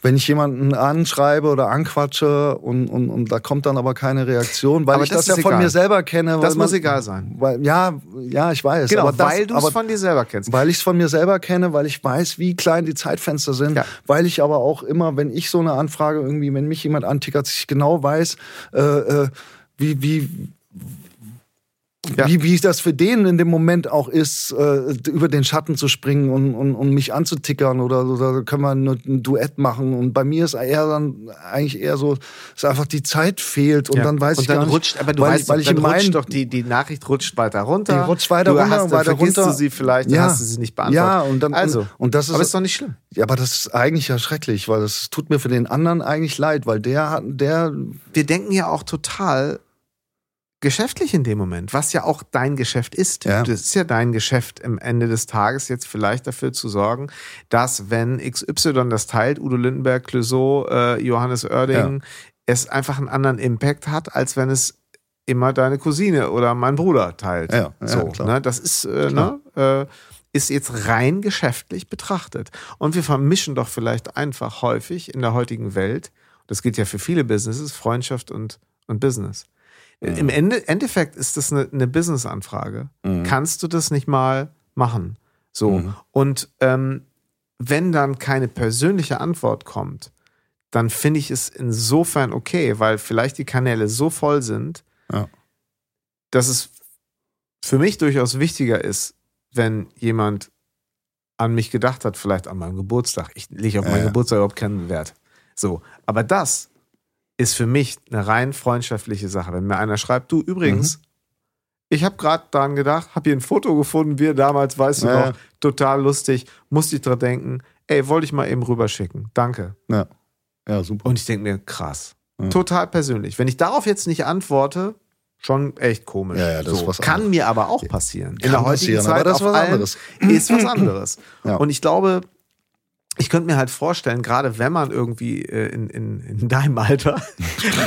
[SPEAKER 1] wenn ich jemanden anschreibe oder anquatsche und, und, und da kommt dann aber keine Reaktion, weil aber ich das, das ja egal. von mir selber kenne.
[SPEAKER 2] Das
[SPEAKER 1] muss
[SPEAKER 2] man, egal sein.
[SPEAKER 1] Weil, ja, ja, ich weiß.
[SPEAKER 2] Genau, das, weil du es von dir selber kennst.
[SPEAKER 1] Weil ich es von mir selber kenne, weil ich weiß, wie klein die Zeitfenster sind. Ja. Weil ich aber auch immer, wenn ich so eine Anfrage irgendwie, wenn mich jemand antickert, ich genau weiß, äh, äh, wie, wie, ja. Wie, wie das für den in dem Moment auch ist, äh, über den Schatten zu springen und, und, und mich anzutickern oder, oder können wir ein Duett machen. Und bei mir ist eher dann eigentlich eher so, dass einfach die Zeit fehlt und ja. dann weiß und ich dann gar nicht,
[SPEAKER 2] rutscht, aber du weil weißt, ich, weil dann ich rutscht mein, doch die, die Nachricht rutscht weiter runter.
[SPEAKER 1] Die rutscht weiter du runter hast, und weiter runter.
[SPEAKER 2] du sie vielleicht, ja. hast du sie nicht beantwortet.
[SPEAKER 1] Ja, und dann,
[SPEAKER 2] also,
[SPEAKER 1] und das ist,
[SPEAKER 2] aber ist doch nicht schlimm.
[SPEAKER 1] Ja, aber das ist eigentlich ja schrecklich, weil das tut mir für den anderen eigentlich leid, weil der hat, der.
[SPEAKER 2] Wir denken ja auch total geschäftlich in dem Moment, was ja auch dein Geschäft ist. Ja. Das ist ja dein Geschäft am Ende des Tages jetzt vielleicht dafür zu sorgen, dass wenn XY das teilt, Udo Lindenberg, Clouseau, äh, Johannes Oerding, ja. es einfach einen anderen Impact hat, als wenn es immer deine Cousine oder mein Bruder teilt.
[SPEAKER 1] Ja, ja,
[SPEAKER 2] so. Ne? Das ist, äh, ne, äh, ist jetzt rein geschäftlich betrachtet. Und wir vermischen doch vielleicht einfach häufig in der heutigen Welt, das gilt ja für viele Businesses, Freundschaft und, und Business.
[SPEAKER 1] Mhm.
[SPEAKER 2] Im Ende, Endeffekt ist das eine, eine Business-Anfrage.
[SPEAKER 1] Mhm.
[SPEAKER 2] Kannst du das nicht mal machen? So.
[SPEAKER 1] Mhm.
[SPEAKER 2] Und ähm, wenn dann keine persönliche Antwort kommt, dann finde ich es insofern okay, weil vielleicht die Kanäle so voll sind,
[SPEAKER 1] Ja.
[SPEAKER 2] dass es für mich durchaus wichtiger ist, wenn jemand an mich gedacht hat, vielleicht an meinem Geburtstag. Ich lege auf
[SPEAKER 1] Ja,
[SPEAKER 2] meinen
[SPEAKER 1] ja.
[SPEAKER 2] Geburtstag überhaupt keinen Wert. So, aber das ist für mich eine rein freundschaftliche Sache. Wenn mir einer schreibt, du übrigens,
[SPEAKER 1] Mhm.
[SPEAKER 2] ich habe gerade daran gedacht, habe hier ein Foto gefunden, wir damals, weißt du
[SPEAKER 1] Ja,
[SPEAKER 2] noch,
[SPEAKER 1] ja.
[SPEAKER 2] total lustig, musste ich dran denken, ey, wollte ich mal eben rüberschicken. Danke.
[SPEAKER 1] Ja, ja super.
[SPEAKER 2] Und ich denke mir, krass.
[SPEAKER 1] Ja.
[SPEAKER 2] Total persönlich. Wenn ich darauf jetzt nicht antworte, schon echt komisch.
[SPEAKER 1] Ja, ja, das ist was
[SPEAKER 2] Kann
[SPEAKER 1] anderes.
[SPEAKER 2] mir aber auch passieren. In
[SPEAKER 1] Kann
[SPEAKER 2] der heutigen Zeit
[SPEAKER 1] aber das ist
[SPEAKER 2] auf
[SPEAKER 1] was
[SPEAKER 2] allen
[SPEAKER 1] anderes.
[SPEAKER 2] ist was anderes. Und ich glaube, ich könnte mir halt vorstellen, gerade wenn man irgendwie äh, in, in, in deinem Alter,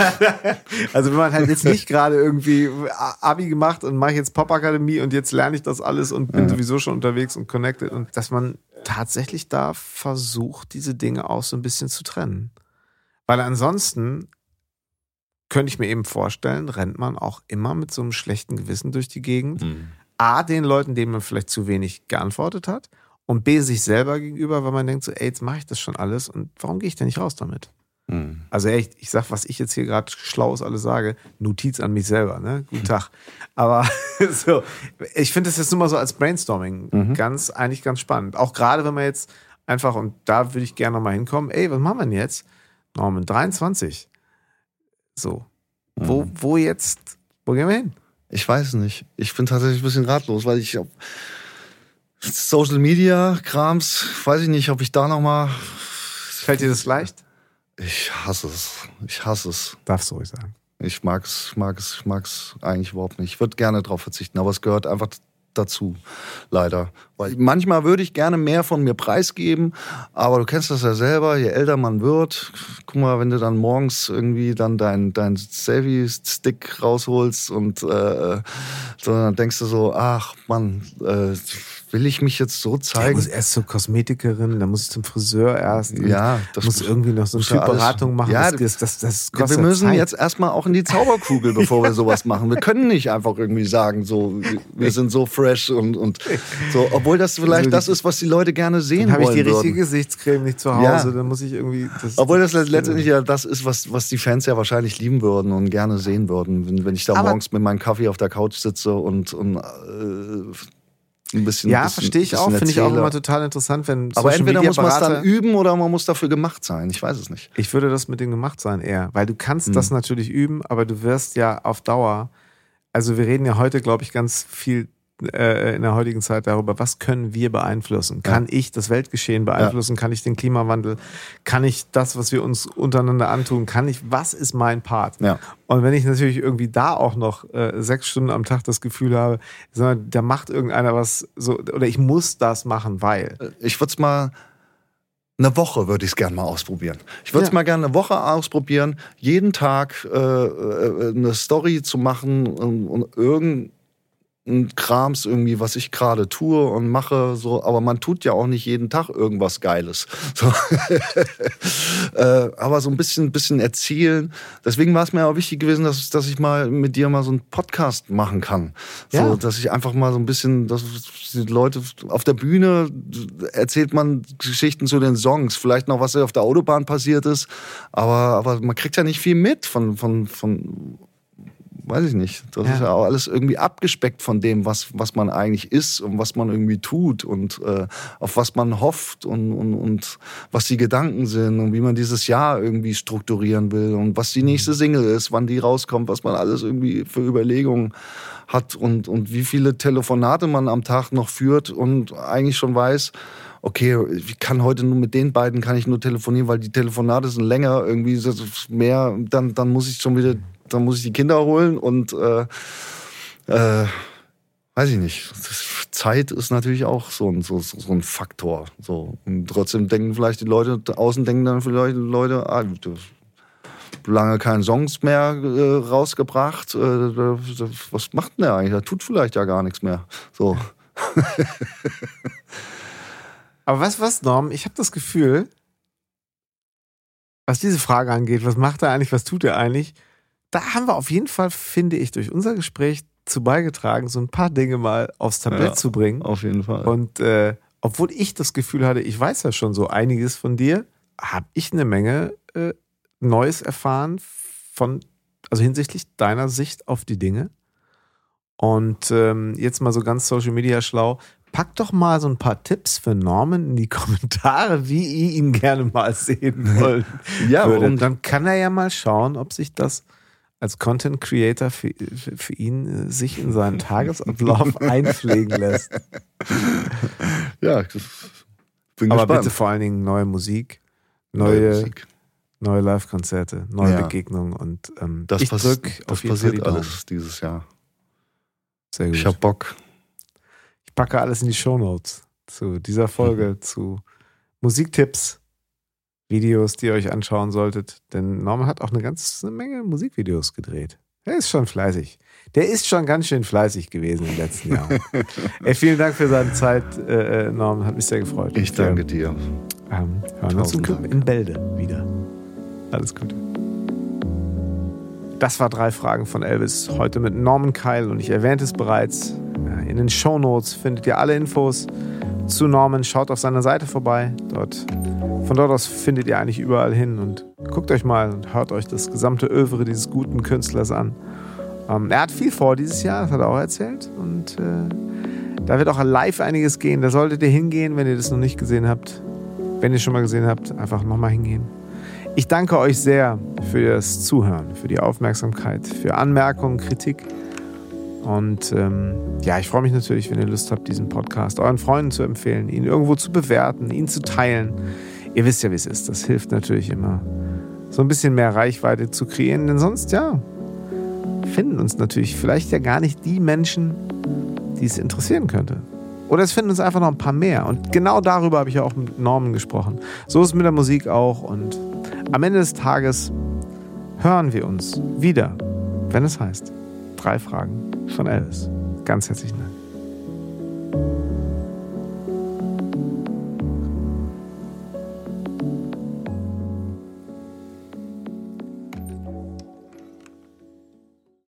[SPEAKER 2] <laughs> also wenn man halt jetzt nicht gerade irgendwie Abi gemacht und mache jetzt Popakademie und jetzt lerne ich das alles und bin
[SPEAKER 1] Ja.
[SPEAKER 2] sowieso schon unterwegs und connected und dass man tatsächlich da versucht, diese Dinge auch so ein bisschen zu trennen. Weil ansonsten könnte ich mir eben vorstellen, rennt man auch immer mit so einem schlechten Gewissen durch die Gegend.
[SPEAKER 1] Mhm.
[SPEAKER 2] A, den Leuten, denen man vielleicht zu wenig geantwortet hat. Und B, sich selber gegenüber, weil man denkt so, ey, jetzt mache ich das schon alles und warum gehe ich denn nicht raus damit?
[SPEAKER 1] Mhm.
[SPEAKER 2] Also echt, ich sag, was ich jetzt hier gerade Schlaues alles sage, Notiz an mich selber, ne? Guten <laughs> Tag. Aber <laughs> so, ich finde das jetzt nur mal so als Brainstorming
[SPEAKER 1] Mhm.
[SPEAKER 2] ganz, eigentlich ganz spannend. Auch gerade, wenn man jetzt einfach, und da würde ich gerne nochmal hinkommen, ey, was machen wir denn jetzt? Norman, 23. So. Wo,
[SPEAKER 1] Mhm.
[SPEAKER 2] wo jetzt, wo gehen wir hin?
[SPEAKER 1] Ich weiß nicht. Ich bin tatsächlich ein bisschen ratlos, weil ich Social Media Krams, weiß ich nicht, ob ich da noch mal.
[SPEAKER 2] Fällt dir das leicht?
[SPEAKER 1] Ich hasse es. Ich hasse es.
[SPEAKER 2] Darfst du ruhig sagen.
[SPEAKER 1] Ich mag es, mag es, mag es eigentlich überhaupt nicht. Ich würde gerne darauf verzichten, aber es gehört einfach dazu, leider. Weil manchmal würde ich gerne mehr von mir preisgeben, aber du kennst das ja selber, je älter man wird, guck mal, wenn du dann morgens irgendwie dann dein, dein Selfie-Stick rausholst und äh, so, dann denkst du so, ach Mann, äh, will ich mich jetzt so
[SPEAKER 2] Ich
[SPEAKER 1] zeigen?
[SPEAKER 2] muss erst zur Kosmetikerin, dann muss ich zum Friseur erst.
[SPEAKER 1] Ja, das
[SPEAKER 2] muss irgendwie noch so eine Typberatung machen.
[SPEAKER 1] Ja,
[SPEAKER 2] das, das, das, kostet
[SPEAKER 1] wir müssen
[SPEAKER 2] Zeit.
[SPEAKER 1] jetzt erstmal auch in die Zauberkugel, bevor wir <laughs> sowas machen. Wir können nicht einfach irgendwie sagen, so, wir sind so fresh und, und so, obwohl das vielleicht das ist, was die Leute gerne sehen
[SPEAKER 2] Dann habe ich
[SPEAKER 1] wollen
[SPEAKER 2] die richtige
[SPEAKER 1] würden.
[SPEAKER 2] Gesichtscreme nicht zu Hause,
[SPEAKER 1] Ja.
[SPEAKER 2] dann muss ich irgendwie. Das,
[SPEAKER 1] Obwohl das letztendlich ja das ist, was, was die Fans ja wahrscheinlich lieben würden und gerne sehen würden, wenn, wenn ich da
[SPEAKER 2] Aber-
[SPEAKER 1] morgens mit meinem Kaffee auf der Couch sitze und, und äh, ein bisschen.
[SPEAKER 2] ja, verstehe ich auch, finde ich auch immer total interessant, wenn
[SPEAKER 1] Aber
[SPEAKER 2] Social
[SPEAKER 1] entweder
[SPEAKER 2] Media
[SPEAKER 1] muss man es dann üben oder man muss dafür gemacht sein. Ich weiß es nicht.
[SPEAKER 2] Ich würde das mit dem gemacht sein eher, weil du kannst das
[SPEAKER 1] Hm.
[SPEAKER 2] natürlich üben, aber du wirst ja auf Dauer, also wir reden ja heute, glaube ich, ganz viel äh, in der heutigen Zeit darüber, was können wir beeinflussen? Kann ich das Weltgeschehen beeinflussen? Kann ich den Klimawandel? Kann ich das, was wir uns untereinander antun? Kann ich, was ist mein Part?
[SPEAKER 1] Ja.
[SPEAKER 2] Und wenn ich natürlich irgendwie da auch noch äh, sechs Stunden am Tag das Gefühl habe, sondern da macht irgendeiner was so, oder ich muss das machen, weil.
[SPEAKER 1] Ich würde es mal eine Woche würde ich es gerne mal ausprobieren. Ich würde es
[SPEAKER 2] Ja.
[SPEAKER 1] mal gerne eine Woche ausprobieren, jeden Tag äh, äh, eine Story zu machen und, und irgendein Krams irgendwie, was ich gerade tue und mache, so, aber man tut ja auch nicht jeden Tag irgendwas Geiles. <laughs> So. <laughs> äh, aber so ein bisschen, bisschen erzählen. Deswegen war es mir auch wichtig gewesen, dass, dass ich mal mit dir mal so einen Podcast machen kann. So,
[SPEAKER 2] Ja.
[SPEAKER 1] dass ich einfach mal so ein bisschen, dass die Leute auf der Bühne erzählt man Geschichten zu den Songs, vielleicht noch was auf der Autobahn passiert ist, aber, aber man kriegt ja nicht viel mit von, von, von weiß ich nicht. Das
[SPEAKER 2] Ja.
[SPEAKER 1] ist ja auch alles irgendwie abgespeckt von dem, was, was man eigentlich ist und was man irgendwie tut und äh, auf was man hofft und, und, und was die Gedanken sind und wie man dieses Jahr irgendwie strukturieren will und was die nächste Single ist, wann die rauskommt, was man alles irgendwie für Überlegungen hat und, und wie viele Telefonate man am Tag noch führt und eigentlich schon weiß, okay, ich kann heute nur mit den beiden kann ich nur telefonieren, weil die Telefonate sind länger, irgendwie mehr, dann, dann muss ich schon wieder, dann muss ich die Kinder holen und äh, äh, weiß ich nicht. Zeit ist natürlich auch so ein, so, so ein Faktor. So. Und trotzdem denken vielleicht die Leute, außen denken dann vielleicht die Leute, ah, lange keinen Songs mehr äh, rausgebracht. Äh, was macht denn der eigentlich? Er tut vielleicht ja gar nichts mehr. So. <laughs>
[SPEAKER 2] Aber was, was, Norm? Ich habe das Gefühl, was diese Frage angeht, was macht er eigentlich, was tut er eigentlich? Da haben wir auf jeden Fall, finde ich, durch unser Gespräch zu beigetragen, so ein paar Dinge mal aufs Tablett ja, zu bringen.
[SPEAKER 1] Auf jeden Fall.
[SPEAKER 2] Und äh, obwohl ich das Gefühl hatte, ich weiß ja schon so einiges von dir, habe ich eine Menge äh, Neues erfahren von, also hinsichtlich deiner Sicht auf die Dinge. Und ähm, jetzt mal so ganz Social Media schlau. Pack doch mal so ein paar Tipps für Norman in die <laughs> Kommentare, wie ihr ihn gerne mal sehen wollt. <laughs> ja, und dann kann er ja mal schauen, ob sich das als Content Creator für, für, ihn äh, sich in seinen Tagesablauf <laughs> einpflegen lässt.
[SPEAKER 1] Ja,
[SPEAKER 2] bin Aber gespannt. bitte vor allen Dingen neue Musik, neue, neue Musik neue Live-Konzerte, neue ja. Begegnungen und ähm,
[SPEAKER 1] das ich drück das passiert Fall alles dieses Jahr. Sehr gut. Ich hab Bock.
[SPEAKER 2] Ich packe alles in die Shownotes zu dieser Folge, <laughs> zu Musiktipps, Videos, die ihr euch anschauen solltet. Denn Norman hat auch eine ganze Menge Musikvideos gedreht. Er ist schon fleißig. Der ist schon ganz schön fleißig gewesen im letzten Jahr. <laughs> Ey, vielen Dank für seine Zeit, äh, äh Norman. Hat mich sehr gefreut.
[SPEAKER 1] Ich danke dir.
[SPEAKER 2] Ähm, hören uns in Bälde wieder. Alles Gute. Das war drei Fragen von Elvis. Heute mit Norman Keil und ich erwähnte es bereits. In den Show Notes findet ihr alle Infos zu Norman. Schaut auf seiner Seite vorbei. Dort, von dort aus findet ihr eigentlich überall hin und guckt euch mal und hört euch das gesamte Övre dieses guten Künstlers an. Ähm, er hat viel vor dieses Jahr, das hat er auch erzählt. Und äh, da wird auch live einiges gehen. Da solltet ihr hingehen, wenn ihr das noch nicht gesehen habt. Wenn ihr schon mal gesehen habt, einfach nochmal hingehen. Ich danke euch sehr für das Zuhören, für die Aufmerksamkeit, für Anmerkungen, Kritik. Und ähm, ja, ich freue mich natürlich, wenn ihr Lust habt, diesen Podcast euren Freunden zu empfehlen, ihn irgendwo zu bewerten, ihn zu teilen. Ihr wisst ja, wie es ist. Das hilft natürlich immer, so ein bisschen mehr Reichweite zu kreieren. Denn sonst, ja, finden uns natürlich vielleicht ja gar nicht die Menschen, die es interessieren könnte. Oder es finden uns einfach noch ein paar mehr. Und genau darüber habe ich ja auch mit Norman gesprochen. So ist es mit der Musik auch. Und am Ende des Tages hören wir uns wieder, wenn es heißt, drei Fragen von Elvis. Ganz herzlichen Dank.